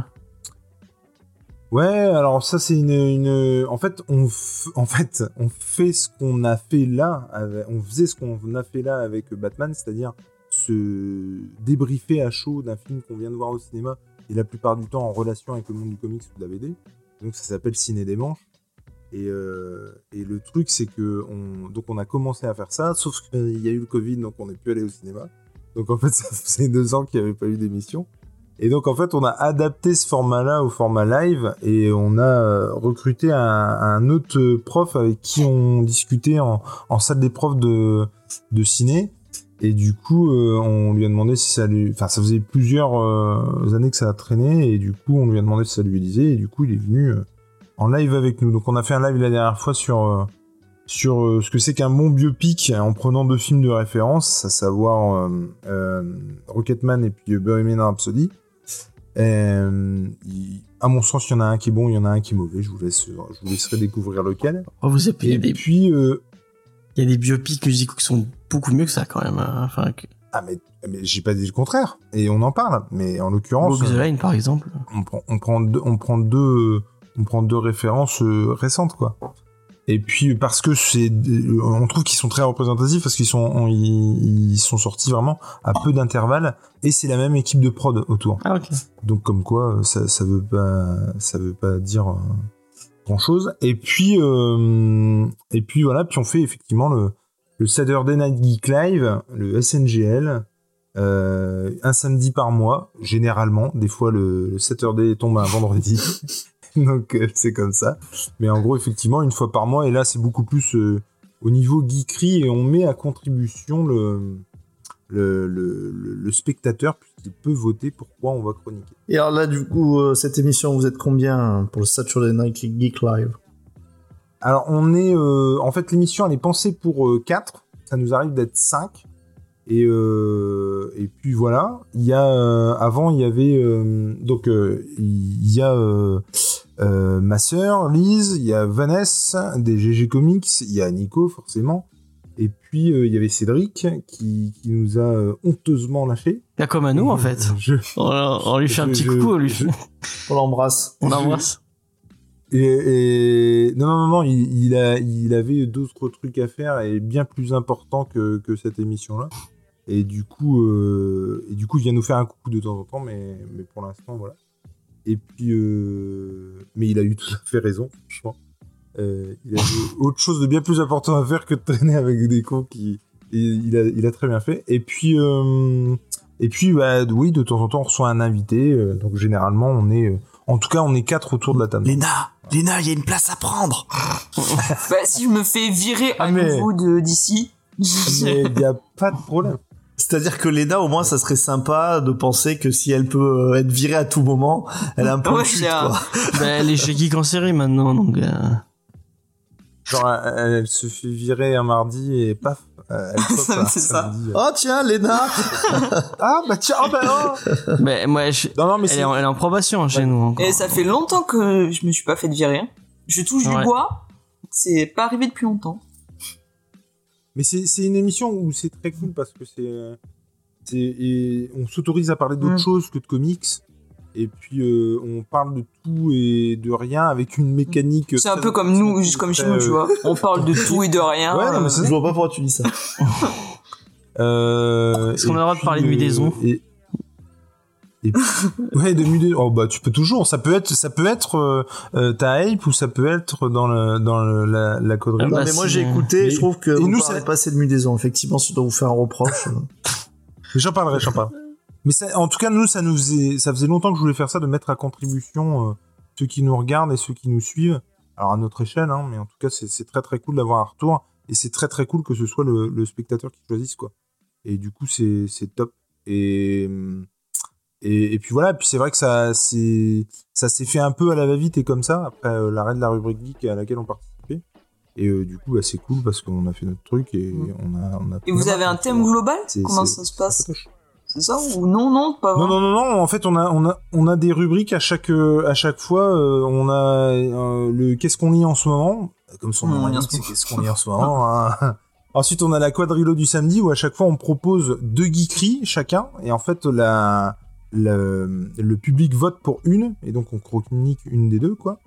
Ouais, alors ça c'est une, une- en fait on f- en fait on fait ce qu'on a fait là, avec- on faisait ce qu'on a fait là avec Batman, c'est-à-dire se débriefer à chaud d'un film qu'on vient de voir au cinéma et la plupart du temps en relation avec le monde du comics ou de la BD. Donc ça s'appelle Ciné des manches. Et, euh, le truc c'est que on, donc on a commencé à faire ça, sauf qu'il y a eu le Covid donc on n'est plus allé au cinéma. Donc en fait ça faisait deux ans qu'il n'y avait pas eu d'émission. Et donc en fait, on a adapté ce format-là au format live et on a euh, recruté un, autre prof avec qui on discutait en, salle des profs de ciné. Et du coup, euh, on lui a demandé si ça lui... Enfin, ça faisait plusieurs euh, années que ça a traîné et du coup, on lui a demandé si ça lui disait et du coup, il est venu euh, en live avec nous. Donc on a fait un live la dernière fois sur... sur ce que c'est qu'un bon biopic en prenant deux films de référence, à savoir Rocketman et puis Bohemian Rhapsody. Il- à mon sens, il y en a un qui est bon, il y en a un qui est mauvais. Je vous, laisse, je vous laisserai découvrir lequel. Oh, vous avez, Et des, puis, il y a des biopics musicaux qui sont beaucoup mieux que ça quand même. hein. Enfin, que ah mais, mais j'ai pas dit le contraire. Et on en parle. Mais en l'occurrence, Walk the Line par exemple. on prend, on prend deux, on prend deux, on prend deux références euh, récentes quoi. Et puis parce que c'est, euh, on trouve qu'ils sont très représentatifs parce qu'ils sont, ils, ils sont sortis vraiment à peu d'intervalle et c'est la même équipe de prod autour. Ah, ok. Donc comme quoi, ça, ça veut pas, ça veut pas dire euh, grand chose. Et puis, euh, et puis voilà, puis on fait effectivement le, le Saturday Night Geek Live, le SNGL, euh, un samedi par mois, généralement. Des fois, le, Saturday tombe un vendredi. Donc euh, c'est comme ça. Mais en gros, effectivement, une fois par mois. Et là, c'est beaucoup plus euh, au niveau geekery et on met à contribution le, le, le, le- spectateur puisqu'il peut voter pour quoi on va chroniquer. Et alors là, du coup, cette émission, vous êtes combien pour le Saturday Night Geek Live? Alors on est... euh, en fait, l'émission, elle est pensée pour 4. Ça nous arrive d'être 5. Et, euh, et puis voilà, il y a euh, avant il y avait euh, donc euh, il y a euh, euh, ma sœur Lise, il y a Vanessa des GG Comics, il y a Nico forcément, et puis euh, il y avait Cédric qui, qui nous a euh, honteusement lâché. Bien comme à nous, en fait. Je- On, on lui fait un petit je- coucou, lui On l'embrasse. on l'embrasse. Et, et- non non non il, il a avait d'autres trucs à faire et bien plus importants que, que cette émission là. Et du coup euh, et du coup il vient nous faire un coucou de temps en temps, mais mais pour l'instant voilà. Et puis euh, mais il a eu tout à fait raison, franchement. Euh, il avait autre chose de bien plus important à faire que de traîner avec des cons qui il a il a très bien fait. Et puis euh, et puis bah oui de temps en temps on reçoit un invité, donc généralement on est en tout cas on est quatre autour de la table. Léna, Léna, il y a une place à prendre. Bah, si je me fais virer à Ah, mais- nouveau de d'ici. Mais il n'y a pas de problème. C'est-à-dire que Léna, au moins, ça serait sympa de penser que si elle peut euh, être virée à tout moment, elle a un peu Ouais, de chute, j'ai un- quoi. bah, elle est chez Geek en série maintenant, donc. euh, Genre, elle, elle se fait virer un mardi et paf, euh, elle ça. samedi. Oh tiens, Léna Ah bah tiens, oh bah non Mais moi, je- Non, non, mais elle, est en, elle est en probation chez nous. encore. Et ça fait longtemps que je me suis pas fait virer. hein. Je touche Ouais. du bois. C'est pas arrivé depuis longtemps. Mais c'est, c'est une émission où c'est très cool parce que c'est... euh, c'est et on s'autorise à parler d'autres Mm. choses que de comics. Et puis, euh, on parle de tout et de rien avec une mécanique... C'est un peu comme nous, juste comme chez nous, tu euh, vois. On parle de tout et de rien. Ouais, non, mais euh, c'est- Je vois pas pourquoi tu dis ça. Euh, Est-ce qu'on a le droit de parler de euh, et... et- ouais, de des Oh bah tu peux toujours. Ça peut être, ça peut être euh, euh, ta hype ou ça peut être dans le dans le, la la coderie. Ah Non, bah, mais moi j'ai euh, écouté, mais- je trouve que et vous nous, parlez ça- pas assez de Mudaison. Effectivement, si je dois vous faire un reproche. euh, J'en parlerai, j'en parle. Mais ça, en tout cas, nous, ça nous faisait, ça faisait longtemps que je voulais faire ça, de mettre à contribution euh, ceux qui nous regardent et ceux qui nous suivent. Alors à notre échelle, hein, mais en tout cas, c'est très très cool d'avoir un retour et c'est très très cool que ce soit le, le spectateur qui choisisse quoi. Et du coup, c'est top. Et, et et puis voilà. Puis c'est vrai que ça s'est fait un peu à la va-vite et comme ça après euh, l'arrêt de la rubrique geek à laquelle on participait. Et euh, du coup, bah, c'est cool parce qu'on a fait notre truc et Mm. on a on a. Et vous avez un thème global? Comment ça se passe? C'est ça ou non, non, pas Non, non, non, non. En fait, on a, on a, on a des rubriques à chaque, euh, à chaque fois. euh, on a euh, le qu'est-ce qu'on lit en ce moment, comme son nom Mmh, l'indique, c'est qu'est-ce qu'on lit en ce moment. hein. Ensuite, on a la quadrilo du samedi où à chaque fois on propose deux geekeries chacun, et en fait la, le, le public vote pour une, et donc on chronique une des deux, quoi.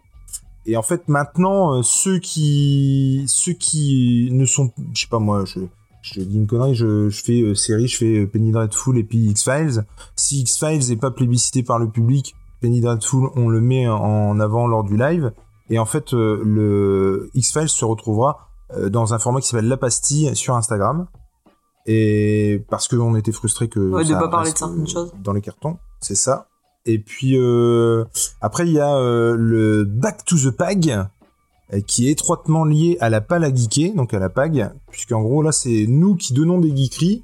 Et en fait, maintenant, ceux qui, ceux qui ne sont, je sais pas moi, je, je dis une connerie, je, je fais euh, série, je fais euh, Penny Dreadful et puis X-Files. Si X-Files n'est pas plébiscité par le public, Penny Dreadful, on le met en avant lors du live. Et en fait, euh, le X-Files se retrouvera euh, dans un format qui s'appelle La Pastille sur Instagram. Et parce qu'on était frustré que Ouais, de ça pas parler de certaines choses. dans les cartons, c'est ça. Et puis euh, après il y a le Back to the Pag qui est étroitement lié à la pale à donc à la PAG, puisqu'en gros là c'est nous qui donnons des geekeries,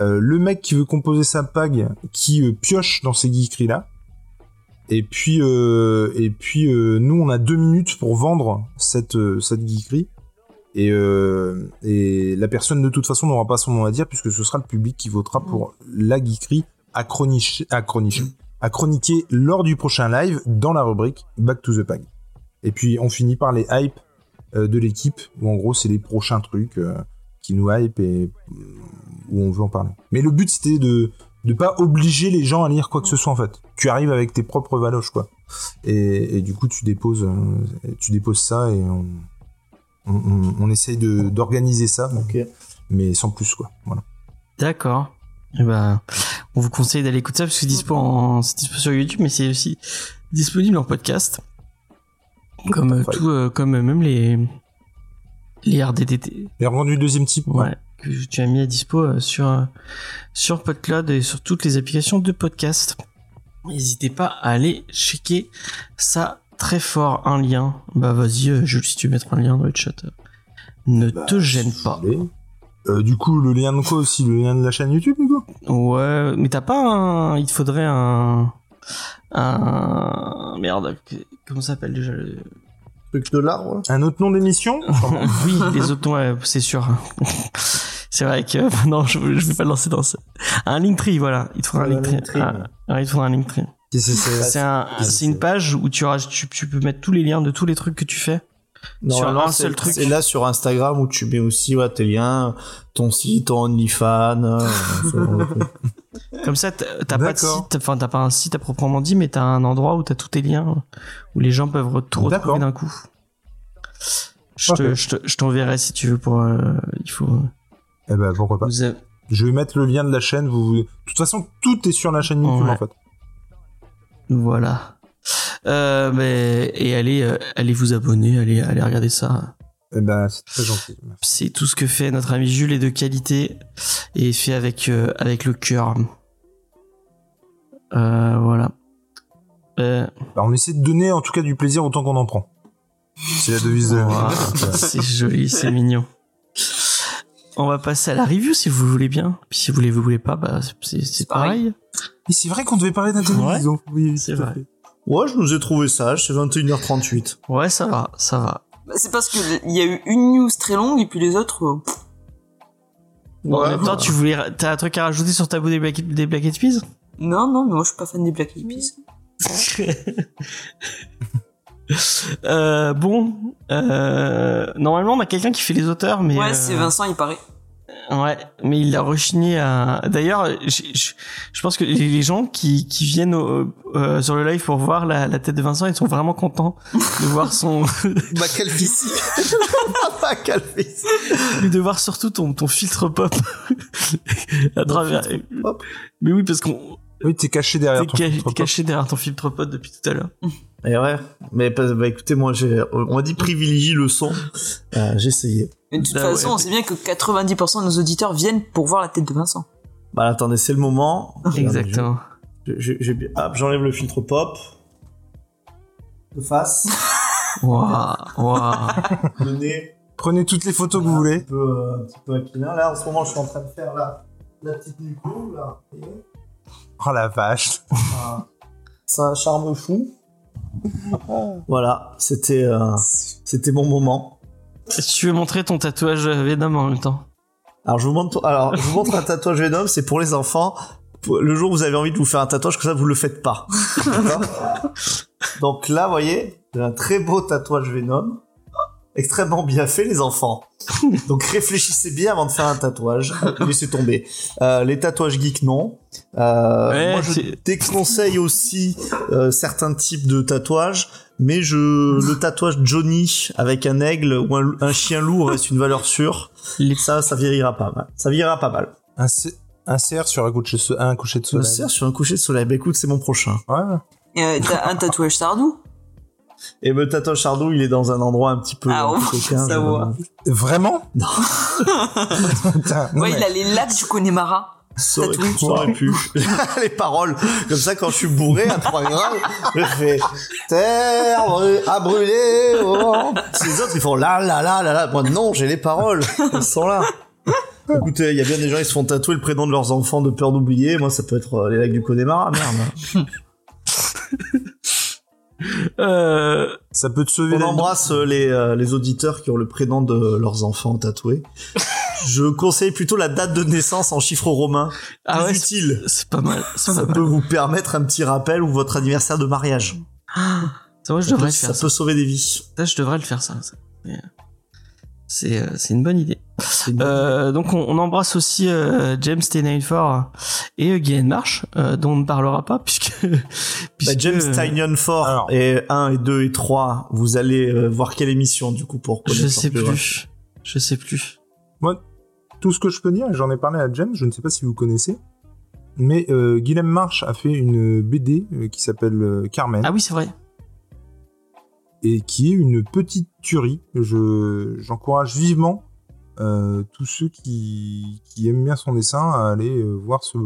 euh, le mec qui veut composer sa PAG qui euh, pioche dans ces geekeries là, et puis euh, et puis euh, nous on a deux minutes pour vendre cette euh, cette geekerie. Et, euh, et la personne de toute façon n'aura pas son nom à dire puisque ce sera le public qui votera pour la geekerie à, à, à chroniquer lors du prochain live dans la rubrique Back to the Pag. Et puis on finit par les hypes euh, de l'équipe où en gros c'est les prochains trucs euh, qui nous hype et euh, où on veut en parler. Mais le but c'était de de pas obliger les gens à lire quoi que ce soit en fait. Tu arrives avec tes propres valoches quoi. Et, et du coup tu déposes euh, tu déposes ça et on on, on- on essaye de d'organiser ça, mais sans plus quoi. Voilà. D'accord. Eh ben, on vous conseille d'aller écouter ça parce que c'est dispo, en, c'est dispo sur YouTube, mais c'est aussi disponible en podcast. Comme euh, tout, euh, comme euh, même les les RDDT, Les revendus deuxième type. ouais, que tu as mis à dispo sur sur PodCloud et sur toutes les applications de podcast. N'hésitez pas à aller checker ça très fort. Un lien, bah vas-y, Jules, si tu veux mettre un lien dans le chat, ne Bah, te gêne pas. Euh, du coup, le lien de quoi aussi? Le lien de la chaîne YouTube, du coup? Ouais, mais t'as pas un. Il te faudrait un. Un. Merde, que- comment ça s'appelle déjà le... Truc de l'arbre. Un autre nom d'émission? Oui, les autres, ouais, c'est sûr. c'est vrai que. Non, je, je vais pas le lancer dans ça. Un Linktree, voilà. Il te faudra un Ouais, un Linktree. Ah, il te faudra un Linktree. C'est- c'est- c'est- C'est un, c'est- c'est une page où tu, auras, tu, tu peux mettre tous les liens de tous les trucs que tu fais. Sur un c'est- seul truc. C'est là sur Instagram où tu mets aussi ouais, tes liens, ton site, ton OnlyFans. euh. Comme ça, t'as pas de site, enfin, t'as pas un site à proprement dit, mais t'as un endroit où t'as tous tes liens, où les gens peuvent tout retrouver d'un coup. Je te- t'enverrai si tu veux pour, euh, il faut, Eh ben, pourquoi pas. avez- Je vais mettre le lien de la chaîne. Vous... De toute façon, tout est sur la chaîne YouTube, Ouais. en fait. voilà. Euh, mais, et allez, euh, allez vous abonner, allez, allez regarder ça. Eh ben, c'est très gentil. C'est tout ce que fait notre ami Jules est de qualité et fait avec, euh, avec le cœur. Euh, voilà. Euh, Bah, on essaie de donner, en tout cas, du plaisir autant qu'on en prend. C'est la devise de... C'est joli, c'est mignon. On va passer à la review si vous voulez bien. Puis si vous voulez, vous voulez pas, bah c'est pareil. Mais c'est vrai qu'on devait parler d'un télévision. Oui, C'est vrai. fait. Ouais, je nous ai trouvé sage, c'est 21h38. Ouais, ça va, ça va. Bah, C'est parce que il y a eu une news très longue et puis les autres. euh, en même temps, tu voulais, t'as un truc à rajouter sur ta bout des Black, des Black Eyed Peas? Non, non, mais moi je suis pas fan des Black Eyed Peas. euh, Bon, euh, normalement, on a quelqu'un qui fait les auteurs, mais Ouais, euh, c'est Vincent, il paraît. Ouais, mais il a rechigné à. D'ailleurs, j'ai- je je pense que les gens qui, qui viennent au- euh, sur le live pour voir la, la tête de Vincent, ils sont vraiment contents de voir son, Ma calvitie. Ma calvitie. mais de voir surtout ton, ton filtre pop à travers. pop. Mais oui, parce qu'on Oui, t'es caché derrière t'es ton ca- filtre t'es pop. caché derrière ton filtre pop depuis tout à l'heure. Et ouais, mais bah, bah, écoutez, moi, j'ai, on m'a dit privilégie le son. Euh, j'ai essayé. Mais de toute Bah façon, ouais. on sait bien que 90% de nos auditeurs viennent pour voir la tête de Vincent. Bah attendez, c'est le moment. Exactement. Je- je-. Hop, j'enlève le filtre pop. De face. Waouh, waouh. le nez. Prenez toutes les photos que vous Un voulez. petit peu, euh, un petit peu incliné. Là, en ce moment, je suis en train de faire la, la petite nuque longue, là. Oh la vache. Ah, C'est un charme fou. voilà, c'était euh, c'était mon moment. Si tu veux montrer ton tatouage Venom en même temps. Alors je vous montre, alors je vous montre un tatouage Venom, c'est pour les enfants. Le jour où vous avez envie de vous faire un tatouage, comme ça vous le faites pas. Donc là, vous voyez, j'ai un très beau tatouage Venom, extrêmement bien fait les enfants. Donc réfléchissez bien avant de faire un tatouage. Laissez tomber. Euh, les tatouages geeks non. Euh, Ouais, moi je déconseille aussi euh, certains types de tatouages. Mais je, le tatouage Johnny avec un aigle ou un, un chien loup reste une valeur sûre. Les- Ça, ça vieillira pas mal. Ça vieillira pas mal. Un, C- un CR sur un coucher de, so- un coucher de Je soleil. sers sur un coucher de soleil. Bah écoute, c'est mon prochain. Ouais. Euh, t'as un tatouage Sardou? Et le tatouage Chardou, il est dans un endroit un petit peu, Ah, oh, coquin. ça je- va. Vraiment? Non. Putain, non, Ouais, mais- il a les lacs du Connemara. Ça aurait, ça aurait pu. les paroles. Comme ça, quand je suis bourré à trois grammes, je fais Terre à brûler. Oh. Les autres, ils font là, là, là, là, là. Moi, non, j'ai les paroles. Elles sont là. Écoutez, il y a bien des gens qui se font tatouer le prénom de leurs enfants de peur d'oublier. Moi, ça peut être euh, les lacs du Connemara, merde. Euh, Ça peut te sauver On embrasse euh, les, euh, les auditeurs qui ont le prénom de leurs enfants tatoués. Je conseille plutôt la date de naissance en chiffres romains. ah Plus ouais, utile. c'est pas mal. Ça pas mal. peut vous permettre un petit rappel ou votre anniversaire de mariage. Ça, moi, je Ça, devrais peut, le faire ça ça. peut sauver des vies. Ça, je devrais le faire ça. ça. Mais, C'est euh, c'est une bonne idée. Euh, donc on, on embrasse aussi euh, James T94 et euh, Guylaine Marsh, euh, dont on ne parlera pas puisque, Bah, puisque James euh, Tynion Fort alors- et 1 et 2 et 3, vous allez euh, voir quelle émission du coup pour connaître je sais plus plus, je sais plus. Tout ce que je peux dire, et j'en ai parlé à James, je ne sais pas si vous connaissez, mais euh, Guillaume March a fait une BD euh, qui s'appelle euh, Carmen. Ah oui c'est vrai. Et qui est une petite tuerie. Je, j'encourage vivement euh, tous ceux qui, qui aiment bien son dessin à aller euh, voir ce,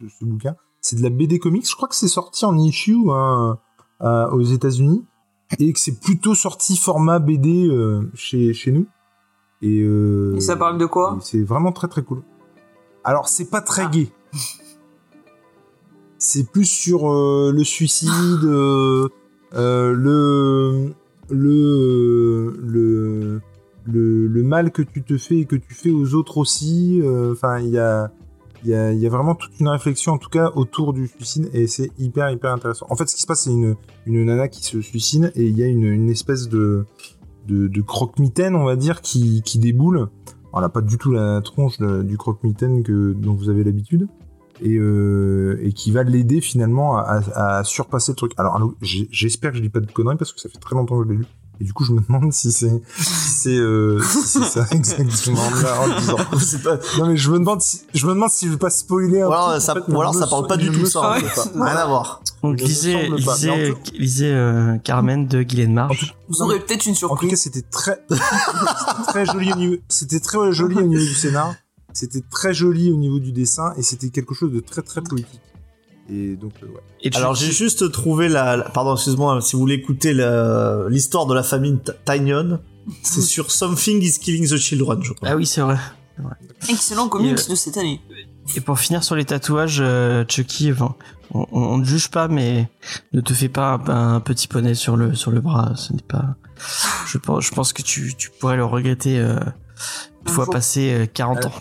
ce, ce bouquin. C'est de la BD comics. Je crois que c'est sorti en issue hein, à- aux États-Unis et que c'est plutôt sorti format BD euh, chez, chez nous. Et, Et ça parle de quoi? C'est vraiment très très cool. Alors c'est pas très Ah. gai. C'est plus sur le suicide, le, le, le, le, mal que tu te fais et que tu fais aux autres aussi. euh, Enfin, il y a, y, a, y a vraiment toute une réflexion, en tout cas, autour du suicide, et c'est hyper, hyper intéressant. En fait, ce qui se passe, c'est une, une nana qui se suicide, et il y a une, une espèce de, de, de croque-mitaine, on va dire, qui, qui déboule. Alors, elle n'a pas du tout la tronche de- du croque-mitaine que, dont vous avez l'habitude. Et, euh, et qui va l'aider finalement à, à- à surpasser le truc. Alors, j'espère que je dis pas de conneries parce que ça fait très longtemps que je l'ai lu. Et du coup, je me demande si c'est si c'est euh, si c'est ça exactement. Là, en le disant. C'est pas- Non mais je me demande si je me demande si je veux pas spoiler un Ou alors, en ça, fait, ou alors ça parle pas du tout ça. en Ouais. fait. Rien à voir. Donc lisez, lisez, lisez euh, Carmen de Guylaine Marsh. Vous aurez peut-être une En tout cas, surprise. c'était très, très joli au niveau, c'était très joli au niveau du scénar. C'était très joli au niveau du dessin et c'était quelque chose de très très poétique. Et donc, euh, ouais. Et Alors j'ai juste trouvé la, la- pardon excuse-moi si vous voulez écouter l'histoire de la famille T- Tynion, c'est sur Something is Killing the Children je crois. Ah oui c'est vrai. Excellent comics euh, de cette année. Et pour finir sur les tatouages, euh, Chucky, enfin, on, ne juge pas, mais ne te fais pas un, un petit poney sur le sur le bras. Ce n'est pas. Je pense, je pense que tu, tu pourrais le regretter euh, une Un fois jour. passé euh, 40 ans.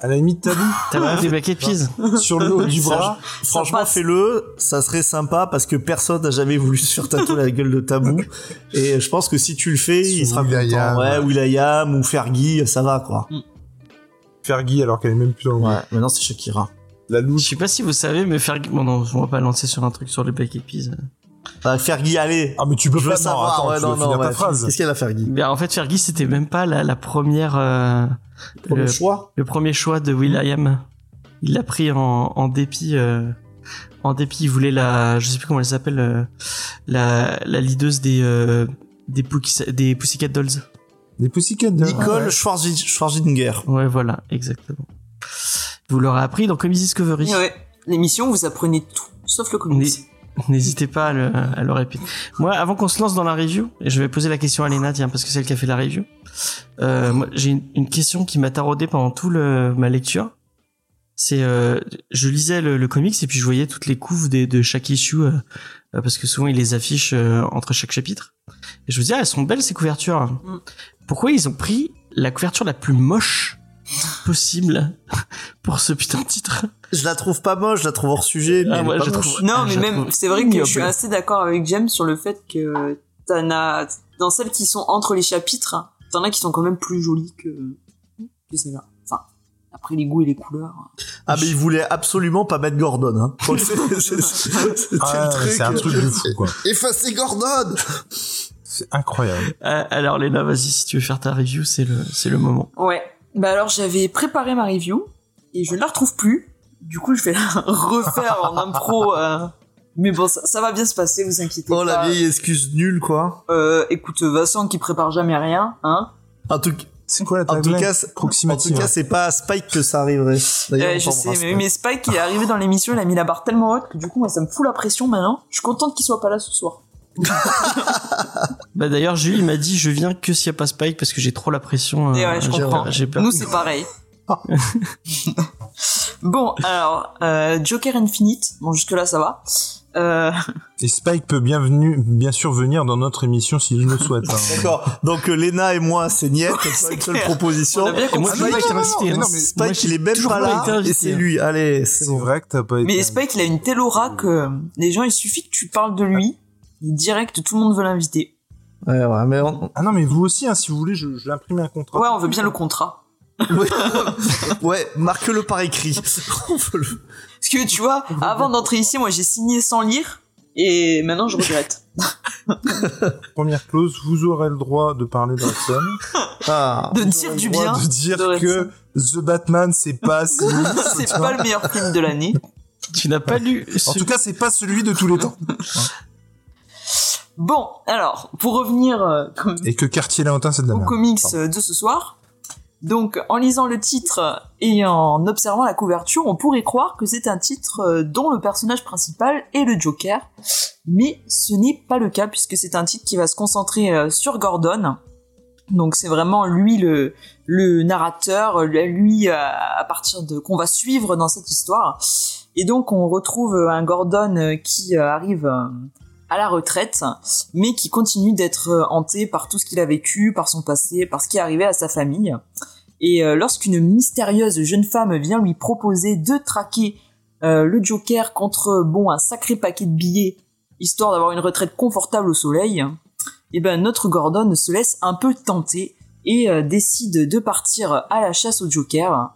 À la limite, tabou T'as pas des Black Eyed Peas sur le haut du Ça, bras. Franchement fais-le, ça serait sympa parce que personne n'a jamais voulu se faire tatouer la gueule de Tabou et je pense que si tu le fais il sera Will.i.am. content. Ouais Will.i.am ou Fergie ça va quoi. Fergie alors qu'elle est même plus dans le Ouais maintenant c'est Shakira. La Je louche. sais pas si vous savez, mais faire. Bon, non, on va pas lancer sur un truc sur les Black Eyed Peas. Bah, Fergie allez. Ah mais tu peux je veux pas. non, savoir. attends, ouais, tu non, finir non, ta phrase. Qu'est-ce qu'elle a Fergie Ben, en fait, Fergie, c'était même pas la, la première. euh, le le, choix le premier choix de Will.i.am. Il l'a pris en, en dépit. euh, en dépit, il voulait la. Je sais plus comment elle s'appelle. euh, la, la leaduse des. euh, des, Pussycat- des Pussycat Dolls. Des Pussycat Dolls. Nicole Ouais. Schwarzi- Schwarzenegger. Ouais, voilà, exactement. Vous l'aurez appris dans Comedy Discovery. Ouais, l'émission, vous apprenez tout, sauf le comics. N'hésitez pas à le, à le répéter. Moi, avant qu'on se lance dans la review, et je vais poser la question à Léna, tiens, parce que c'est elle qui a fait la review. Euh, moi, j'ai une, une question qui m'a taraudé pendant tout le, ma lecture. C'est, euh, je lisais le, le comics et puis je voyais toutes les couves des, de chaque issue, euh, euh, parce que souvent ils les affichent euh, entre chaque chapitre. Et je me disais, ah, elles sont belles ces couvertures. Mm. Pourquoi ils ont pris la couverture la plus moche possible pour ce putain de titre? Je la trouve pas moche, je la trouve hors sujet, mais Ah, elle est ouais, pas je moche. trouve- Non, Ah, mais je même, trouve c'est vrai que je suis assez d'accord avec James sur le fait que t'en as, dans celles qui sont entre les chapitres, t'en as qui sont quand même plus jolies que, que celles-là. Enfin, après les goûts et les couleurs. Ah mais il voulait absolument pas mettre Gordon. Hein. C'est- Ah, c'est un truc de fou quoi. Effacez Gordon C'est incroyable. Euh, Alors Léna, vas-y, si tu veux faire ta review, c'est le, c'est le moment. Ouais. Bah alors, j'avais préparé ma review, et je ne la retrouve plus. Du coup, je vais la refaire en impro, euh, Mais bon, ça, ça va bien se passer, vous inquiétez Oh la pas. vieille excuse nulle quoi. Euh, écoute, Vincent qui prépare jamais rien, hein. En tout, C'est quoi la en tout cas, c'est- en tout Approximative. cas, c'est pas à Spike que ça arriverait. Euh, je sais, mais, Spike. mais Spike, il est arrivé dans l'émission, il a mis la barre tellement haute que du coup, moi, ça me fout la pression maintenant. Je suis contente qu'il soit pas là ce soir. Bah d'ailleurs, Julie m'a dit je viens que s'il y a pas Spike parce que j'ai trop la pression. Et euh, ouais, je j'ai- comprends. Peur. Nous, c'est pareil. bon, alors, euh, Joker Infinite. Bon, jusque-là, ça va. Euh, Et Spike peut bien sûr venir dans notre émission s'il le souhaite. hein. D'accord. Donc euh, Lena et moi, c'est niet, c'est une seule clair. proposition. On a bien Et moi, pas non, être non, non, non, mais Spike, Moi, il est même toujours pas là, et c'est lui. Allez, c'est bon. vrai que t'as pas été. Mais Spike, il a une telle aura que les gens, il suffit que tu parles de lui, il direct, tout le monde veut l'inviter. Ouais, ouais, mais on- Ah non, mais vous aussi, hein, si vous voulez, je, je vais imprimer un contrat. Ouais, on veut bien le contrat. Ouais, ouais, marque-le par écrit. Parce que tu vois, avant d'entrer ici, moi j'ai signé sans lire, et maintenant je regrette. Première clause, vous aurez le droit de parler de Wrexham. Ah. De dire du bien. De dire de que The Batman, c'est pas si... C'est pas le meilleur film de l'année. Tu n'as pas lu. En tout cas, c'est pas celui de tous les temps. Bon, alors, pour revenir euh, comme- Et que Quartier Lamantin, c'est de la aux comics Pardon. euh, de ce soir, donc en lisant le titre et en observant la couverture, on pourrait croire que c'est un titre euh, dont le personnage principal est le Joker, mais ce n'est pas le cas puisque c'est un titre qui va se concentrer euh, sur Gordon. Donc c'est vraiment lui le, narrateur, lui euh, à partir de qu'on va suivre dans cette histoire. Et donc on retrouve un Gordon qui arrive à la retraite, mais qui continue d'être hanté par tout ce qu'il a vécu, par son passé, par ce qui est arrivé à sa famille. Et euh, lorsqu'une mystérieuse jeune femme vient lui proposer de traquer euh, le Joker contre bon un sacré paquet de billets, histoire d'avoir une retraite confortable au soleil, et ben notre Gordon se laisse un peu tenter et euh, décide de partir à la chasse au Joker.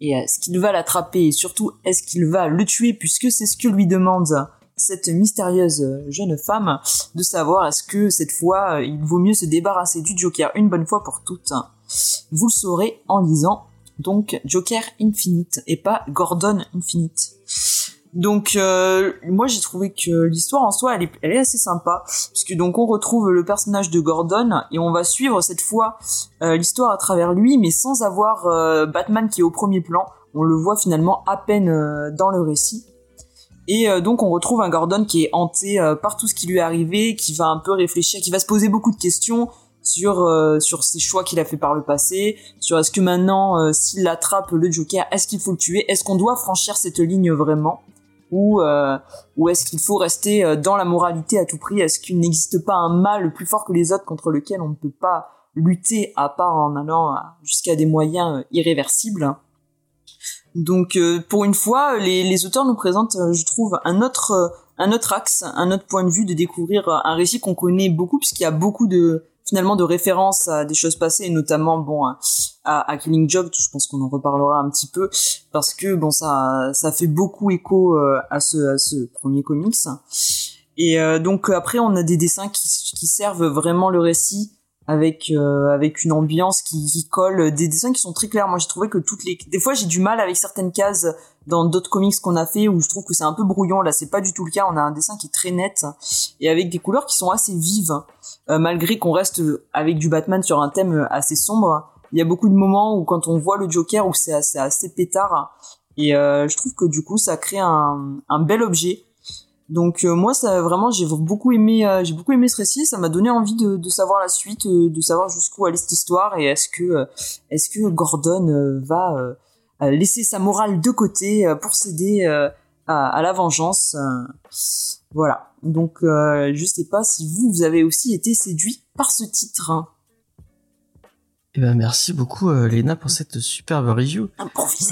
Et est-ce qu'il va l'attraper et surtout est-ce qu'il va le tuer puisque c'est ce que lui demande cette mystérieuse jeune femme de savoir est-ce que cette fois euh, il vaut mieux se débarrasser du Joker une bonne fois pour toutes. Vous le saurez en lisant donc Joker Infinite et pas Gordon Infinite. Donc euh, moi j'ai trouvé que l'histoire en soi elle est, assez sympa puisque donc on retrouve le personnage de Gordon et on va suivre cette fois euh, l'histoire à travers lui mais sans avoir euh, Batman qui est au premier plan. On le voit finalement à peine dans le récit. Et donc on retrouve un Gordon qui est hanté par tout ce qui lui est arrivé, qui va un peu réfléchir, qui va se poser beaucoup de questions sur euh, sur ses choix qu'il a fait par le passé, sur est-ce que maintenant euh, s'il attrape le Joker, est-ce qu'il faut le tuer, est-ce qu'on doit franchir cette ligne vraiment? Ou euh, ou est-ce qu'il faut rester euh, dans la moralité à tout prix, est-ce qu'il n'existe pas un mal plus fort que les autres contre lequel on ne peut pas lutter à part en allant euh, jusqu'à des moyens irréversibles? Donc pour une fois, les, les auteurs nous présentent, je trouve, un autre un autre axe, un autre point de vue de découvrir un récit qu'on connaît beaucoup puisqu'il y a beaucoup de finalement de références à des choses passées et notamment bon à, à Killing Joke, je pense qu'on en reparlera un petit peu parce que bon ça ça fait beaucoup écho euh, à ce à ce premier comics. Et euh, donc après on a des dessins qui qui servent vraiment le récit avec euh, avec une ambiance qui, qui colle des dessins qui sont très clairs moi j'ai trouvé que toutes les des fois j'ai du mal avec certaines cases dans d'autres comics qu'on a fait où je trouve que c'est un peu brouillon. Là c'est pas du tout le cas. On a un dessin qui est très net et avec des couleurs qui sont assez vives. Euh, malgré qu'on reste avec du Batman sur un thème assez sombre il y a beaucoup de moments où quand on voit le Joker où c'est assez, pétard. Et euh, je trouve que du coup ça crée un, un bel objet. Donc euh, moi ça vraiment j'ai beaucoup aimé euh, j'ai beaucoup aimé ce récit. Ça m'a donné envie de, de savoir la suite euh, de savoir jusqu'où allait cette histoire. Et est-ce que euh, est-ce que Gordon euh, va euh, laisser sa morale de côté euh, pour céder euh, à, à la vengeance euh, voilà donc euh, je sais pas si vous vous avez aussi été séduit par ce titre hein. Eh ben, merci beaucoup, euh, Léna, pour cette superbe review.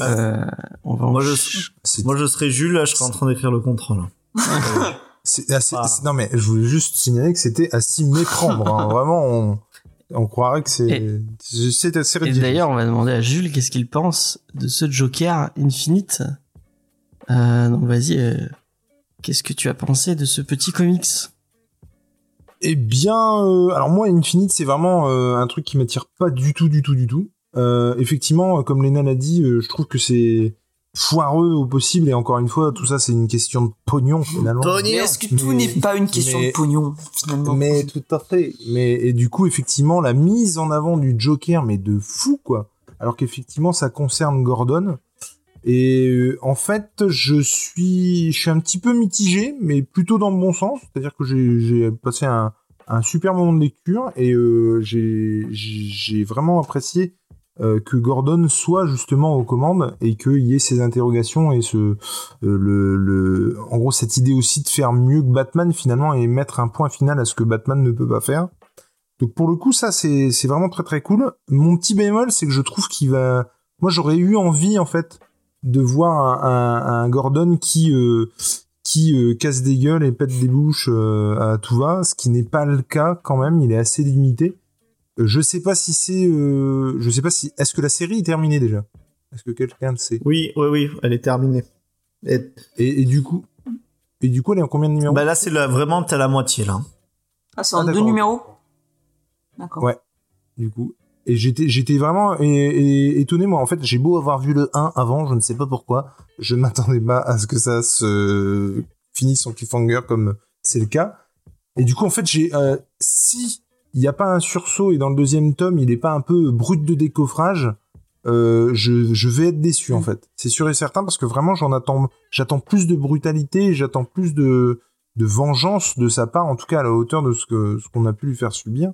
Euh, on va Moi, je, moi, je serais Jules, là, je serais en train d'écrire le contrat, là. c'est assez- Ah. c'est- Non, mais je voulais juste signaler que c'était à s'y méprendre. hein. Vraiment, on, on croirait que c'est Et- c'est assez Et ridicule. d'ailleurs, on va demander à Jules qu'est-ce qu'il pense de ce Joker Infinite. Euh, donc vas-y, euh, qu'est-ce que tu as pensé de ce petit comics? Eh bien, euh, alors moi, Infinite, c'est vraiment euh, un truc qui m'attire pas du tout, du tout, du tout. Euh, effectivement, comme Lena l'a dit, euh, je trouve que c'est foireux au possible et encore une fois, tout ça, c'est une question de pognon finalement. Pognon. mais est-ce que tout Mais- n'est pas une question mais- de pognon finalement? Mais tout à fait. Mais et du coup, effectivement, la mise en avant du Joker, mais de fou quoi. Alors qu'effectivement, ça concerne Gordon. Et euh, en fait, je suis, je suis un petit peu mitigé, mais plutôt dans le bon sens. C'est-à-dire que j'ai j'ai passé un, un super moment de lecture et euh, j'ai j'ai j'ai vraiment apprécié euh, que Gordon soit justement aux commandes et qu'il y ait ces interrogations et ce euh, le, le en gros cette idée aussi de faire mieux que Batman finalement et mettre un point final à ce que Batman ne peut pas faire. Donc pour le coup ça c'est vraiment très très cool. Mon petit bémol c'est que je trouve qu'il va moi j'aurais eu envie en fait de voir un, Gordon qui euh, qui casse des gueules et pète des bouches à tout va, ce qui n'est pas le cas quand même. Il est assez limité. Euh, je sais pas si c'est, euh, je sais pas si, est-ce que la série est terminée déjà? Est-ce que quelqu'un le sait? Oui, oui, oui, elle est terminée. Et, et, et du coup, et du coup, elle est en combien de numéros? Bah là, c'est la- vraiment, t'as la moitié, là. Ah, c'est Ah, en deux d'accord. numéros? D'accord. Ouais. Du coup, et j'étais, j'étais vraiment é- é- étonné moi. En fait, j'ai beau avoir vu le 1 avant, je ne sais pas pourquoi, je ne m'attendais pas à ce que ça se finisse en cliffhanger comme c'est le cas. Et du coup, en fait, j'ai, euh, si il n'y a pas un sursaut et dans le deuxième tome, il n'est pas un peu brut de décoffrage, euh, je, je vais être déçu en fait. C'est sûr et certain parce que vraiment, j'en attends, j'attends plus de brutalité, j'attends plus de, de vengeance de sa part, en tout cas à la hauteur de ce que ce qu'on a pu lui faire subir.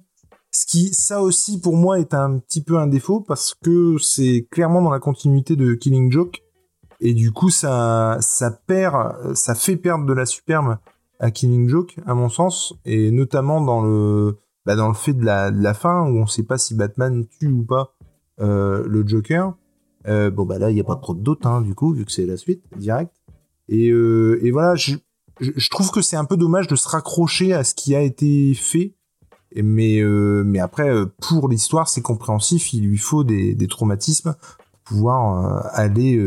Ce qui, ça aussi, pour moi, est un petit peu un défaut parce que c'est clairement dans la continuité de Killing Joke. Et du coup, ça, ça perd, ça fait perdre de la superbe à Killing Joke, à mon sens, et notamment dans le, bah, dans le fait de la, de la fin où on sait pas si Batman tue ou pas euh, le Joker. Euh, bon, bah là, il n'y a pas trop de doute, hein, du coup, vu que c'est la suite, direct. Et, euh, et voilà, je, je, je trouve que c'est un peu dommage de se raccrocher à ce qui a été fait. Et Mais, mais après, pour l'histoire, c'est compréhensif. Il lui faut des, des traumatismes pour pouvoir aller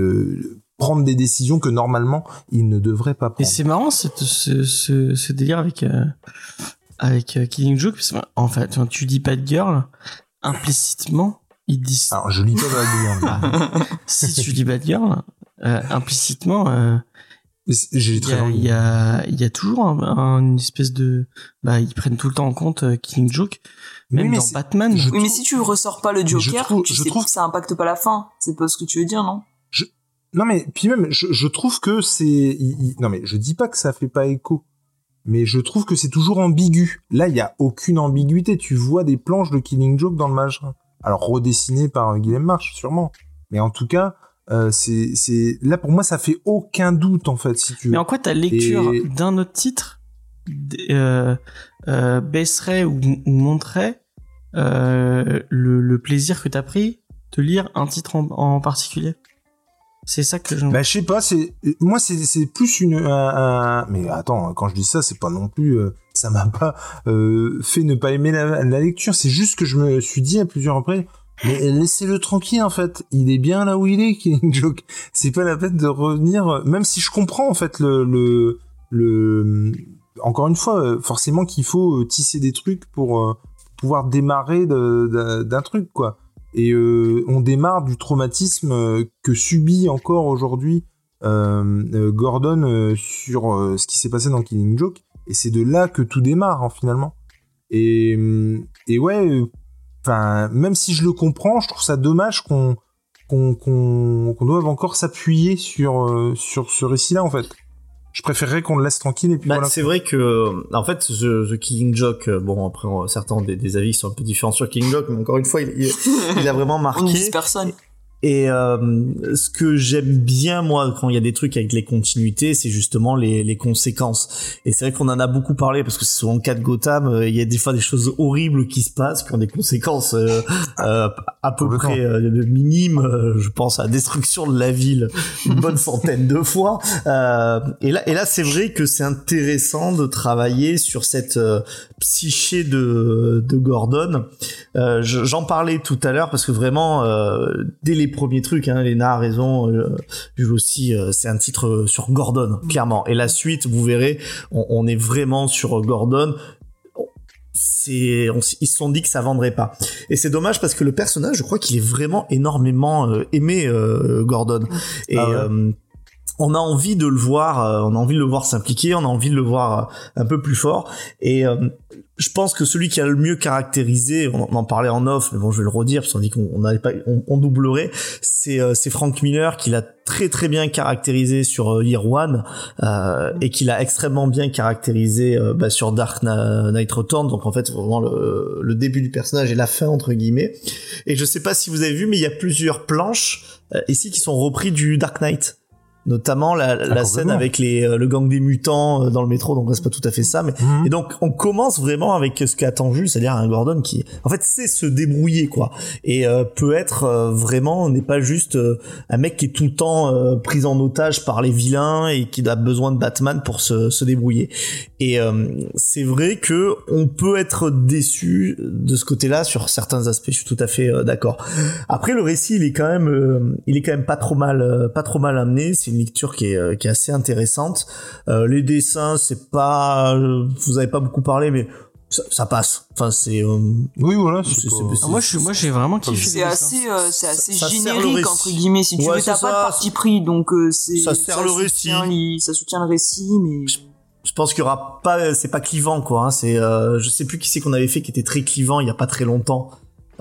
prendre des décisions que normalement il ne devrait pas Et prendre. c'est marrant ce, ce, ce délire avec euh, avec euh, Killing Joke. Parce que, en fait, quand tu dis pas de girl, implicitement, ils disent. Alors, je lis pas Bad Girl. si tu dis bad girl, euh, implicitement, euh, il y, a- envie. il y a il y a toujours un, un- une espèce de bah ils prennent tout le temps en compte euh, Killing Joke. Même Oui, mais dans Batman. je- Oui, mais si tu ressors pas le je Joker, trouve- tu je sais trouve- que ça impacte pas la fin. C'est pas ce que tu veux dire, non? Non mais puis même je, je trouve que c'est il- non mais je dis pas que ça fait pas écho mais je trouve que c'est toujours ambigu. Là, il y a aucune ambiguïté, tu vois des planches de Killing Joke dans le machin. Alors redessinées par Guillaume March sûrement. Mais en tout cas, euh, c'est c'est là pour moi ça fait aucun doute en fait si tu veux. Mais en quoi ta lecture Et- d'un autre titre euh, euh, baisserait ou, ou montrerait euh, le, le plaisir que t'as pris de lire un titre en, en particulier? C'est ça que je. Bah, je sais pas, c'est moi c'est plus une un, un- mais attends, quand je dis ça, c'est pas non plus euh, ça m'a pas euh, fait ne pas aimer la, la lecture, c'est juste que je me suis dit à plusieurs reprises mais laissez-le tranquille en fait, il est bien là où il est Killing Joke. C'est pas la peine de revenir même si je comprends en fait le le le encore une fois forcément qu'il faut tisser des trucs pour euh, pouvoir démarrer d'un truc quoi et euh, on démarre du traumatisme euh, que subit encore aujourd'hui euh, Gordon sur ce qui s'est passé dans Killing Joke. Et c'est de là que tout démarre hein, finalement. Et ouais enfin même si je le comprends je trouve ça dommage qu'on qu'on qu'on doive encore s'appuyer sur sur ce récit là en fait je préférerais qu'on le laisse tranquille et puis Bah, voilà C'est vrai que, euh, en fait, The, The Killing Joke, euh, bon, après, certains ont des, des avis qui sont un peu différents sur Killing Joke, mais encore une fois, il, il, il a vraiment marqué. personne. Et euh, ce que j'aime bien moi quand il y a des trucs avec les continuités, c'est justement les, les conséquences. Et c'est vrai qu'on en a beaucoup parlé parce que c'est souvent le cas de Gotham. euh, Il y a des fois des choses horribles qui se passent qui ont des conséquences euh, euh, à peu près euh, minimes. Je pense à la destruction de la ville une bonne centaine de fois. Euh, et là, et là, c'est vrai que c'est intéressant de travailler sur cette euh, psyché de, de Gordon. Euh, je- J'en parlais tout à l'heure parce que vraiment, euh, dès les premiers trucs, hein, Léna a raison, euh, Jules aussi, euh, c'est un titre euh, sur Gordon, clairement. Et la suite, vous verrez, on, on est vraiment sur Gordon. C'est, on ils se sont dit que ça vendrait pas. Et c'est dommage parce que le personnage, je crois qu'il est vraiment énormément euh, aimé, Gordon. Et Ah ouais. On a envie de le voir, euh, on a envie de le voir s'impliquer, on a envie de le voir euh, un peu plus fort. Et euh, je pense que celui qui a le mieux caractérisé, on en parlait en off, mais bon, je vais le redire parce qu'on dit qu'on on n'allait pas, on, doublerait. C'est Frank Miller qui l'a très très bien caractérisé sur Year One euh, et qui l'a extrêmement bien caractérisé bah, sur Dark Knight Return. Donc en fait, vraiment le, le début du personnage et la fin entre guillemets. Et je sais pas si vous avez vu, mais il y a plusieurs planches euh, ici qui sont repris du Dark Knight. Notamment la, la Ah, scène avec les, euh, le gang des mutants euh, dans le métro, donc c'est pas tout à fait ça, mais Mhm. et donc on commence vraiment avec ce qu'attend Jules, c'est-à-dire un Gordon qui, en fait, sait se débrouiller quoi, et euh, peut être euh, vraiment n'est pas juste euh, un mec qui est tout le temps euh, pris en otage par les vilains et qui a besoin de Batman pour se, se débrouiller. Et euh, c'est vrai que on peut être déçu de ce côté-là sur certains aspects. Je suis tout à fait euh, d'accord. Après, le récit, il est quand même, euh, il est quand même pas trop mal, euh, pas trop mal amené. C'est une lecture qui est, euh, qui est assez intéressante. Euh, les dessins, c'est pas, euh, vous avez pas beaucoup parlé, mais ça, ça passe. Enfin, c'est, euh, Oui, voilà. C'est- pas- moi, je moi, j'ai vraiment kiffé. C'est assez, euh, c'est assez Ça générique entre guillemets. Si tu Ouais, veux, t'as pas de parti pris, donc euh, c'est Ça sert le soutient récit. les- ça soutient le récit, mais je pense qu'il y aura pas, c'est pas clivant quoi. Hein, c'est, euh, je sais plus qui c'est qu'on avait fait qui était très clivant il y a pas très longtemps.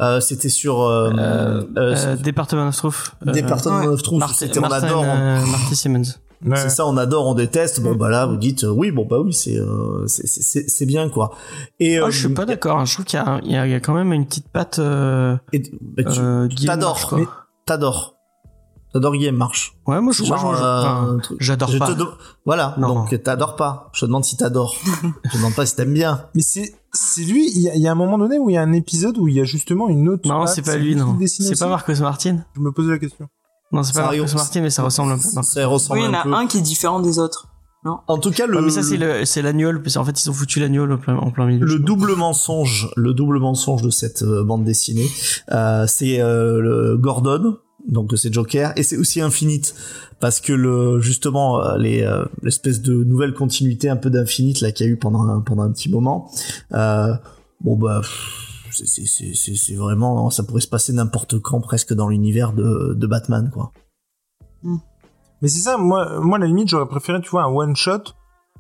Euh, c'était sur euh, Euh, euh, euh, Department of Truth. Euh, Département ouais. of Truth. Martin, C'était on Martin, adore. euh, Marty Simmons. Ouais. C'est ça, on adore, on déteste. Bon bah là, vous dites euh, oui, bon bah oui, c'est euh, c'est- c'est c'est- c'est bien quoi. Et Ah, euh, je suis pas d'accord. hein. Je trouve qu'il y, a un- il y a il y a quand même une petite patte. Euh, et- bah, tu euh, t'adores, t'adores, t'adores Guillaume Marche. Ouais, moi, je, Genre, euh, j'adore pas. te do- Voilà, Non. donc t'adores pas. Je te demande si t'adores. je te demande pas si t'aimes bien. Mais c'est c'est lui. Il y, a, il y a un moment donné où il y a un épisode où il y a justement une autre. Non, c'est pas lui, non. C'est pas Marcus Martin. Je me posais la question. Non, c'est pas arrive- Martin, mais ça ressemble un peu. Non. Ça ressemble oui, il y en un a un qui est différent des autres. En tout cas, le, Ouais, mais ça, c'est l'agneau. parce qu'en fait, ils ont foutu l'agneau en plein, en plein milieu. le double mensonge, le double mensonge de cette euh, bande dessinée, euh, c'est euh, le Gordon, donc c'est Joker, et c'est aussi Infinite, parce que le justement euh, les euh, l'espèce de nouvelle continuité un peu d'Infinite là qu'il y a eu pendant un, pendant un petit moment, euh, bon bah c'est c'est c'est c'est c'est vraiment ça pourrait se passer n'importe quand presque dans l'univers de de Batman quoi. Mais c'est ça. Moi, moi, à la limite, j'aurais préféré, tu vois, un one shot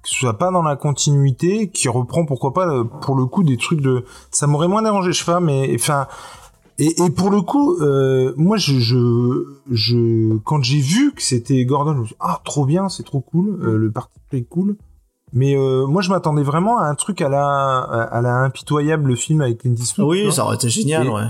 que ce soit pas dans la continuité, qui reprend pourquoi pas pour le coup des trucs de. Ça m'aurait moins dérangé, je sais pas, mais enfin. Et, et pour le coup, euh, moi, je, je, je, quand j'ai vu que c'était Gordon, je me suis dit, ah, trop bien, c'est trop cool, euh, le parti est cool. Mais euh, moi, je m'attendais vraiment à un truc à la, à la impitoyable film avec Clint Eastwood. Oui, ça aurait été génial, Et- ouais.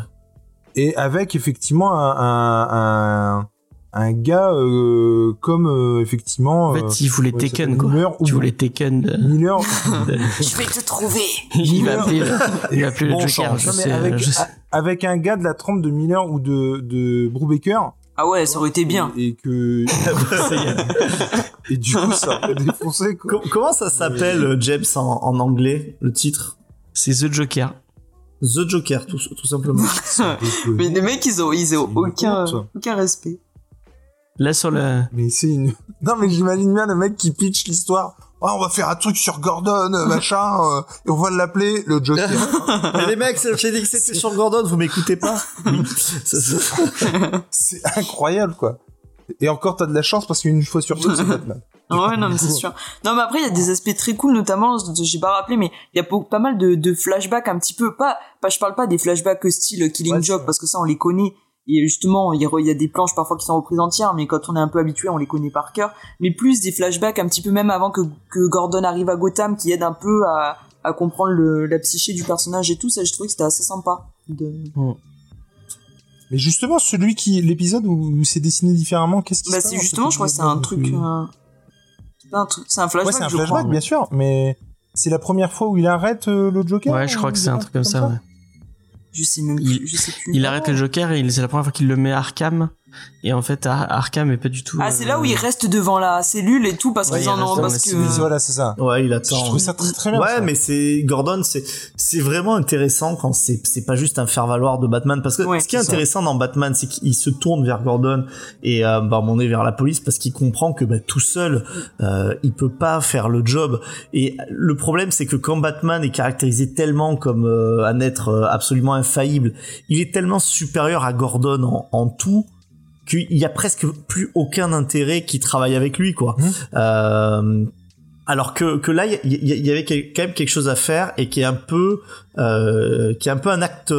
et avec effectivement un, un, un, un gars euh, comme euh, effectivement. En euh, fait, il voulait ouais, s'appelle quoi. Miller ou- Tu voulais Taken. de- Miller. Je vais te trouver. il va appeler, le- il va appeler le Bon Joker. Je sais, avec, je sais. Avec un gars de la trempe de Miller ou de, de Brubaker. Ah ouais, ça aurait été bien. Et, et que. et du coup, ça aurait défoncé, quoi. Com- Comment ça s'appelle euh, James en, en anglais le titre? C'est The Joker. The Joker tout, tout simplement. Mais les mecs, ils ont, ils ont aucun, honte. aucun respect. Là, sur le. Mais c'est une. Non, mais j'imagine bien le mec qui pitch l'histoire. Ah, on va faire un truc sur Gordon, euh, machin, euh, et on va l'appeler le Joker. Mais les mecs, j'ai dit que c'était sur Gordon, vous m'écoutez pas c'est incroyable, quoi. Et encore, t'as de la chance parce qu'une fois sur deux, c'est Batman. Ouais, non, mais c'est sûr. Non, mais après, il y a des aspects très cool, notamment, j'ai pas rappelé, mais il y a pas- mal de, de flashbacks un petit peu, pas, pas, je parle pas des flashbacks style Killing Ouais, Joke, parce que ça, on les connaît. Et justement, il y, a, des planches parfois qui sont reprises entières, mais quand on est un peu habitué, on les connaît par cœur. Mais plus des flashbacks un petit peu même avant que, que Gordon arrive à Gotham, qui aident un peu à, à comprendre le, la psyché du personnage et tout. Ça, je trouvais que c'était assez sympa. De... Mais justement, celui qui, l'épisode où, où c'est dessiné différemment, qu'est-ce qui Bah, c'est justement, je crois que c'est un truc. euh, C'est un truc, c'est un Ouais, flashback. c'est un je flashback, crois. bien sûr, mais c'est la première fois où il arrête euh, le Joker Ouais, je crois que c'est a un truc comme ça, ouais. Je sais même Il- plus, je sais plus. Il arrête le Joker et c'est la première fois qu'il le met à Arkham. Et en fait, Ar- Arkham est pas du tout. Ah, c'est là où euh, il reste devant la cellule et tout parce Ouais, qu'ils il en ont parce que. cellule. Voilà, c'est ça. Ouais, il Je attend. trouve ça très très bien. Ouais, ça. mais c'est Gordon, c'est c'est vraiment intéressant quand c'est c'est pas juste un faire valoir de Batman parce que Ouais, ce qui est ça. intéressant dans Batman, c'est qu'il se tourne vers Gordon et euh, bah, on est vers la police parce qu'il comprend que bah, tout seul, euh, il peut pas faire le job. Et le problème, c'est que quand Batman est caractérisé tellement comme euh, un être euh, absolument infaillible, il est tellement supérieur à Gordon en, en tout qu'il y a presque plus aucun intérêt qui travaille avec lui, quoi. Mhm. Euh, alors que, que là, il y, y- y avait quand même quelque chose à faire et qui est un peu, euh, qui est un peu un acte,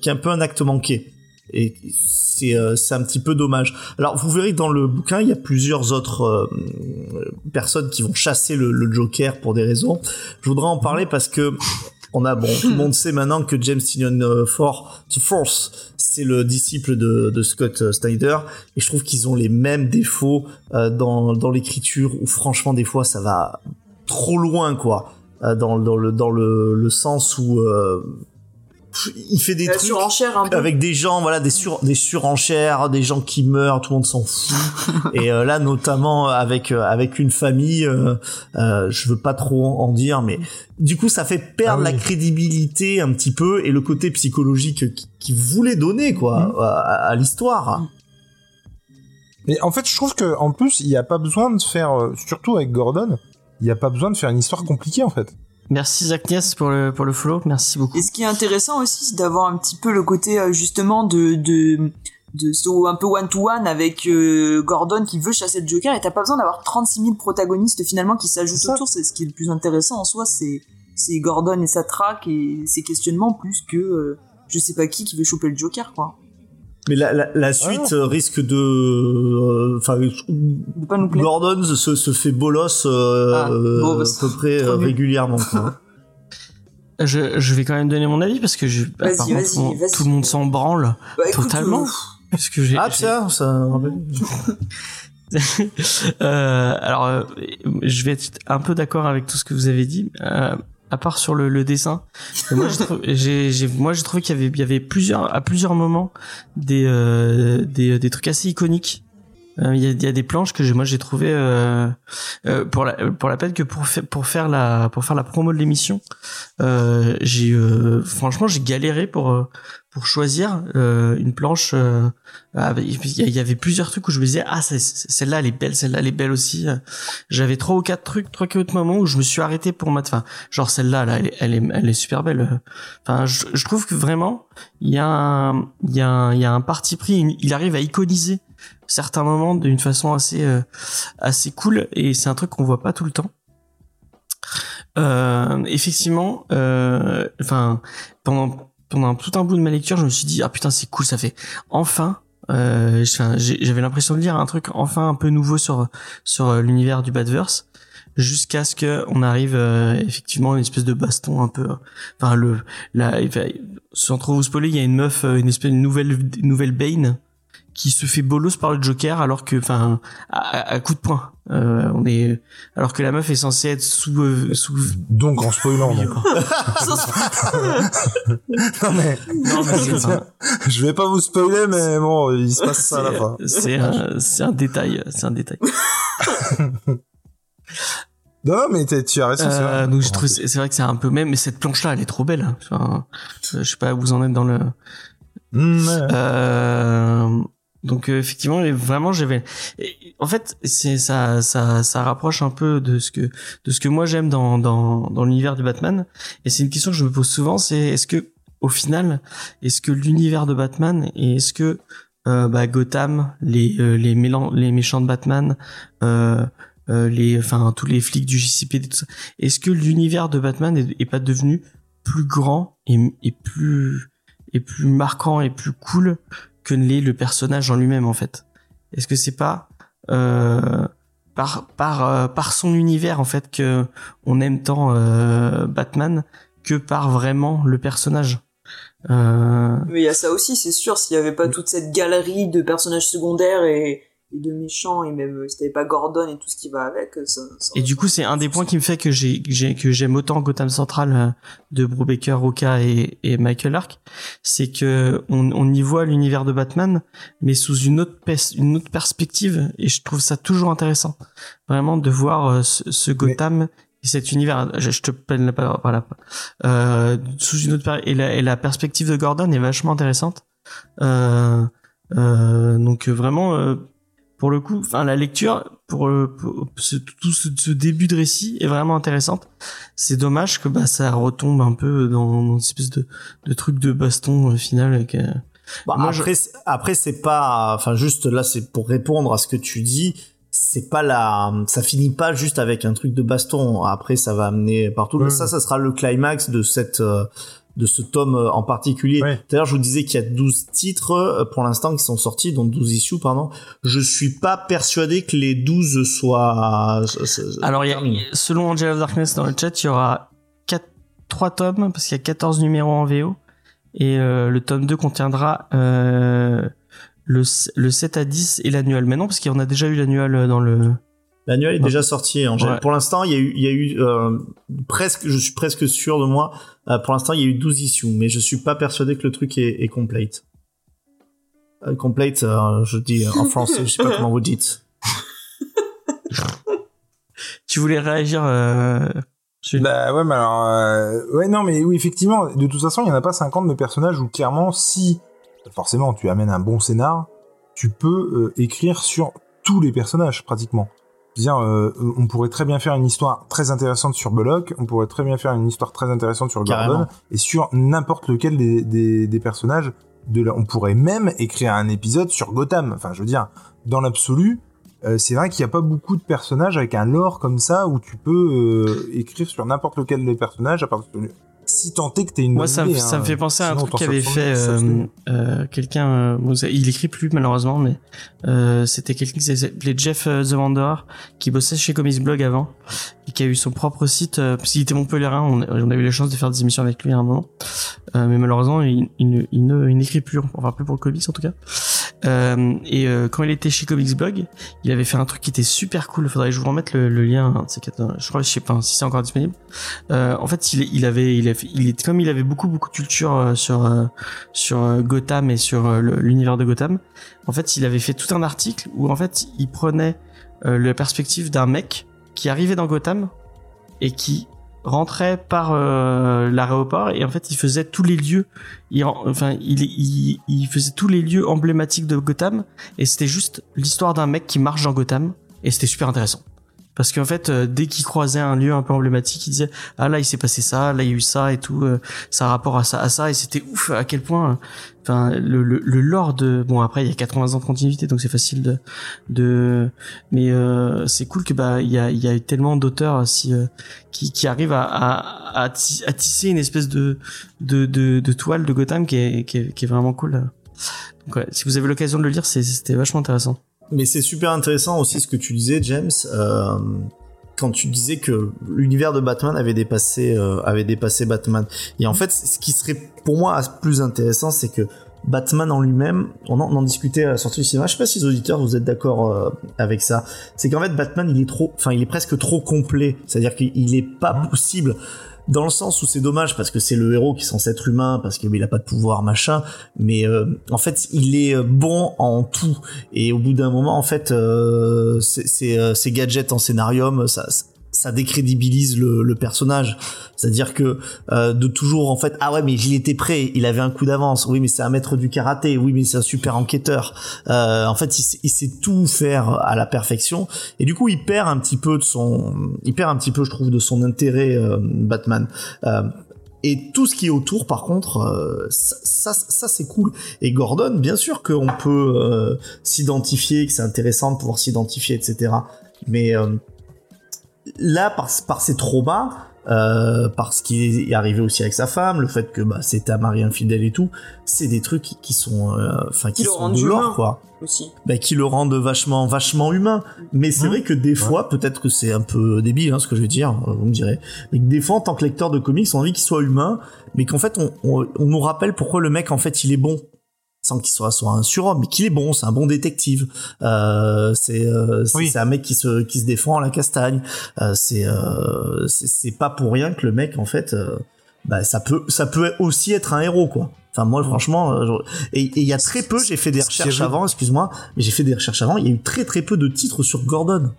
qui est un peu un acte manqué. Et c'est euh, c'est un petit peu dommage. Alors vous verrez que dans le bouquin, il y a plusieurs autres euh, personnes qui vont chasser le, le Joker pour des raisons. Je voudrais en parler parce que On a. Bon, tout le monde sait maintenant que James Tynion euh, For- Force, c'est le disciple de, de Scott euh, Snyder, et je trouve qu'ils ont les mêmes défauts euh, dans, dans l'écriture, où franchement des fois ça va trop loin quoi, dans, dans le dans le, le sens où euh, il fait des La trucs surenchère un peu. avec des gens voilà des sur des surenchères des gens qui meurent tout le monde s'en fout et euh, là notamment avec euh, avec une famille euh, euh, je veux pas trop en dire mais du coup ça fait perdre Ah oui. la crédibilité un petit peu et le côté psychologique qui, qui voulait donner quoi Mhm. à, à l'histoire Mais en fait, je trouve que en plus, il n'y a pas besoin de faire, euh, surtout avec Gordon, il n'y a pas besoin de faire une histoire compliquée en fait. Merci Zach pour le, pour le follow. Merci beaucoup. Et ce qui est intéressant aussi, c'est d'avoir un petit peu le côté euh, justement de de de ce un peu one to one avec euh, Gordon qui veut chasser le Joker et t'as pas besoin d'avoir 36 000 protagonistes finalement qui s'ajoutent autour. C'est ce qui est le plus intéressant en soi, c'est c'est Gordon et sa traque et ses questionnements plus que euh, je sais pas qui qui veut choper le Joker quoi. Mais la, la, la suite euh, risque de euh, enfin plaire. Gordon se, se fait bolos euh, Ah, euh, bon, bah, à peu près euh, régulièrement quoi. Je, je vais quand même donner mon avis parce que je, Vas-y, apparemment, vas-y, tout, le monde- vas-y. tout le monde s'en branle. Bah, Totalement. euh, Parce que j'ai, ah j'ai- tiens ça. Euh, alors, euh, je vais être un peu d'accord avec tout ce que vous avez dit, euh, à part sur le, dessin. Moi, j'ai moi, j'ai trouvé qu'il y avait, il y plusieurs, à plusieurs moments, des, euh, des, des trucs assez iconiques. Euh, Il y, a, y a des planches que moi, j'ai trouvé euh, euh, pour la, pour la peine que pour faire, pour faire la, pour faire la promo de l'émission. Euh, j'ai, euh, franchement, j'ai galéré pour, pour choisir une planche. il y avait plusieurs trucs où je me disais ah celle-là elle est belle celle-là elle est belle aussi j'avais trois ou quatre trucs trois ou quatre moments où je me suis arrêté pour mettre enfin genre celle-là là elle est elle est, super belle enfin je, je trouve que vraiment il y a il y a il y a un parti pris il arrive à iconiser certains moments d'une façon assez euh, assez cool et c'est un truc qu'on voit pas tout le temps. Euh, effectivement euh, enfin pendant pendant tout un bout de ma lecture je me suis dit ah putain c'est cool ça fait enfin euh, j'avais l'impression de lire un truc enfin un peu nouveau sur sur euh, l'univers du Badverse jusqu'à ce que on arrive euh, effectivement à une espèce de baston un peu enfin le la sans trop vous spoiler il y a une meuf euh, une espèce de nouvelle nouvelle Bane qui se fait bolos par le Joker alors que enfin à, à- à coup de poing Euh, on est alors que la meuf est censée être sous euh, sous Donc en spoilant. donc. non mais non mais je vais pas vous spoiler, mais bon, il se passe ça à la fin. c'est c'est un, c'est un détail c'est un détail Non, mais tu as raison. c'est Euh, vrai. donc j'ai trouvé c'est vrai que c'est un peu même mais cette planche là elle est trop belle hein. enfin, je sais pas où vous en êtes dans le Mm, ouais. Euh, donc euh, effectivement, vraiment j'avais. En fait, c'est ça, ça, ça rapproche un peu de ce que de ce que moi j'aime dans dans dans l'univers du Batman. Et c'est une question que je me pose souvent, c'est est-ce que au final, est-ce que l'univers de Batman et est-ce que euh, bah, Gotham, les euh, les mélan- les méchants de Batman, euh, euh, les enfin tous les flics du JCPD, tout ça, est-ce que l'univers de Batman est, est pas devenu plus grand et, et plus et plus marquant et plus cool que ne l'est le personnage en lui-même en fait. Est-ce que c'est pas euh, par par euh, par son univers en fait que on aime tant euh, Batman que par vraiment le personnage? Euh, Mais il y a ça aussi, c'est sûr, s'il y avait pas toute cette galerie de personnages secondaires et, et de méchants, et même euh, si t'avais pas Gordon et tout ce qui va avec, euh, ça, ça et du coup, c'est un des points qui me fait que j'ai que j'ai- que j'aime autant Gotham Central euh, de Brubaker, Roca et, et Michael Ark, c'est que on, on y voit l'univers de Batman, mais sous une autre pers- une autre perspective, et je trouve ça toujours intéressant, vraiment de voir ce, ce Gotham et cet univers. Je, te peine la parole, voilà, euh, sous une autre et la, et la perspective de Gordon est vachement intéressante. Euh, euh, donc euh, vraiment. Pour le coup, enfin la lecture pour, euh, pour ce, tout ce, ce début de récit est vraiment intéressante. C'est dommage que bah ça retombe un peu dans, dans une espèce de, de truc de baston euh, final. Avec, euh, Bah, Moi, je- après, c'est- après c'est pas, enfin juste là, c'est pour répondre à ce que tu dis. C'est pas la, ça finit pas juste avec un truc de baston. Après, ça va amener partout. Ça, ça sera le climax de cette, euh, de ce tome euh, en particulier. Ouais. D'ailleurs, je vous disais qu'il y a 12 titres euh, pour l'instant qui sont sortis, donc 12 issues, pardon. Je suis pas persuadé que les 12 soient. Alors, il y a- terminés. selon Angel of Darkness dans le chat, il y aura quatre, trois tomes parce qu'il y a 14 numéros en VO et euh, le tome 2 contiendra euh, le, le 7 à 10 et l'annuel. Mais non, parce qu'il y en a déjà eu l'annuel dans le... L'annuel est déjà sorti. En Ouais. Pour l'instant, il y a eu, il y a eu euh, presque, je suis presque sûr de moi. euh, pour l'instant, il y a eu 12 issues, mais je suis pas persuadé que le truc est, est complete. Euh, complete, euh, je dis en français, je sais pas comment vous dites. Tu voulais réagir euh, Bah ouais, mais alors... euh, Ouais, non, mais oui, effectivement, de toute façon, il y en a pas 50 de personnages où clairement, si forcément tu amènes un bon scénar, tu peux euh, écrire sur tous les personnages, pratiquement. Euh, on pourrait très bien faire une histoire très intéressante sur Bullock, on pourrait très bien faire une histoire très intéressante sur Gordon, Carrément. et sur n'importe lequel des, des, des personnages. De la... On pourrait même écrire un épisode sur Gotham. Enfin, je veux dire, dans l'absolu, euh, c'est vrai qu'il n'y a pas beaucoup de personnages avec un lore comme ça où tu peux euh, écrire sur n'importe lequel des personnages à partir de... Si tant est que t'es une Moi, ça, me- idée, ça hein. me fait penser à un Sinon, truc qu'avait fait euh, euh, quelqu'un. euh, vous savez, il écrit plus malheureusement, mais euh, c'était quelqu'un qui s'appelait Jeff euh, The Wanderer, qui bossait chez Comics Blog avant et qui a eu son propre site. Euh, parce qu'il était Montpellierin, on, on a eu la chance de faire des émissions avec lui à un moment, Euh, mais malheureusement, il, il ne, il ne- il n'écrit plus, enfin plus pour le comics en tout cas. Euh, et euh, quand il était chez Comics Blog, il avait fait un truc qui était super cool. Faudrait que je vous remette le, lien. hein, je crois, je sais pas si c'est encore disponible. Euh, en fait, il, avait, il avait, il est comme il avait beaucoup beaucoup de culture euh, sur euh, sur euh, Gotham et sur l'univers de Gotham. En fait, il avait fait tout un article où en fait, il prenait la perspective d'un mec qui arrivait dans Gotham et qui rentrait par euh, l'aéroport et en fait il faisait tous les lieux. Il, enfin il, il, il faisait tous les lieux emblématiques de Gotham et c'était juste l'histoire d'un mec qui marche dans Gotham et c'était super intéressant. Parce qu'en fait euh, dès qu'il croisait un lieu un peu emblématique il disait ah là il s'est passé ça là il y a eu ça et tout euh, ça rapport à ça à ça et c'était ouf à quel point euh, enfin le, le, le lore de bon après il y a 80 ans de continuité donc c'est facile de de mais euh, c'est cool que bah il y a il y a tellement d'auteurs aussi euh, qui qui arrivent à à, à, ti- à tisser une espèce de de de, de toile de Gotham qui est, qui est vraiment cool. Donc ouais, si vous avez l'occasion de le lire c'était vachement intéressant. Mais c'est super intéressant aussi ce que tu disais, James, euh, quand tu disais que l'univers de Batman avait dépassé, euh, avait dépassé Batman. Et en fait, ce qui serait pour moi plus intéressant, c'est que Batman en lui-même, on en, on en discutait à la sortie du cinéma. Je sais pas si les auditeurs vous êtes d'accord euh, avec ça. C'est qu'en fait Batman, il est trop, enfin, il est presque trop complet. C'est-à-dire qu'il est pas possible. Dans le sens où c'est dommage parce que c'est le héros qui est censé être humain parce qu'il a pas de pouvoir machin, mais euh, en fait il est euh, bon en tout. Et au bout d'un moment en fait euh, euh, ces gadgets en scénarium ça ça décrédibilise le, le personnage. C'est-à-dire que euh, de toujours en fait ah ouais mais il était prêt il avait un coup d'avance. Oui mais c'est un maître du karaté. Oui mais c'est un super enquêteur euh, en fait il, sait- tout faire à la perfection. Et du coup il perd un petit peu de son il perd un petit peu je trouve de son intérêt euh, Batman. Euh, et tout ce qui est autour, par contre, euh, ça, ça, ça, c'est cool. Et Gordon, bien sûr qu'on peut euh, s'identifier, que c'est intéressant de pouvoir s'identifier, etc. Mais euh, là, par, par ses traumas, euh, par ce qui est arrivé aussi avec sa femme, le fait que bah, c'était un mari infidèle et tout, c'est des trucs qui, qui sont, euh, enfin, qui Qui le sont rendent de l'or, quoi aussi. bah, qui le rendent vachement vachement humain mais c'est Mmh. vrai que des fois peut-être que c'est un peu débile hein, ce que je vais dire euh, vous me direz mais que des fois en tant que lecteur de comics on a envie qu'il soit humain mais qu'en fait on, on, on nous rappelle pourquoi le mec en fait il est bon sans qu'il soit soit un surhomme mais qu'il est bon c'est un bon détective. Euh, c'est euh, Oui. un mec qui se qui se défend à la castagne. Euh, c'est euh, c'est pas pour rien que le mec en fait euh, bah ça peut ça peut aussi être un héros quoi. Enfin moi franchement euh, je- et il y a très peu j'ai fait des recherches avant excuse-moi mais j'ai fait des recherches avant il y a eu très très peu de titres sur Gordon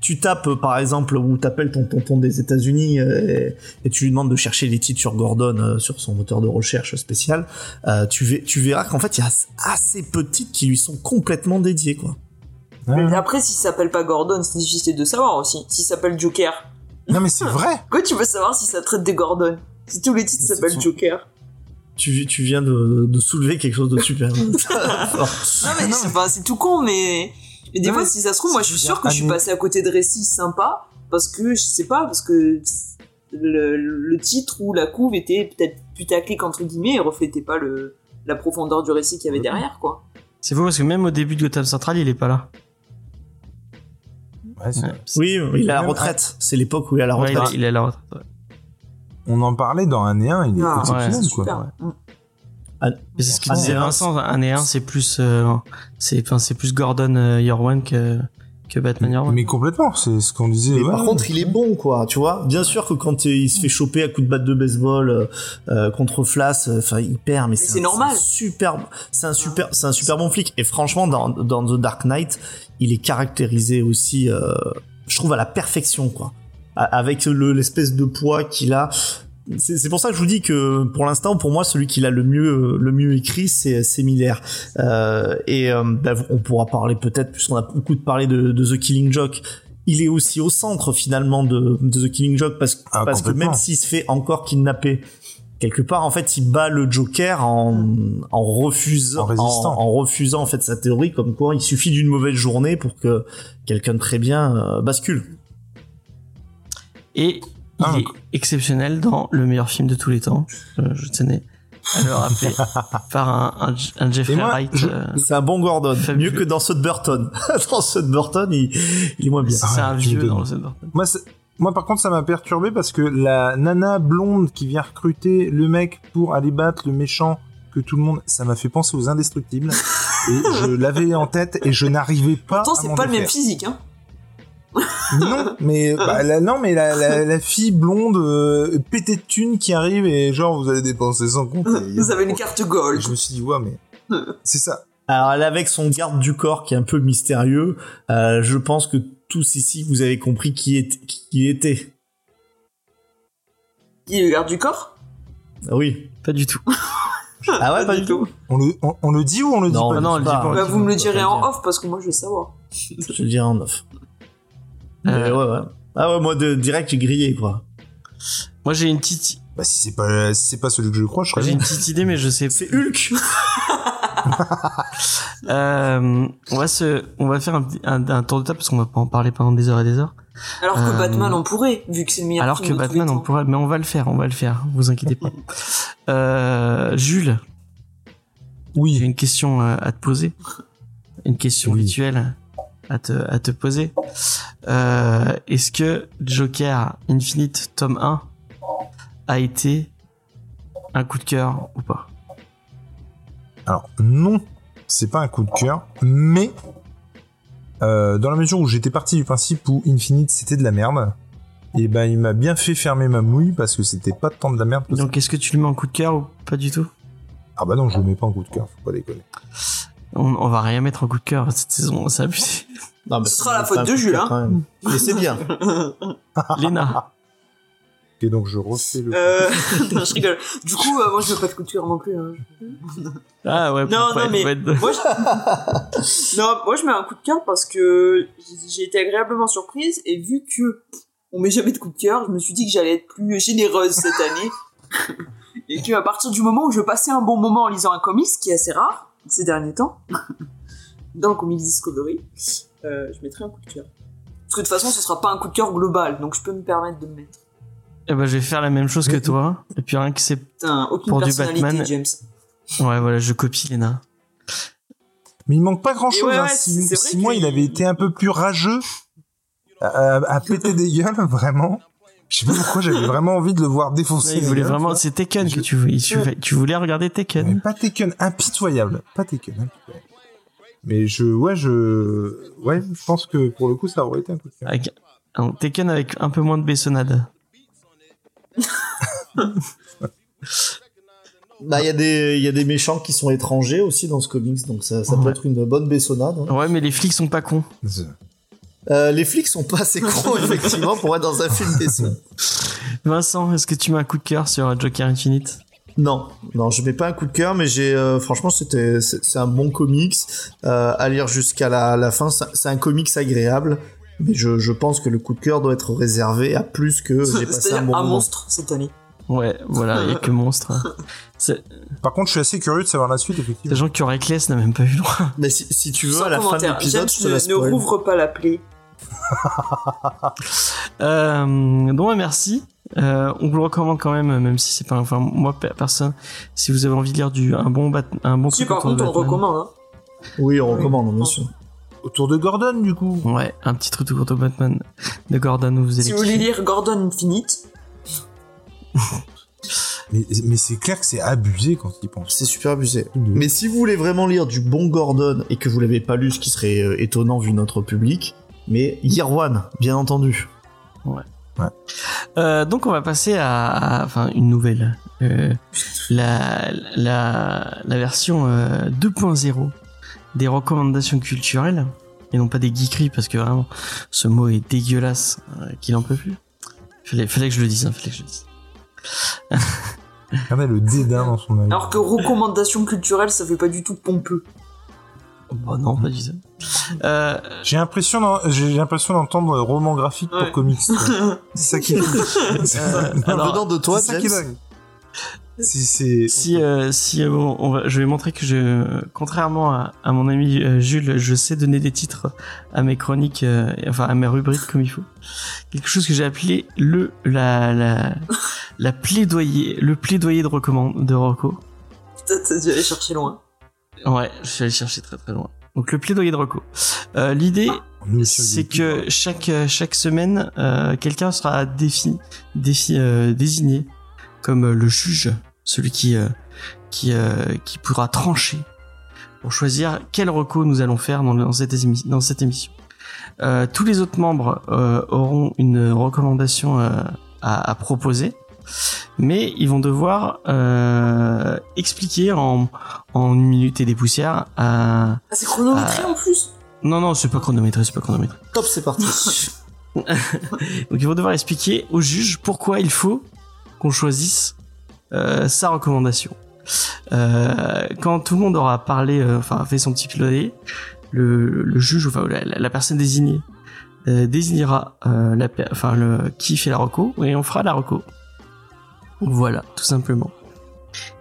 tu tapes par exemple ou t'appelles ton tonton des États-Unis euh, et, et tu lui demandes de chercher les titres sur Gordon euh, sur son moteur de recherche spécial euh, tu, tu verras qu'en fait il y a assez peu de titres qui lui sont complètement dédiés quoi Ouais. Mais après, s'il s'appelle pas Gordon, c'est difficile de savoir aussi. S'il s'appelle Joker. Non, mais c'est vrai. Quoi, tu veux savoir si ça traite de Gordon? Si tous les titres C'est s'appellent son- Joker. tu, tu viens de, de soulever quelque chose de super Non, mais c'est tout con, mais. Mais des Non, fois, si ça se trouve, moi, je suis sûr que je suis année- passé à côté de récits sympas parce que, je sais pas, parce que le, le titre ou la couve était peut-être putaclic entre guillemets et reflétait pas le, la profondeur du récit qu'il y avait derrière, quoi. c'est faux parce que même au début de Gotham Central il est pas là Ouais, c'est- Ouais. oui il est à la retraite c'est l'époque où il est à la retraite il est à la retraite ouais. on en parlait dans un et un, il est Ah, exceptionnel, quoi. super. Mais c'est ce que Ah, disait mais- Vincent, un et un, c'est plus, euh, c'est, enfin, c'est plus Gordon euh, Year One que, que Batman Year One. Mais complètement, c'est ce qu'on disait. Mais ouais. par contre, il est bon, quoi, tu vois. Bien sûr que quand il se fait choper à coups de batte de baseball euh, euh, contre Flash, euh, enfin, il perd, mais c'est c'est normal. super, c'est un super, c'est un super bon flic. Et franchement, dans, dans The Dark Knight, il est caractérisé aussi, euh, je trouve à la perfection, quoi. Avec le- l'espèce de poids qu'il a. C'est c'est pour ça que je vous dis que pour l'instant, pour moi, celui qui l'a le mieux, le mieux écrit, c'est c'est Miller. Euh, et euh, bah, on pourra parler peut-être, puisqu'on a beaucoup parlé de, de The Killing Joke, il est aussi au centre finalement de, de The Killing Joke parce, Ah, parce que même s'il se fait encore kidnapper quelque part, en fait, il bat le Joker en, en refusant, En en, refusant en fait sa théorie comme quoi il suffit d'une mauvaise journée pour que quelqu'un de très bien euh, bascule. Et il Ah, est exceptionnel dans le meilleur film de tous les temps. Je, je tenais à le rappeler par un, un, un Jeffrey moi, Wright. euh, C'est un bon Gordon, Fabuleux. mieux que dans Sud Burton. dans Sud Burton, il, il est moins bien. c'est Ah un tu vieux dans Sud Burton. Moi, par contre, ça m'a perturbé parce que la nana blonde qui vient recruter le mec pour aller battre le méchant que tout le monde, ça m'a fait penser aux indestructibles. et je l'avais en tête et je n'arrivais pas. Pourtant, c'est pas le même physique, hein. Non, mais bah, la, non, mais la, la, la fille blonde euh, pétée de thunes qui arrive et genre vous allez dépenser sans compte. Vous avez une carte Et gold. je me suis dit ouais mais c'est ça. Alors elle avec son garde du corps qui est un peu mystérieux. Euh, je pense que tous ici vous avez compris qui, est, qui il était. Qui est le garde du corps? Oui. Pas du tout. Ah ouais, pas du tout. On le, on, on le dit ou on le dit Non, pas non, on le dit pas. pas. Bah, Vous me le direz en off parce que moi je vais savoir. Je le dirai en off. Euh, ouais, ouais. Ah ouais, moi de direct j'ai grillé quoi. moi, j'ai une petite, Bah si c'est pas si c'est pas celui que je crois, je serais j'ai une petite idée, mais je sais. C'est Hulk. Euh, on va se, on va faire un, un, un tour de table parce qu'on va pas en parler pendant des heures et des heures. Alors que Euh, Batman on pourrait, vu que c'est le meilleur Alors film que de tous les Batman, on pourrait, mais on va le faire, on va le faire. Vous inquiétez pas. Euh, Jules, j'ai Oui. une question à te poser, une question Oui. rituelle à te, à te poser. Euh, Est-ce que Joker Infinite tome 1 a été un coup de cœur ou pas? Alors non, c'est pas un coup de cœur, mais euh, dans la mesure où j'étais parti du principe où Infinite c'était de la merde, et ben il m'a bien fait fermer ma mouille parce que c'était pas tant de la merde que ça. Donc est-ce que tu le mets en coup de cœur ou pas du tout? Ah bah non, je le mets pas en coup de cœur, faut pas déconner. On, on va rien mettre en coup de cœur cette saison, c'est abusé. Non, mais Ce sera la faute de cœur, hein. Mais c'est bien. Léna, Et donc je refais le. Euh, non, je rigole. Du coup, euh, moi je veux pas de coup de cœur non plus. hein. ah ouais, Non, non, mais être- moi, je... non, moi je mets un coup de cœur parce que j'ai- j'ai été agréablement surprise et vu que on met jamais de coup de cœur, je me suis dit que j'allais être plus généreuse cette année et que à partir du moment où je passais un bon moment en lisant un comics, ce qui est assez rare ces derniers temps, dans le Comics Discovery, euh, je mettrai un coup de cœur. Parce que de toute façon, ce sera pas un coup de cœur global, donc je peux me permettre de me mettre. Eh ben, je vais faire la même chose que toi. Et puis rien que c'est, Pour du Batman. James. ouais, voilà, je copie Léna. Mais il manque pas grand chose. Ouais, hein. si si moi il avait été un peu plus rageux, à, à péter des gueules, vraiment. Je sais pas pourquoi j'avais vraiment envie de le voir défoncer. Ouais, vraiment, c'est Tekken que tu voulais, tu, tu voulais regarder Mais Tekken. pas Taken, impitoyable. Pas Taken, impitoyable. Mais je, ouais, je, ouais, je pense que pour le coup, ça aurait été un coup de cœur. Avec, un Tekken avec un peu moins de bessonnade. Bah, il y a des, il y a des méchants qui sont étrangers aussi dans ce comics, donc ça, ça peut Ouais. être une bonne bessonnade. hein. Ouais, mais les flics sont pas cons. Euh, les flics sont pas assez cons, effectivement, pour être dans un film Besson. Vincent, est-ce que tu mets un coup de cœur sur Joker Infinite? Non, non, je mets pas un coup de cœur, mais j'ai, euh, franchement, c'était, c'est un bon comics euh, à lire jusqu'à la, la fin. C'est un comics agréable, mais je, je pense que le coup de cœur doit être réservé à plus que j'ai passé un bon un moment. monstre cette année. Ouais, voilà, il y a que monstre. C'est- Par contre, je suis assez curieux de savoir la suite, effectivement. Sachant que Reckless n'a même pas eu le droit. Mais si, si tu veux, Sans à la fin de l'épisode, je te ne, ne rouvre pas la plaie. Euh, donc ouais, merci. Euh, on vous le recommande quand même, même si c'est pas, enfin moi pe- personne. Si vous avez envie de lire du un bon bat, un bon Si truc par contre on recommande. Hein. Oui, on recommande, bien sûr. Autour de Gordon, du coup. Ouais, un petit truc autour de Batman de Gordon où vous allez. Si vous voulez lire Gordon Infinite, Mais, mais c'est clair que c'est abusé quand il pense. C'est super abusé. Mais si vous voulez vraiment lire du bon Gordon et que vous l'avez pas lu, ce qui serait euh, étonnant vu notre public, mais Year One, bien entendu. Euh, donc on va passer à, enfin une nouvelle, euh, la, la la version euh, 2.0 des recommandations culturelles et non pas des geekeries parce que vraiment ce mot est dégueulasse euh, qu'il en peut plus. Fallait, fallait que je le dise, hein, fallait que je le dise. Regardez le dédain dans son œil. Alors que recommandation culturelle, ça fait pas du tout pompeux. Bah non, pas du tout. Euh, J'ai l'impression, d'en- j'ai l'impression d'entendre roman graphique Ouais. pour comics. c'est ça qui est euh, Venant alors, de toi, c'est ça qui dingue. Si euh, si euh, bon, on va, je vais montrer que je, contrairement à, à mon ami euh, Jules, je sais donner des titres à mes chroniques, euh, enfin à mes rubriques comme il faut. Quelque chose que j'ai appelé le la la la plaidoyer, le plaidoyer de recommande de Rocco. Putain, t'as dû aller chercher loin. Ouais, je suis allé chercher très très loin. Donc le plaidoyer de Rocco. Euh, L'idée, on c'est que chaque euh, chaque semaine, euh, quelqu'un sera défi, défi euh, désigné comme le juge, celui qui euh, qui euh, qui pourra trancher pour choisir quel reco nous allons faire dans, cette émission. Dans cette émission. Euh, tous les autres membres euh, auront une recommandation euh, à, à proposer, mais ils vont devoir euh, expliquer en en une minute et des poussières. À... Ah, c'est chronométré en plus? Non non, c'est pas chronométré, c'est pas chronométré. Top, c'est parti. Donc ils vont devoir expliquer au juge pourquoi il faut qu'on choisisse euh, sa recommandation. Euh, quand tout le monde aura parlé, euh, enfin fait son petit plaidoyer, le, le juge, enfin la, personne désignée, euh, désignera euh, la, per- enfin le qui fait la reco et on fera la reco. Voilà, tout simplement.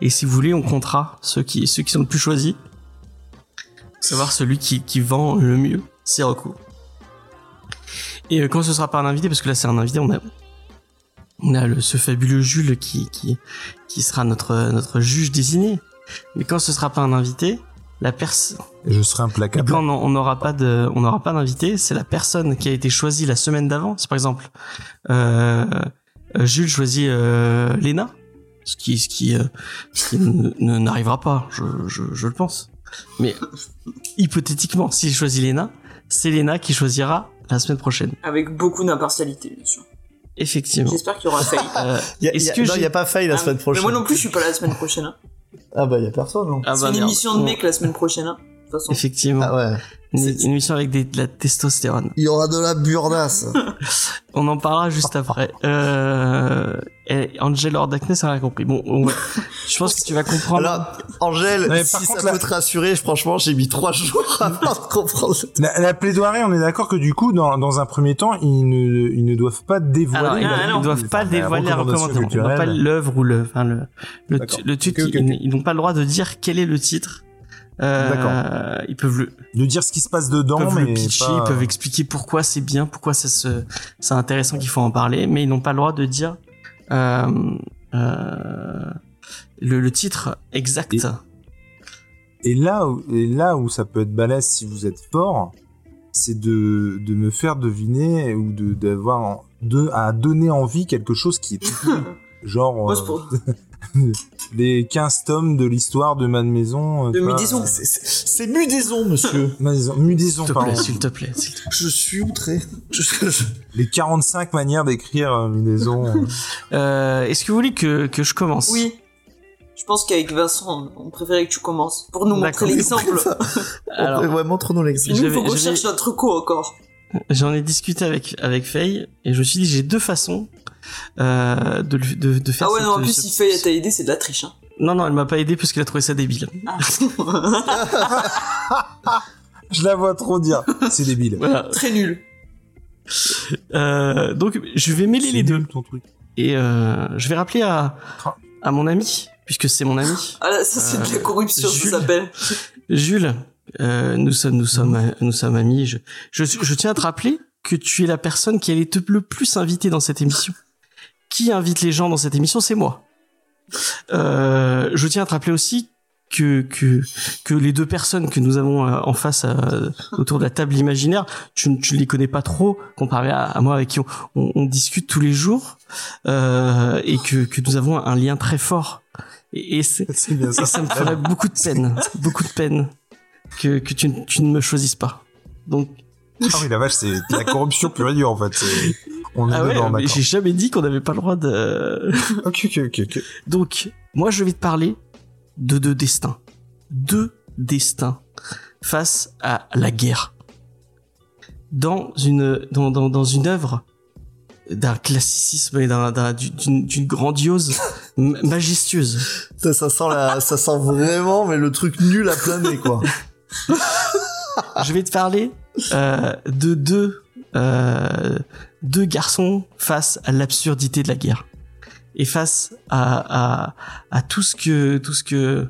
Et si vous voulez, on comptera ceux qui ceux qui sont le plus choisis, savoir celui qui, qui vend le mieux ses recos. Et euh, quand ce sera pas un invité, parce que là c'est un invité, on a, on a le, ce fabuleux Jules qui, qui, qui sera notre, notre juge désigné. Mais quand ce sera pas un invité, la personne, Je serai implacable. quand on n'aura pas de, on n'aura pas d'invité, c'est la personne qui a été choisie la semaine d'avant. C'est par exemple, euh, Jules choisit euh, Léna, ce qui, ce qui, euh, ce qui n'arrivera pas, je, je, je le pense. Mais hypothétiquement, s'il choisit Léna, c'est Léna qui choisira la semaine prochaine. Avec beaucoup d'impartialité, bien sûr. Effectivement. J'espère qu'il y aura failli. Euh, Y a, Est-ce y a- que non, j'ai- y a pas faille la Ah, semaine prochaine. Mais moi non plus, je suis pas là la semaine prochaine. hein. Ah bah, y a personne, non ah c'est bah une émission de mec la semaine prochaine. hein, De toute façon. Effectivement. Ah ouais. Une, une émission avec des, de la testostérone. Il y aura de la burdasse. On en parlera juste après. Euh, et Angel Lord Darkness a rien compris. Bon, on je pense que tu vas comprendre. Alors, Angèle, mais si ça contre, peut là- te rassurer, franchement, j'ai mis trois jours avant de comprendre. La, la plaidoirie, on est d'accord que du coup, dans, dans un premier temps, ils ne, ils ne doivent pas dévoiler. Alors, ils, la- ah, ils non. doivent pas dévoiler la recommandation. Ils n'ont pas l'œuvre ou le, enfin le, le, le titre. Ils-. Ils n'ont pas le droit de dire quel est le titre. Euh, D'accord. Ils peuvent le, De dire ce qui se passe dedans, peuvent mais le pitcher, pas- ils peuvent expliquer pourquoi c'est bien, pourquoi ça se, c'est intéressant qu'il faut en parler, mais ils n'ont pas le droit de dire euh, euh, le, le titre exact. Et là, où, et là où ça peut être balèze si vous êtes fort, c'est de, de me faire deviner ou de d'avoir de, à donner envie quelque chose qui est genre Euh, les 15 tomes de l'histoire de Maison De Mudaison. C'est- Mudaison, monsieur. Maison, Mudaison, S'il te pardon. plaît, s'il te plaît. s'il te plaît. Je suis outré. Les 45 manières d'écrire euh, Mudaison. euh. Euh, Est-ce que vous voulez que, que je commence? Oui. Je pense qu'avec Vincent, on préférait que tu commences. Pour nous montrer l'exemple. Alors, Ouais, montre-nous l'exemple. Nous, il faut qu'on cherche notre co encore. J'en ai discuté avec avec Faye et je me suis dit j'ai deux façons euh, de, lui- de de faire. Ah ouais, non, en plus, cette- si Faye t'a aidé, c'est de la triche. Hein. Non non, elle m'a pas aidé parce qu'elle a trouvé ça débile. Ah. Je la vois trop dire. C'est débile. Voilà. Très nul. Euh, donc je vais mêler les deux nul, ton truc. et euh, je vais rappeler à à mon ami puisque c'est mon ami Ah là, ça, c'est de la corruption, Jules. ça s'appelle. Jules. euh, nous sommes nous sommes nous sommes amis. Je, je je tiens à te rappeler que tu es la personne qui allait te le plus inviter dans cette émission. Qui invite les gens dans cette émission C'est moi. Euh, je tiens à te rappeler aussi que que que les deux personnes que nous avons euh, en face euh, autour de la table imaginaire, tu ne les connais pas trop comparé à, à moi avec qui on, on, on discute tous les jours euh, et que que nous avons un lien très fort. Et, et bien et ça me ferait beaucoup de peine, beaucoup de peine que que tu, ne- tu ne me choisisses pas. Donc Ah oui, la vache, c'est la corruption pure et dure, en fait. C'est- On est ah ouais, dedans, j'ai jamais dit qu'on n'avait pas le droit de. Ok, ok, ok, ok. Donc, moi, je vais te parler de deux destins. Deux destins face à la guerre. Dans une, dans, dans, dans une œuvre d'un classicisme et d'un, d'un- d'une, grandiose, majestueuse. Ça, ça sent la, ça sent vraiment, mais le truc nul à planer, quoi. Je vais te parler euh, de deux, euh, deux garçons face à l'absurdité de la guerre. Et face à, à, à tout ce que tout ce que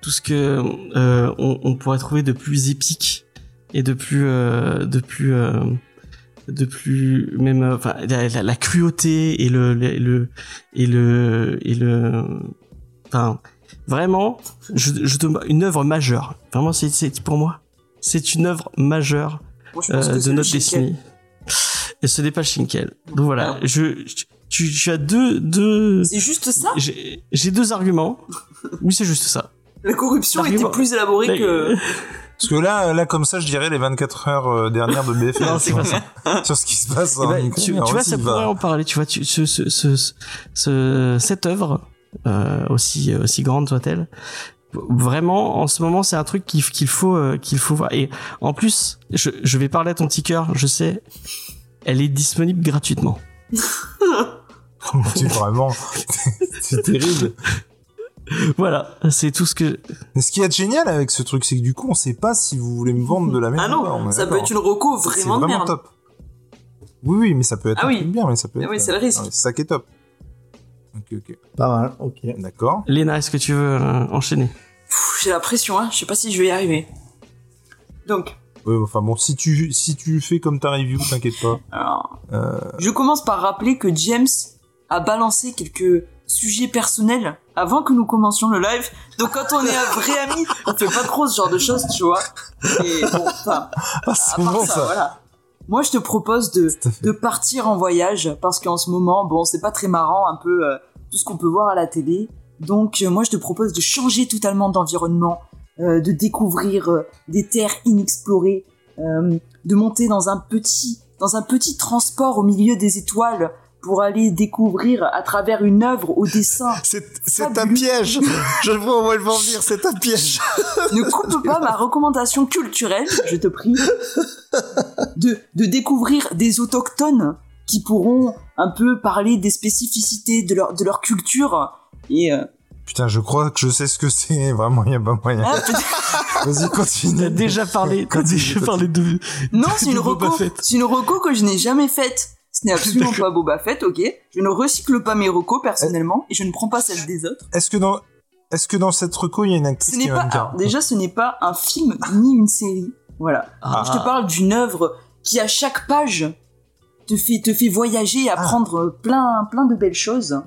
tout ce que euh, on, on pourrait trouver de plus épique et de plus euh, de plus euh, de plus même euh, enfin la, la- la cruauté et le, le, le- et le et le enfin vraiment je, je te une œuvre majeure. Vraiment c'est pour moi c'est une œuvre majeure Moi, euh, de notre destinée. Et ce n'est pas Shinkel. Donc voilà, Ah. je, je- tu, tu as deux, deux, C'est juste ça? J'ai j'ai deux arguments. Oui, c'est juste ça. La corruption était plus élaborée que... Parce que là, là, comme ça, je dirais les 24 heures euh, dernières de BFM. Non, c'est pas ça. Sur ce qui se passe en ben, Ukraine. tu, vois, ça va. pourrait en parler. Tu vois, tu, ce, ce, ce, ce- cette œuvre, euh, aussi, aussi grande soit-elle, vraiment, en ce moment, c'est un truc qu'il faut, euh, qu'il faut voir. Et en plus, je, je vais parler à ton petit cœur, je sais, elle est disponible gratuitement. C'est vraiment, c'est terrible. Voilà, c'est tout ce que. Mais ce qui est génial avec ce truc, c'est que du coup, on sait pas si vous voulez me vendre de la merde Ah ou pas, non, on est ça peut d'accord. être une reco C'est vraiment de merde. top. Oui, oui, mais ça peut être Ah un oui. truc bien, mais ça peut Ah être. oui, c'est le risque. C'est ça qui est top. Ok, ok. Pas mal, ok. D'accord. Léna, est-ce que tu veux euh, enchaîner? Pff, J'ai la pression, hein. Je sais pas si je vais y arriver. Donc, Ouais, enfin bon, si tu, si tu fais comme ta review, t'inquiète pas. alors, Euh, je commence par rappeler que James a balancé quelques sujets personnels avant que nous commencions le live. Donc quand on est un vrai ami, on fait pas trop ce genre de choses, tu vois. Et bon, enfin, Ah, à c'est part bon ça, ça. voilà. Moi, je te propose de, de partir en voyage parce qu'en ce moment, bon, c'est pas très marrant un peu euh, tout ce qu'on peut voir à la télé. Donc, euh, moi, je te propose de changer totalement d'environnement, euh, de découvrir euh, des terres inexplorées, euh, de monter dans un petit dans un petit transport au milieu des étoiles pour aller découvrir à travers une œuvre au dessin. C'est, un piège. Je vois où elle va en venir, c'est un piège. Ne coupe pas ma recommandation culturelle, je te prie, de, de découvrir des autochtones qui pourront un peu parler des spécificités de leur, de leur culture. Et euh, Putain, je crois que je sais ce que c'est. Vraiment, y a pas moyen. ah, Vas-y, T'as continue. déjà parlé, t'as Continue, déjà continue. parlé de. non, c'est une Boba reco, Fett. c'est une reco que je n'ai jamais faite. Ce n'est absolument pas Boba Fett, ok. Je ne recycle pas mes recos personnellement et je ne prends pas celle des autres. Est-ce que dans, est-ce que dans cette reco, il y a une actrice Ce n'est qui pas, va me dire alors, déjà, ce n'est pas un film ni une série. Voilà. Ah. Je te parle d'une œuvre qui, à chaque page, te fait, te fait voyager et apprendre euh, plein, plein de belles choses,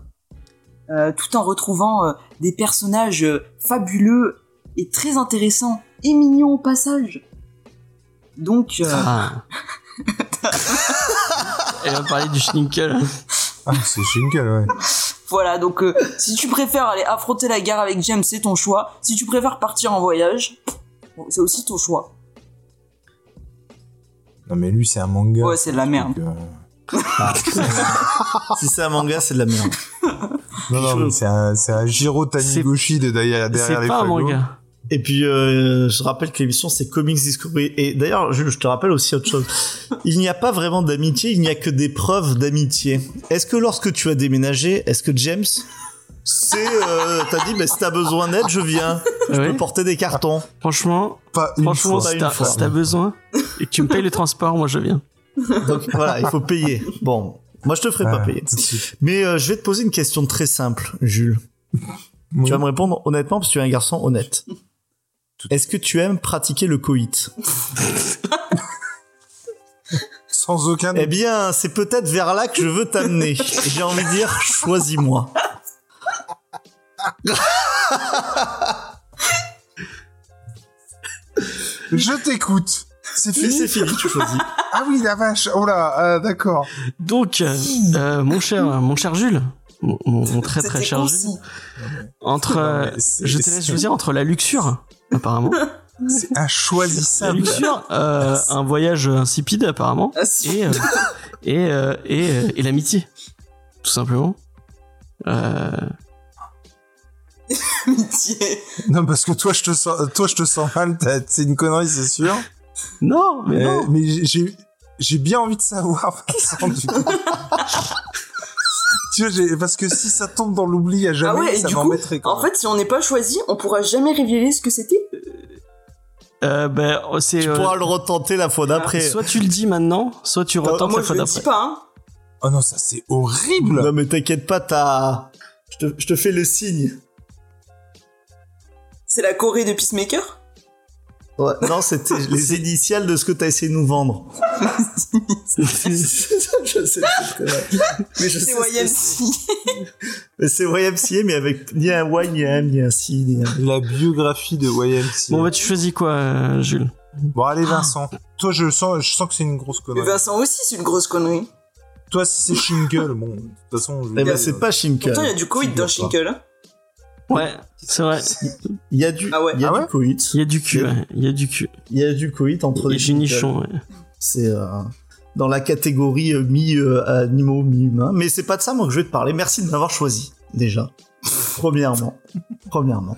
tout en retrouvant euh, des personnages euh, fabuleux et très intéressants et mignons au passage. Donc, euh, Ah. Elle va parler du Schninkel. Ah, c'est Shinkel, ouais. voilà. Donc, euh, si tu préfères aller affronter la guerre avec James, c'est ton choix. Si tu préfères partir en voyage, bon, c'est aussi ton choix. Non, mais lui, c'est un manga. Ouais, c'est de la merde. Euh, si c'est un manga, c'est de la merde. Non, non, mais c'est un, c'est un Jiro Taniguchi de derrière, C'est derrière les pas un manga. Et puis, euh, je rappelle que l'émission, c'est Comics Discovery. Et d'ailleurs, Jules, je te rappelle aussi autre chose. Il n'y a pas vraiment d'amitié, il n'y a que des preuves d'amitié. Est-ce que lorsque tu as déménagé, est-ce que James, c'est, euh, t'as dit, bah, si t'as besoin d'aide, je viens. Je Ouais. peux porter des cartons. Franchement, Pas une franchement, fois. si une t'as fois. si t'as besoin et que tu me payes le transport, moi je viens. Donc voilà, il faut payer. Bon, moi je te ferai pas payer. Mais euh, je vais te poser une question très simple, Jules. Oui. Tu vas me répondre honnêtement parce que tu es un garçon honnête. Est-ce que tu aimes pratiquer le coït Sans aucun. Eh bien, c'est peut-être vers là que je veux t'amener. J'ai envie de dire, choisis-moi. Je t'écoute. C'est fini. c'est fini, tu choisis. Ah oui, la vache. Oh là, euh, d'accord. Donc, euh, euh, mon cher, mon cher Jules, mon, très très cher Jules, entre, euh, je te laisse choisir entre la luxure, apparemment, C'est la inchoisissable. luxure, euh, un voyage insipide apparemment, Ah, et euh, et euh, et, euh, et l'amitié, tout simplement. Euh, Amitié. Non, parce que toi, je te sens, toi, je te sens mal. C'est une connerie, c'est sûr. Non, mais Euh, non. mais j'ai, j'ai bien envie de savoir, Vincent, du coup. tu vois, parce que si ça tombe dans l'oubli à jamais, Ah ouais, et ça du coup, m'embêterait quand En même. fait, si on n'est pas choisi, on pourra jamais révéler ce que c'était. Euh, ben, c'est Tu euh, pourras le retenter la fois d'après. soit tu le dis maintenant, soit tu retentes Moi, la je fois le dis pas, hein. Oh non, ça c'est horrible. Non mais t'inquiète pas, t'as... Je te, je te fais le signe. C'est la Corée de Peacemaker? Ouais, non, c'était les initiales de ce que t'as essayé de nous vendre. je sais. Mais je sais C'est ce que YMC. Mais c'est YMCA, mais avec ni un Y, ni un M, ni un C, ni un... La biographie de YMCA. Bon, bah, tu choisis quoi, euh, Jules? Bon, allez, Vincent. Toi, je sens, je sens que c'est une grosse Mais connerie. Vincent aussi, c'est une grosse connerie. Toi, si c'est Shingle, bon, de toute façon. je Eh ben, c'est pas Shinkel. Pourtant, il y a du Covid dans. Shinkle. Hein. Ouais, c'est vrai. Il y a du, Ah ouais. il y a Ah du coït. Il y a du cul. Il y a du cul. Il y a du coït entre les génichons, ouais. C'est euh, dans la catégorie euh, mi-animaux, mi-humains. Mais c'est pas de ça, moi, que je vais te parler. Merci de m'avoir choisi, déjà. Premièrement. Premièrement.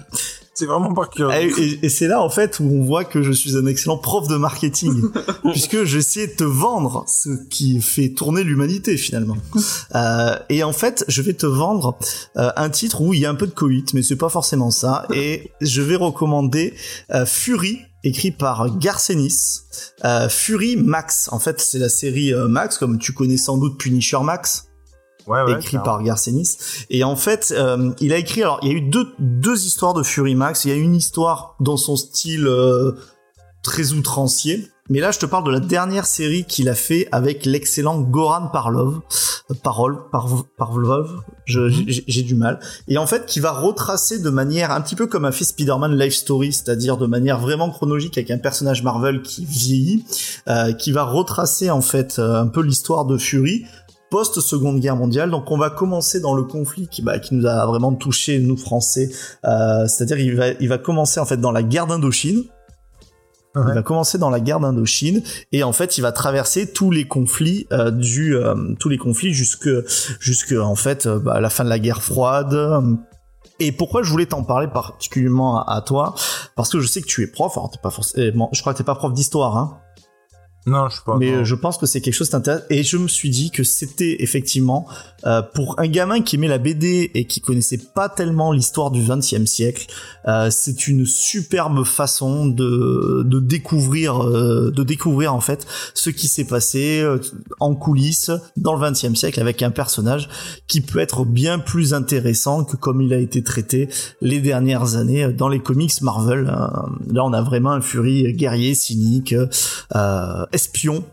C'est vraiment pas curieux. Et, et- et c'est là, en fait, où on voit que je suis un excellent prof de marketing. puisque j'essaie de te vendre ce qui fait tourner l'humanité, finalement. Euh, et en fait, je vais te vendre euh, un titre où il y a un peu de coït, mais c'est pas forcément ça. Et je vais recommander euh, Fury, écrit par Garcenis. Euh, Fury Max. En fait, c'est la série euh, Max, comme tu connais sans doute Punisher Max ouais, ouais. écrit par Garcenis. Et en fait, euh, il a écrit. Alors, il y a eu deux deux histoires de Fury Max. Il y a une histoire dans son style euh, très outrancier. Mais là, je te parle de la dernière série qu'il a fait avec l'excellent Goran Parlov, euh, Parol, Parv- Parvlov, j'ai j'ai du mal. Et en fait, qui va retracer de manière un petit peu comme a fait Spider-Man Life Story, c'est-à-dire de manière vraiment chronologique avec un personnage Marvel qui vieillit, euh, qui va retracer en fait euh, un peu l'histoire de Fury post Seconde Guerre mondiale. Donc on va commencer dans le conflit qui, bah, qui nous a vraiment touché nous Français. Euh, C'est-à-dire il va il va commencer en fait dans la guerre d'Indochine. Il va commencer dans la guerre d'Indochine et en fait il va traverser tous les conflits euh, du euh, tous les conflits jusque jusque en fait bah, la fin de la guerre froide. Et pourquoi je voulais t'en parler particulièrement à, à toi? Parce que je sais que tu es prof. Alors t'es pas forcément. Je crois que t'es pas prof d'histoire, hein Non, je sais pas. mais non. euh, je pense que c'est quelque chose d'intéressant et je me suis dit que c'était effectivement euh, pour un gamin qui aimait la BD et qui connaissait pas tellement l'histoire du XXe siècle euh, c'est une superbe façon de, de découvrir euh, de découvrir en fait ce qui s'est passé euh, en coulisses dans le XXe siècle avec un personnage qui peut être bien plus intéressant que comme il a été traité les dernières années dans les comics Marvel Euh, là on a vraiment un Fury guerrier cynique euh, espion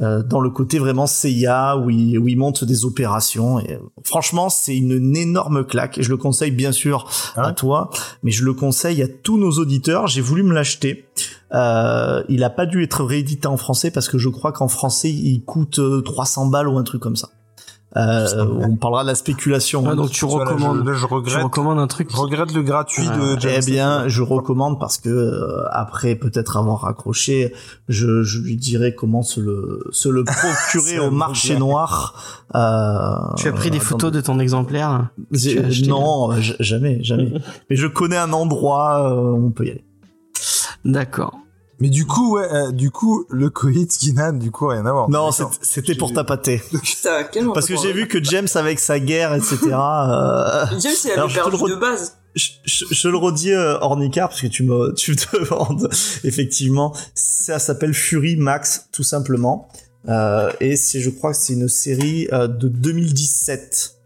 euh, dans le côté vraiment CIA où il, où il monte des opérations. Et, euh, franchement, c'est une, une énorme claque. Et je le conseille bien sûr Ah à ouais toi, mais je le conseille à tous nos auditeurs. J'ai voulu me l'acheter. Euh, il a pas dû être réédité en français parce que je crois qu'en français il coûte euh, 300 balles ou un truc comme ça. Euh, on parlera de la spéculation. Ah, donc tu je- recommandes, là, je, tu regrette. recommandes un truc. Je regrette le gratuit Ah, de James Eh bien, je recommande parce que euh, après peut-être avoir raccroché, je, je lui dirais comment se le se le procurer au marché noir. Euh, Tu as pris des photos de ton exemplaire. Tu acheté, Non, jamais, jamais. Mais je connais un endroit euh, où on peut y aller. D'accord. Mais du coup, ouais, euh, du coup, le coït Guinan, du coup, rien à voir. Non, c'était pour tapater. Putain, Parce que j'ai vu que James avec sa guerre, etc. euh, James, il avait perdu de base. je, je- je le redis euh, hors Nicard parce que tu me tu me demandes effectivement ça s'appelle Fury Max tout simplement Euh, et c'est je crois que c'est une série euh, de 2017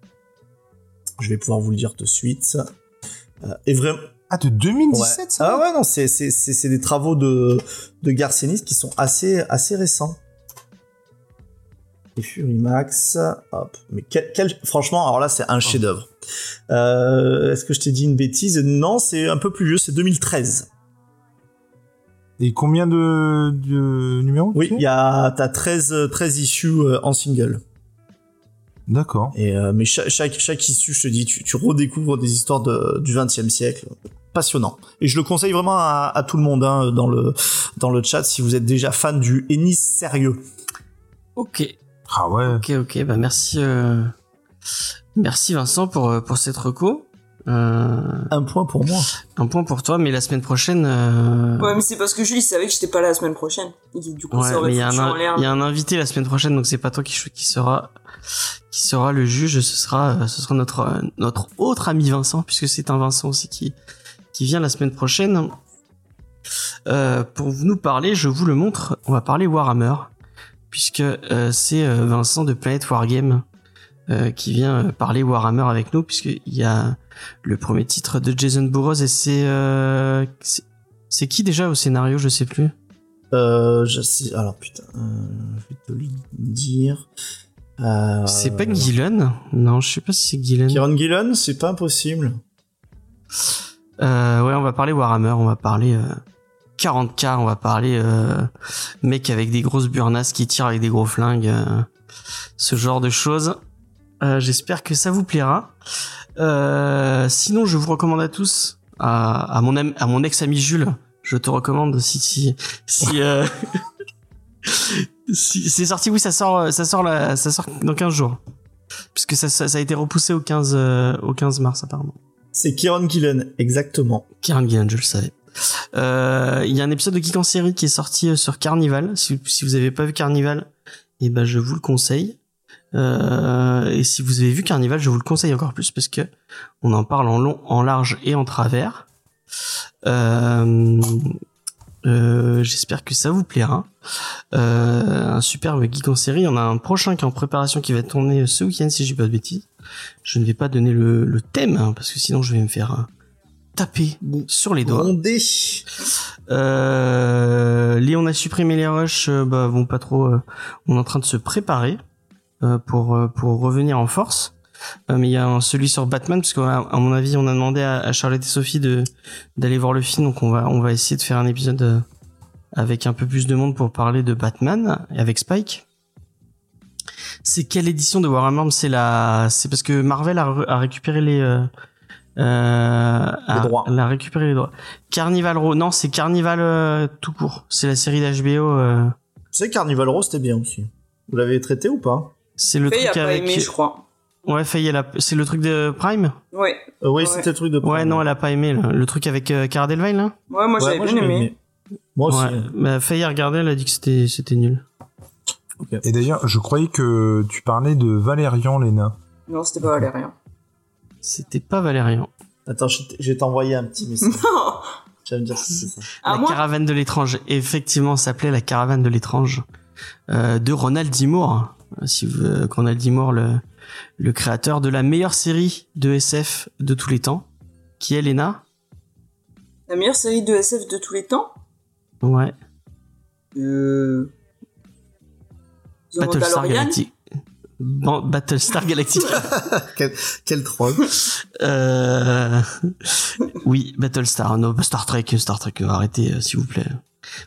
je vais pouvoir vous le dire tout de suite Euh, et vraiment Ah, de 2017, ça ah ouais non c'est c'est c'est c'est des travaux de de Garcenis qui sont assez assez récents. Et Fury Max hop. Mais quel, quel- franchement alors là c'est un chef d'œuvre est-ce que je t'ai dit une bêtise? Non c'est un peu plus vieux c'est 2013 Et combien de, de numéros Oui, il y a t'as 13 13 issues euh, en single. D'accord. Et euh, mais chaque, chaque chaque issue, je te dis, tu, tu redécouvres des histoires de, du 20e siècle. Passionnant. Et je le conseille vraiment à, à tout le monde hein, dans le dans le chat si vous êtes déjà fan du Ennis sérieux. Ok, Ah ouais. ok, ok. Bah merci, euh, merci Vincent pour euh, pour cette reco. Euh, Un point pour moi. un point pour toi, mais la semaine prochaine. euh, Ouais, mais c'est parce que Julie savait que j'étais pas là la semaine prochaine. Et du coup, Ouais, ça aurait mais il y, a un, l'air. il y a un invité la semaine prochaine, donc c'est pas toi qui, qui sera qui sera le juge. Ce sera ce sera notre notre autre ami Vincent, puisque c'est un Vincent aussi qui qui vient la semaine prochaine. Euh, pour nous parler, je vous le montre. On va parler Warhammer, puisque euh, c'est euh, Vincent de Planet Wargame euh, qui vient parler Warhammer avec nous, puisqu'il y a le premier titre de Jason Burroughs et c'est euh, c'est- c'est qui déjà au scénario, je sais plus? Euh, je sais. Alors putain, euh, je vais te le dire. Euh, C'est pas Gillen? Non, je sais pas si c'est Gillen. Kieran Gillen, c'est pas impossible. Euh, ouais, on va parler Warhammer, on va parler euh, 40k, on va parler euh, mec avec des grosses burnasses qui tirent avec des gros flingues, euh, ce genre de choses. Euh, J'espère que ça vous plaira. Sinon, je vous recommande à tous, à, à mon am- à mon ex ami Jules, je te recommande si si si, c'est sorti, oui, ça sort, ça sort dans 15 jours, puisque ça, ça, a été repoussé au 15 euh, au 15 mars apparemment. C'est Kieran Gillen, exactement. Kieran Gillen, je le savais. Euh, Il y a un épisode de Geek en série qui est sorti euh, sur Carnival. Si, vous avez pas vu Carnival, eh ben je vous le conseille. Euh, et si vous avez vu Carnival, je vous le conseille encore plus parce que on en parle en long, en large et en travers. J'espère que ça vous plaira. Un superbe geek en série. On a un prochain qui est en préparation qui va tourner ce week-end si je dis pas de bêtises. Je ne vais pas donner le, le thème hein, parce que sinon je vais me faire euh, taper sur les doigts. Euh, les on a supprimé les rushs, euh, bah vont pas trop. euh, on est en train de se préparer euh, pour pour revenir en force. Mais il y a un, celui sur Batman parce qu'à à mon avis on a demandé à, à Charlotte et Sophie de d'aller voir le film donc on va on va essayer de faire un épisode avec un peu plus de monde pour parler de Batman et avec Spike. C'est quelle édition de Warhammer? C'est la c'est parce que Marvel a, récupéré les euh, euh, a- droits. A récupéré les droits. Carnival Row, non, c'est Carnival euh, tout court. C'est la série d'HBO. Euh, Tu sais, Carnival Rose, c'était bien aussi. Vous l'avez traité ou pas? C'est le Faye a truc pas avec. aimé, je crois. Ouais, Faye, elle a- c'est le truc de Prime? Ouais. euh, Oui, Ouais. c'était le truc de. Ouais, non, elle a pas aimé là. le truc avec euh, Cara Delevingne là. Ouais, moi j'avais bien j'ai aimé. Moi aussi. Ouais. Bah, Faye a regardé, elle a dit que c'était c'était nul. Et d'ailleurs, je croyais que tu parlais de Valérian, Léna. Non, c'était pas Valérien. C'était pas Valérian. Attends, je vais t'envoyer un petit message. Non tu vas me dire si c'est ça. À la moi caravane de l'étrange. Effectivement, ça s'appelait la caravane de l'étrange euh, de Ronald D. Moore. Euh, Si vous, euh, Ronald D. Moore, le, le créateur de la meilleure série de SF de tous les temps, qui est Lena. La meilleure série de SF de tous les temps? Ouais. Euh... The Battlestar Galactica. Ban- Battlestar Galactica. quel, quel troll. euh... Oui, Battlestar. Non, Star Trek, Star Trek. euh, Arrêtez, euh, s'il vous plaît.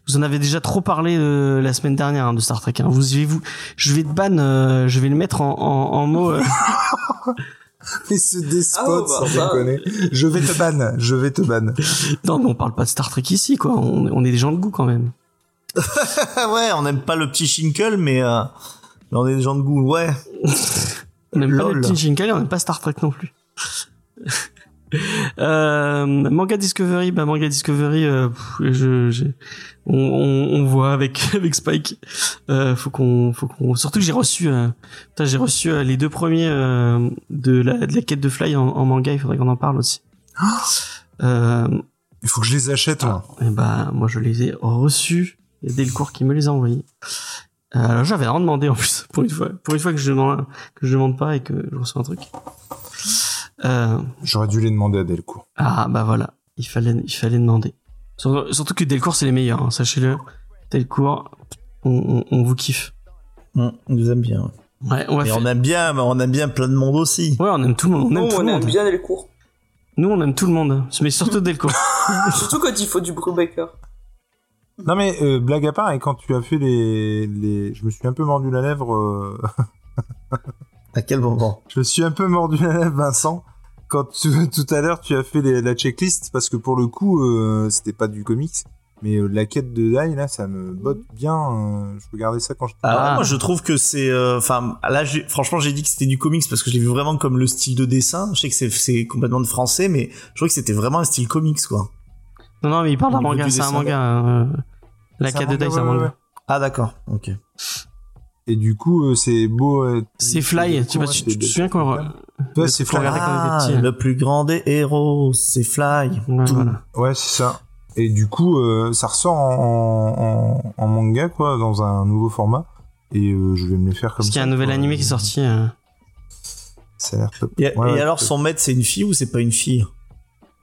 Vous en avez déjà trop parlé euh, la semaine dernière hein, de Star Trek. hein. Vous, je vais vous, je vais te ban, euh, je vais le mettre en, en, en mots. euh, Et ce despote, Ah bah, sans bah. déconner. Je vais te ban, je vais te ban. Non, mais on parle pas de Star Trek ici, quoi. On, on est des gens de goût quand même. ouais, on n'aime pas le petit Shinkle, mais, euh, on est des gens de goût. Ouais. On n'aime pas le Teen Shinkai, on n'aime pas Star Trek non plus. euh, manga Discovery, bah manga Discovery, euh, pff, je, j'ai- on, on, on voit avec avec Spike. Euh, faut qu'on, faut qu'on, surtout que j'ai reçu, euh, putain, j'ai reçu euh, les deux premiers euh, de la de la quête de Fly en, en manga. Il faudrait qu'on en parle aussi. Euh, Il faut que je les achète, moi. et bah moi je les ai reçus. Il y a Delcourt qui me les a envoyés. Euh, alors j'avais rien demandé en plus pour une fois, pour une fois que je demande que je demande pas et que je reçois un truc. Euh, J'aurais dû les demander à Delcourt. ah bah voilà, il fallait il fallait demander. Surtout, surtout que Delcourt c'est les meilleurs, hein, sachez-le. Delcourt, on, on, on vous kiffe. On nous aime bien. ouais. Ouais, on va Et faire. on aime bien, mais on aime bien plein de monde aussi. Ouais, on aime tout le monde. On aime Non, tout on le aime monde. bien les cours. Nous on aime tout le monde, mais surtout Delcourt. Surtout quand il faut du Brubaker. Non mais euh, blague à part, et quand tu as fait les, les, je me suis un peu mordu la lèvre. euh, À quel moment? Je me suis un peu mordu la lèvre, Vincent, quand tu- tout à l'heure tu as fait les- la checklist, parce que pour le coup, euh, c'était pas du comics, mais euh, la quête de Dai, là, ça me botte bien. euh, je regardais ça quand j'étais. Alors Ah. moi je trouve que c'est euh, enfin là j'ai- franchement j'ai dit que c'était du comics parce que je l'ai vu vraiment comme le style de dessin. Je sais que c'est c'est complètement de français mais je trouvais que c'était vraiment un style comics quoi. Non, non, mais il parle d'un manga, c'est un manga. euh, La quête de Dai, c'est un manga. Ah d'accord. OK. Et du coup, euh, c'est beau. euh, C'est Fly, tu, te souviens quand. Ouais, c'est Fly. Ah, le plus grand des héros, c'est Fly. Ouais, Tout. voilà. Ouais, c'est ça. Et du coup, euh, ça ressort en, en, en manga, quoi, dans un nouveau format. Et euh, je vais me les faire comme Parce ça. qu'il y a un nouvel quoi. animé qui est sorti. euh, Ça a l'air top. Et, Ouais, et ouais, alors son maître c'est une fille ou c'est pas une fille?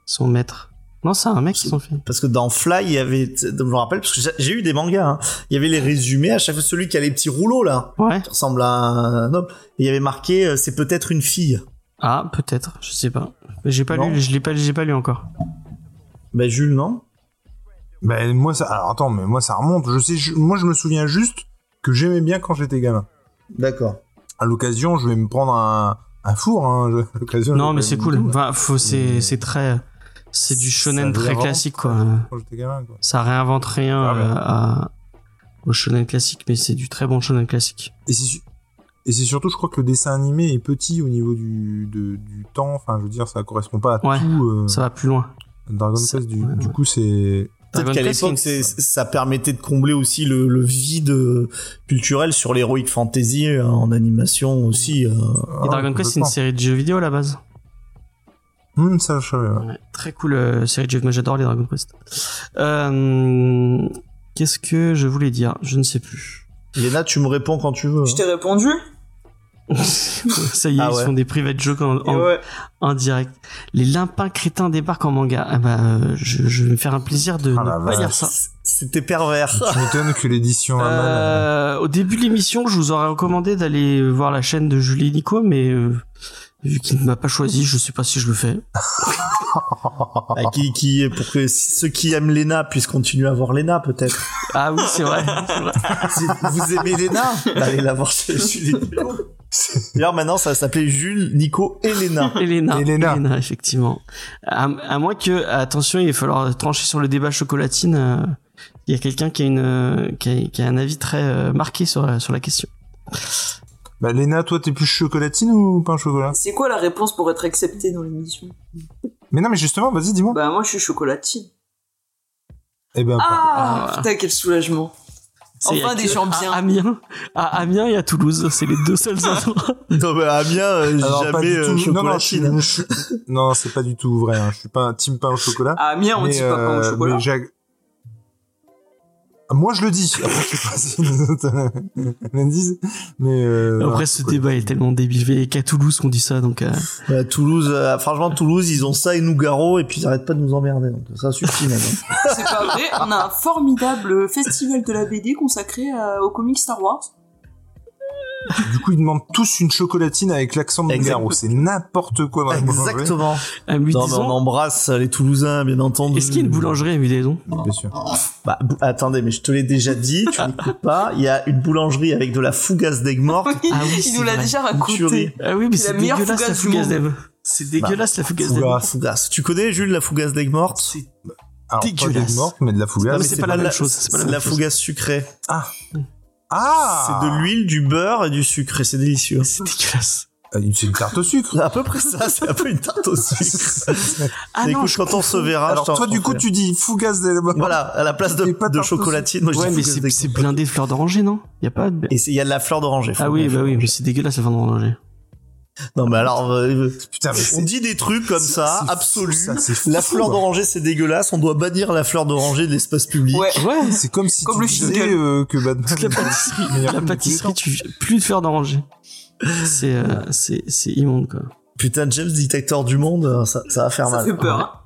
Son maître. Non, c'est un mec qui s'en fait. Parce que dans Fly, il y avait, je me rappelle, parce que j'ai- eu des mangas, hein. il y avait les résumés, à chaque fois celui qui a les petits rouleaux là, Ouais. qui ressemble à un homme, et il y avait marqué, euh, c'est peut-être une fille. Ah, peut-être, je sais pas. Mais J'ai pas Non. lu, je l'ai pas, j'ai pas lu encore. Ben Jules, non? Ben, moi, ça. Alors attends, mais moi, ça remonte. Je sais, je- moi, je me souviens juste que j'aimais bien quand j'étais gamin. D'accord. À l'occasion, je vais me prendre un, un four, hein. je- à l'occasion. Non, mais c'est cool. Enfin, c'est très, c'est du shonen très vraiment classique, quoi. Quand j'étais gamin, quoi. Ça réinvente rien Ah euh, à, au shonen classique, mais c'est du très bon shonen classique. Et c'est su- et c'est surtout, je crois que le dessin animé est petit au niveau du, de- du temps. Enfin, je veux dire, ça correspond pas à Ouais, tout. euh, Ça va plus loin. Dragon Quest, du, ouais, du ouais. coup, c'est. Peut-être qu'à l'époque, ça permettait de combler aussi le, le vide euh, culturel sur l'heroic fantasy euh, en animation aussi. Et Dragon Quest, c'est une série de jeux vidéo à la base. Hum, ça, je savais, ouais. Ouais, très cool euh, série de jeux. Moi, j'adore les Dragon Quest. Euh, Qu'est-ce que je voulais dire? Je ne sais plus. Léna, tu me réponds quand tu veux. Je hein. t'ai répondu? Ça y est, Ah ils font des private jokes en, Et en- ouais. en direct. Les limpins crétins débarquent en manga. Ah bah, euh, je, je vais me faire un plaisir de Ah la ne pas vache. lire ça. C'était pervers. Tu m'étonnes que l'édition Aman, Euh, au début de l'émission, je vous aurais recommandé d'aller voir la chaîne de Julie Nico, mais euh, vu qu'il ne m'a pas choisi, je sais pas si je le fais. Ah, qui, qui, pour que ceux qui aiment Léna puissent continuer à voir Léna, peut-être. Ah oui, c'est vrai. vous aimez Léna, bah, allez la voir chez Nico. D'ailleurs, maintenant, ça s'appelait Jules, Nico et Léna. Elena. Elena. effectivement. À, à moins que, attention, il va falloir trancher sur le débat chocolatine. euh, Il y a quelqu'un qui a une, euh, qui a, qui a un avis très euh, marqué sur sur la question. Bah, Léna, toi, t'es plus chocolatine ou pain au chocolat? C'est quoi la réponse pour être acceptée dans l'émission? Mais non, mais justement, vas-y, dis-moi. Bah moi je suis chocolatine. Eh ben, Ah, Ah. putain quel soulagement. C'est- Enfin, des gens à bien. Amiens, à Amiens et à Toulouse, c'est les deux seuls endroits. Non, mais Amiens, euh, pas jamais euh. Non, non, je non, c'est pas du tout vrai. Hein. Je suis pas un team pain au chocolat. À Amiens on mais, dit pas pain au euh, chocolat. Moi, je le dis. Après, je sais pas si les autres euh. Mais euh, Après, ce débat est tellement débile. Il y a qu'à Toulouse qu'on dit ça, donc. euh, Toulouse, euh, franchement, Toulouse, ils ont ça et Nougaro, et puis ils arrêtent pas de nous emmerder. Donc ça suffit maintenant. C'est pas vrai. On a un formidable festival de la BD consacré à- au comic Star Wars. Du coup, ils demandent tous une chocolatine avec l'accent de. Nougaro. C'est n'importe quoi dans la boulangerie. Exactement. lui Non, mais on embrasse les Toulousains, bien entendu. Est-ce qu'il y a une boulangerie à Mudaison Bien sûr. Bah, attendez, mais je te l'ai déjà dit, tu n'écoutes pas. Il y a une boulangerie avec de la fougasse d'aigle morte. Ah oui, Il nous l'a déjà raconté. tuerie. Ah oui, mais C'est la meilleure dégueulasse la fougasse fougasse d'Eve. C'est dégueulasse la fougasse. Fougasse. Tu connais, Jules, la fougasse d'aigle morte? C'est pas Dégueulasse. d'aigle morte, mais de la fougasse. c'est pas la même chose, c'est la fougasse sucrée. Ah C'est de l'huile, du beurre et du sucre, et c'est délicieux. C'est dégueulasse. Ah, C'est une tarte au sucre. C'est à peu près ça, c'est un peu une tarte au sucre. Ah écoute, je quand on se verra, Alors je t'en toi, du coup, tu dis fougasse morte. Voilà, à la place de, de chocolatine, moi je Ouais, dis mais c'est blindé de fleurs d'oranger, non? Y a pas de... Et c'est- il y a de la fleur d'oranger. Ah oui, bah oui, mais c'est dégueulasse la fleur d'oranger. Non, mais alors, euh, Putain, mais on dit des trucs comme ça, absolus. ça, c'est fou, La fleur d'oranger, c'est dégueulasse. On doit bannir la fleur d'oranger de l'espace public. Ouais. Ouais, c'est comme si Comme tu le disais euh, que Batman. toute la pâtisserie, la pâtisserie, tu... plus de fleurs d'oranger. C'est euh, c'est c'est immonde quoi. Putain, James, détecteur du monde, euh, ça, ça va faire Ça mal. fait peur.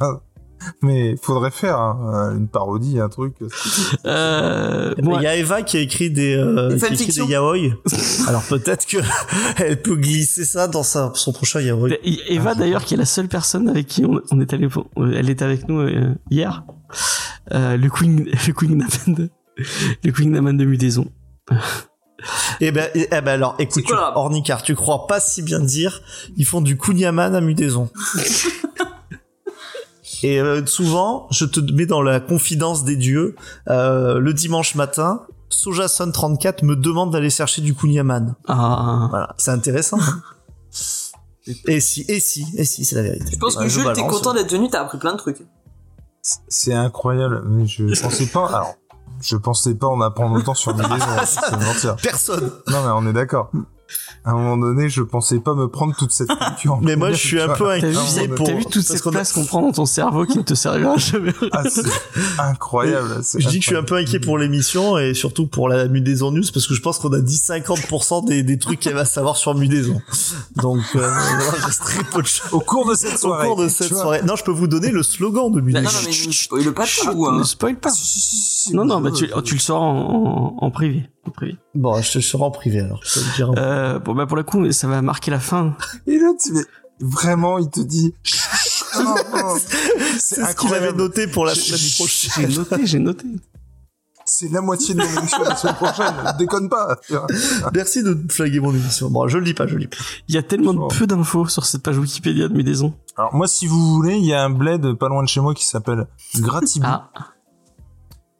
hein. Mais faudrait faire hein, une parodie, un truc. Euh, Il moi, y a Eva qui a écrit des, euh, qui a écrit des yaoi. Alors peut-être que elle peut glisser ça dans sa, son prochain yaoi. Eva d'ailleurs qui est la seule personne avec qui on, on est allé, pour- elle était avec nous euh, hier. euh, le Queen, le Queen Naman de, le Queen Naman de Mudaison. Eh ben, eh ben alors, écoute, C'est quoi, tu- là Ornicar, tu crois pas si bien dire, ils font du kunyaman à Mudaison. Et euh, souvent, je te mets dans la confidence des dieux, euh, le dimanche matin, Sojason 34 me demande d'aller chercher du kunyaman. Ah, Voilà, c'est intéressant. hein. et si, et si, et si, c'est la vérité. Je pense que Jules, t'es content d'être venu, t'as appris plein de trucs. C'est incroyable. Mais je pensais pas. Alors, je pensais pas en apprendre autant sur. C'est mentir. Personne. Non, mais on est d'accord. À un moment donné, je pensais pas me prendre toute cette culture. Mais moi, je suis un peu t'as vu, inquiet pour. t'as vu toute parce cette qu'on a- place qu'on prend dans ton cerveau qui ne te servira jamais. Ah, c'est incroyable. Je dis que je suis un peu inquiet pour l'émission et surtout pour la Mudaison News parce que je pense qu'on a dit 50% des, des trucs qu'elle va savoir sur Mudaison. Donc, euh, il reste très peu de choses. Au cours de cette Au soirée. cours de cette soirée. Non, je peux vous donner le slogan de Non, Mudaison. non, mais ne spoil pas tout. Ne Hein. spoil pas. Non, non, mais bah, tu, tu le en, en, en privé. En privé. Bon, je te serai en privé alors. Je te dire. Euh, bon, bah, pour le coup, ça va marquer la fin. Et là, tu mais vraiment, il te dit. C'est ce qu'il avait incroyable. noté pour la J'ai- semaine J'ai prochaine. noté, j'ai noté. C'est la moitié de mon émission la semaine prochaine. Déconne pas. Merci de flaguer mon émission. Bon, je le lis pas, je le lis pas. Il y a tellement Oh. de peu d'infos sur cette page Wikipédia de Mudaison. Alors, moi, si vous voulez, il y a un bled pas loin de chez moi qui s'appelle Gratibou. Ah,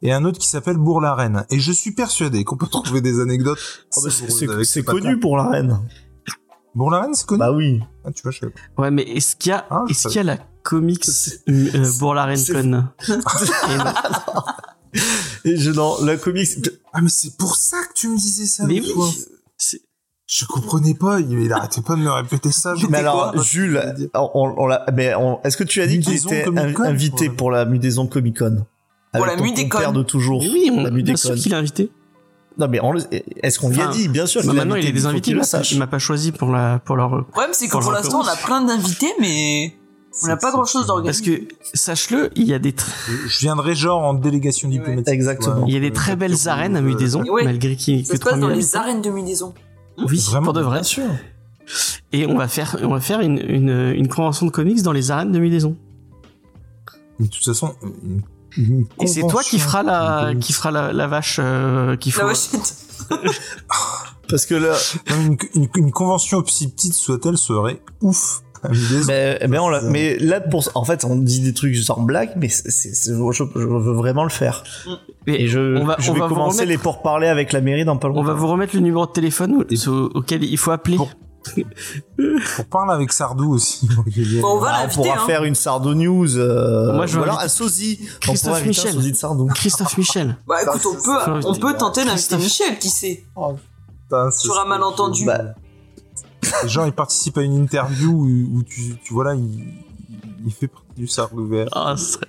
et un autre qui s'appelle Bourg-la-Reine. Et je suis persuadé qu'on peut trouver des anecdotes. Oh, bah, c'est- connu pour la reine. Bourg-la-Reine, c'est connu Bah oui. Ah, tu vois, je ouais, mais est-ce qu'il y a, Ah, est-ce qu'il y a la comics euh, pour la Reine c'est- Con Et je, non, la comics. Ah, mais c'est pour ça que tu me disais ça Mais oui, Je comprenais pas. Il, arrêtait pas de me répéter ça. Mais alors, quoi Jules, on, on l'a, mais est-ce que tu as dit qu'il était invité pour- pour la Mudaison Comic Con Pour la Mudécon. compère de toujours. Mais oui, on, la bien Mudécon. sûr qu'il est invité. Non, mais est-ce qu'on lui a dit Bien sûr. Bah, maintenant, il est des invités. Il m'a- pas choisi pour la, pour leur, Le problème, c'est que Pour l'instant, on a plein d'invités, mais on n'a pas grand chose parce d'organisé. que, sache-le, il y a des, Je viendrai genre en délégation diplomatique. Exactement. il y a des très belles arènes à Mudaison, Ouais. malgré qu'il Ça se passe 3000 dans les arènes de Mudaison. Oui, Vraiment, pour de vrai. Bien sûr. Et on va faire, on va faire une, une, une convention de comics dans les arènes de Mudaison. Mais de toute façon, une Et c'est toi qui convention fera la, de- qui fera la, la vache, euh, qu'il faut. La vachette. Parce que là, une, une- une convention aussi petite soit-elle serait ouf. Mudaison. mais, mais, on l'a- mais là, pour, en fait, on dit des trucs en blague, mais c'est, c'est- c'est- je, je veux vraiment le faire. Et Et je, on va, je on vais va vous commencer remettre, les pourparlers avec la mairie dans pas longtemps. on va vous remettre le numéro de téléphone au- au- auquel il faut appeler. Pour- Pour parler avec Sardou aussi. Bon, on va Ah, on pourra hein. faire une Sardo News. Euh, Moi, je ou alors un sosie. Christophe on pourra inviter un Michel. sosie de Sardou. Christophe Michel. Bah écoute, on peut, on peut tenter d'inviter. Michel, qui sait. Putain, ce Sur un malentendu. Bah, Genre, il participe à une interview où, où tu, tu vois là, il, il fait partie du Sardou vert. Ah, ce serait,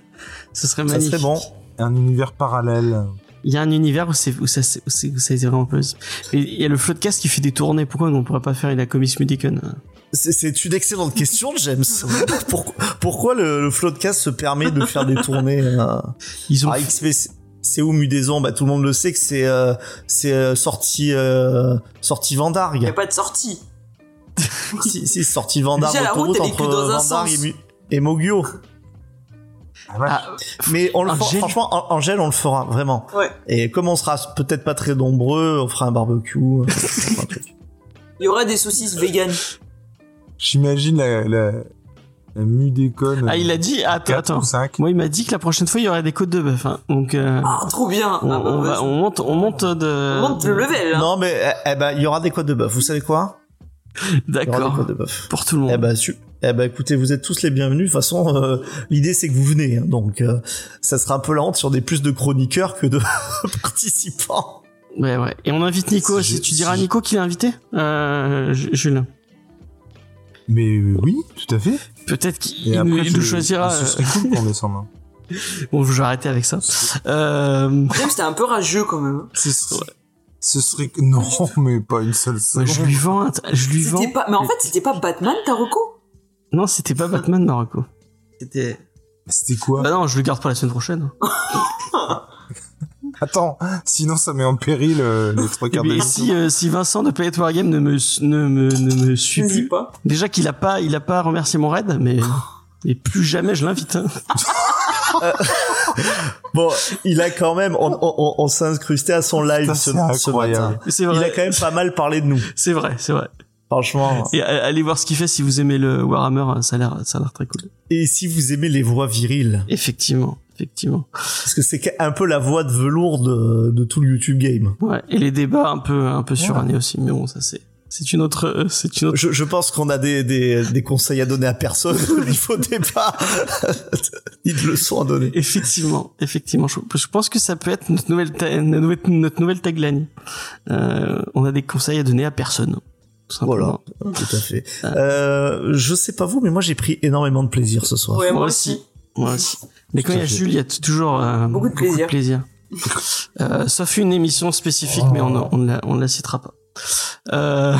ce serait ça magnifique. serait bon. Un univers parallèle. Il y a un univers où c'est où ça c'est- où où ça a été vraiment. Et il y a le Floodcast qui fait des tournées. Pourquoi on ne pourrait pas faire la Comics Mudicon C'est- C'est une excellente question, James. pourquoi, pourquoi le, le Floodcast se permet de faire des tournées euh, Ils ont c'est- où Mudaison? Bah tout le monde le sait que c'est euh, c'est euh, sorti euh, sorti Il n'y a pas de sortie. si, si sorti Vendargue Déjà, la route, autoroute elle est que entre dans un Vendargue et, sens. Mu- et Mogio. Ah. Ah, Mais on le fera, Angèle. franchement, An- Angèle, on le fera vraiment. Ouais. Et comme on sera peut-être pas très nombreux, on fera un barbecue. euh, un truc. Il y aura des saucisses véganes. J'imagine la, la, la ah, il a dit attends 4 attends. 5. Moi il m'a dit que la prochaine fois il y aurait des côtes de bœuf. hein. Donc euh, Ah, trop bien. on, Ah, bah, on va vas-y. on monte on monte de On monte le level. hein. Non, mais eh, eh ben, il y aura des côtes de bœuf. Vous savez quoi? D'accord. Pour tout le monde. Eh ben, su- eh ben, écoutez, vous êtes tous les bienvenus. De toute façon, euh, l'idée c'est que vous venez, hein. donc euh, ça sera un peu la honte sur des plus de chroniqueurs que de participants. Ouais ouais. Et on invite Nico. Si tu diras à Nico qu'il est invité, euh, Ju- Jules. Mais euh, oui, tout à fait. Peut-être qu'il nous, il je- nous choisira. Ce euh, serait cool qu'on descende. hein. Bon, je vais arrêter avec ça. Euh, c'était un peu rageux quand même. Ce serait, ce serait que- non, mais pas une seule seconde. je lui vends. un- Je lui vends. C'était pas, mais en fait, c'était pas Batman, Taroko Non, c'était pas Batman Marocco. C'était. C'était quoi Bah non, je le garde pour la semaine prochaine. Attends, sinon ça met en péril euh, les trois quarts de si, euh, si Vincent de Play War Game ne me, ne me, ne me suit plus, pas. déjà qu'il a pas, il a pas remercié mon raid, mais, mais plus jamais je l'invite. hein. Bon, il a quand même, on, on, on s'est incrusté à son live ce, c'est ce incroyable. matin. Il a quand même pas mal parlé de nous. C'est vrai, c'est vrai. Franchement. Et euh, allez voir ce qu'il fait si vous aimez le Warhammer, ça a l'air, ça a l'air très cool. Et si vous aimez les voix viriles, Effectivement, effectivement. parce que c'est un peu la voix de velours de, de tout le YouTube game. Ouais. Et les débats un peu, un peu surannés aussi, mais bon, ça c'est, c'est une autre, euh, c'est une autre. Je, je pense qu'on a des, des, des conseils à donner à personne au niveau débat, ni de leçons à donner. Effectivement, effectivement. Je, je pense que ça peut être notre nouvelle, ta- notre nouvelle, notre nouvelle tagline. Euh, on a des conseils à donner à personne. Tout simplement. Voilà, tout à fait. Euh, je sais pas vous, mais moi j'ai pris énormément de plaisir ce soir. Ouais, moi Moi aussi. Moi aussi. Mais quand il y a. Jules, il y a toujours euh, Beaucoup de plaisir. plaisir. Euh, sauf une émission spécifique, mais on, on, ne la, on ne la citera pas. Euh,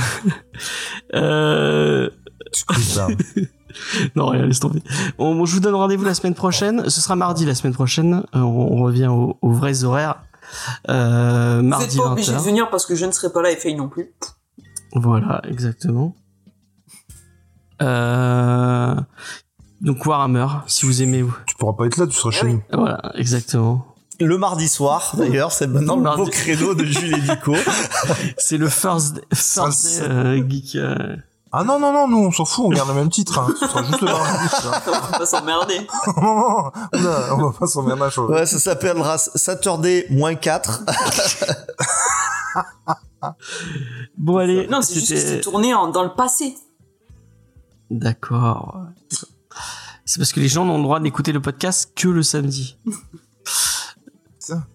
euh, non, rien, laisse tomber. On, bon, je vous donne rendez-vous la semaine prochaine. Ce sera mardi la semaine prochaine. Euh, on, on revient aux, aux vrais horaires. Euh, Vous mardi n'êtes pas obligé de 20h. venir parce que je ne serai pas là et Faye non plus. Voilà, exactement. Euh, donc Warhammer, si vous aimez vous. tu pourras pas être là, tu seras Ah chez nous. Voilà, exactement. Le mardi soir, d'ailleurs, c'est maintenant Le le beau créneau de Jules et Nico. C'est le first, first day, euh, geek. euh, Ah non, non, non, nous, on s'en fout, on garde le même titre. Hein. Ce sera juste le mardi. ça. On va pas s'emmerder. non, non, on va pas s'emmerder à changer. Ouais, ça s'appellera Saturday moins 4. Bon allez, Non, c'est juste que c'était- c'est tourné en- dans le passé. D'accord. C'est parce que les gens n'ont le droit d'écouter le podcast que le samedi. Ça.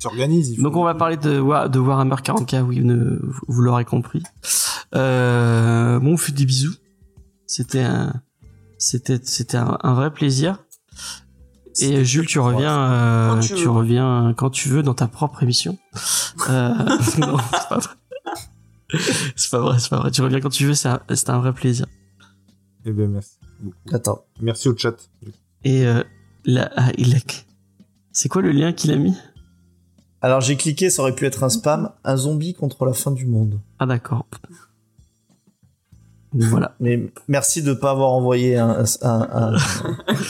Tu organises. il faut- Donc on va parler de, de Warhammer 40k, oui, ne- vous l'aurez compris. Euh, bon, on fait des bisous. C'était un, c'était, c'était un, un vrai plaisir. Et Jules, tu reviens, euh, Quand tu tu veux. reviens quand tu veux dans ta propre émission. Euh, non, c'est pas vrai. C'est pas vrai, c'est pas vrai. Tu reviens quand tu veux, c'est un, c'est un vrai plaisir. Eh ben, merci. beaucoup. Attends. Merci au chat. Et euh, là, ah, il a... c'est quoi le lien qu'il a mis? Alors j'ai cliqué, ça aurait pu être un spam. Un zombie contre la fin du monde. Ah d'accord. Voilà. Mais merci de pas avoir envoyé un, un, un-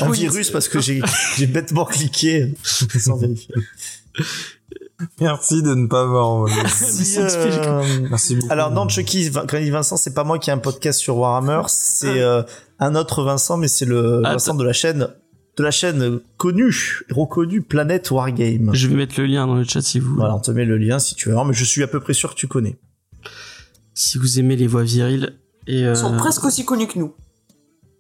un Oui. virus parce que j'ai bêtement cliqué sans vérifier. Merci de ne pas avoir envoyé. Si, euh, Merci beaucoup. Alors non, Chucky, quand il dit Vincent, c'est pas moi qui ai un podcast sur Warhammer, c'est euh, un autre Vincent, mais c'est le Attends. Vincent de la chaîne de la chaîne connue, reconnue Planète Wargame. Je vais mettre le lien dans le chat si vous Voilà, on te met le lien si tu veux, mais je suis à peu près sûr que tu connais. si vous aimez les voix viriles et euh, Ils sont presque aussi connus que nous.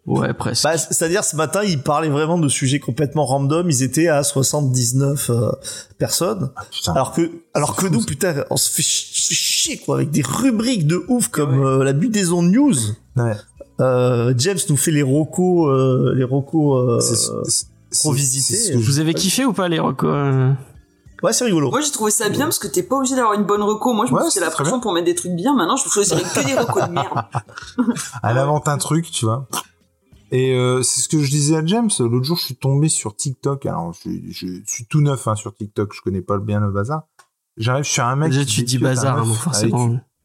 ouais presque. Bah, c'est-à-dire ce matin, ils parlaient vraiment de sujets complètement random. Ils étaient à 79 euh, personnes, Ah, putain. alors que alors que fou, nous, ça. putain, on se fait ch- chier quoi avec des rubriques de ouf comme euh, la budaison news. Ouais. Euh, James nous fait les rocos, euh, les rocos. euh, je- vous avez kiffé ou pas les recos euh Ouais, c'est rigolo. Moi, j'ai trouvé ça bien parce que t'es pas obligé d'avoir une bonne reco. Moi, je me Ouais, foutais la c'est très pression pour mettre des trucs bien. Maintenant, je choisirais que des recos de merde. Elle invente un truc, tu vois. Et euh, c'est ce que je disais à James. L'autre jour, je suis tombé sur TikTok. Alors, je, je suis tout neuf hein, sur TikTok. Je connais pas bien le bazar. J'arrive sur un mec. Déjà qui tu dis décute un bazar, meuf hein. Avec,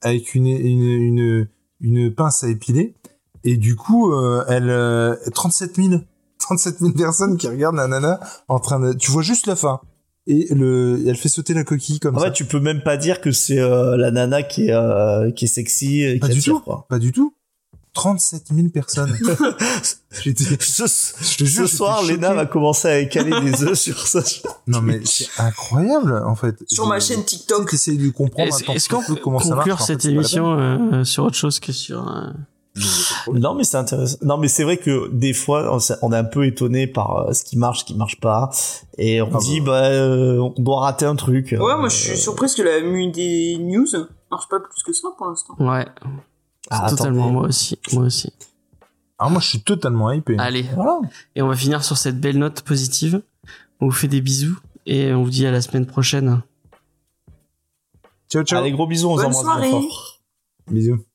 avec une, une, une, une pince à épiler. Et du coup, euh, elle, euh, 37 000. 37 000 personnes qui regardent la nana en train de. Tu vois juste la fin. Et le, elle fait sauter la coquille comme En ça. fait, tu peux même pas dire que c'est euh, la nana qui est euh, qui est sexy et Pas qui du attire, tout. quoi. Pas du tout. 37 000 personnes. Ce, Je te jure, ce j'étais soir. Lena va commencer à écaler des œufs sur ça. Non mais c'est incroyable en fait. Sur ma chaîne TikTok. T'essayes de comprendre. Est-ce qu'on peut comment ça marche, conclure en fait, cette émission euh, sur autre chose que sur euh, Non, mais c'est intéressant. Non, mais c'est vrai que des fois, on est un peu étonné par euh, ce qui marche, ce qui marche pas, et on Ah dit bah euh, on doit rater un truc. Ouais, moi, je suis surprise que la mu des news marche pas plus que ça pour l'instant. ouais, Ah, totalement attendez. moi aussi, moi aussi. Alors moi je suis totalement hypé. Allez, Voilà. et on va finir sur cette belle note positive. On vous fait des bisous et on vous dit à la semaine prochaine. Ciao ciao. Allez, gros bisous, on Bonne vous embrasse. Bisous.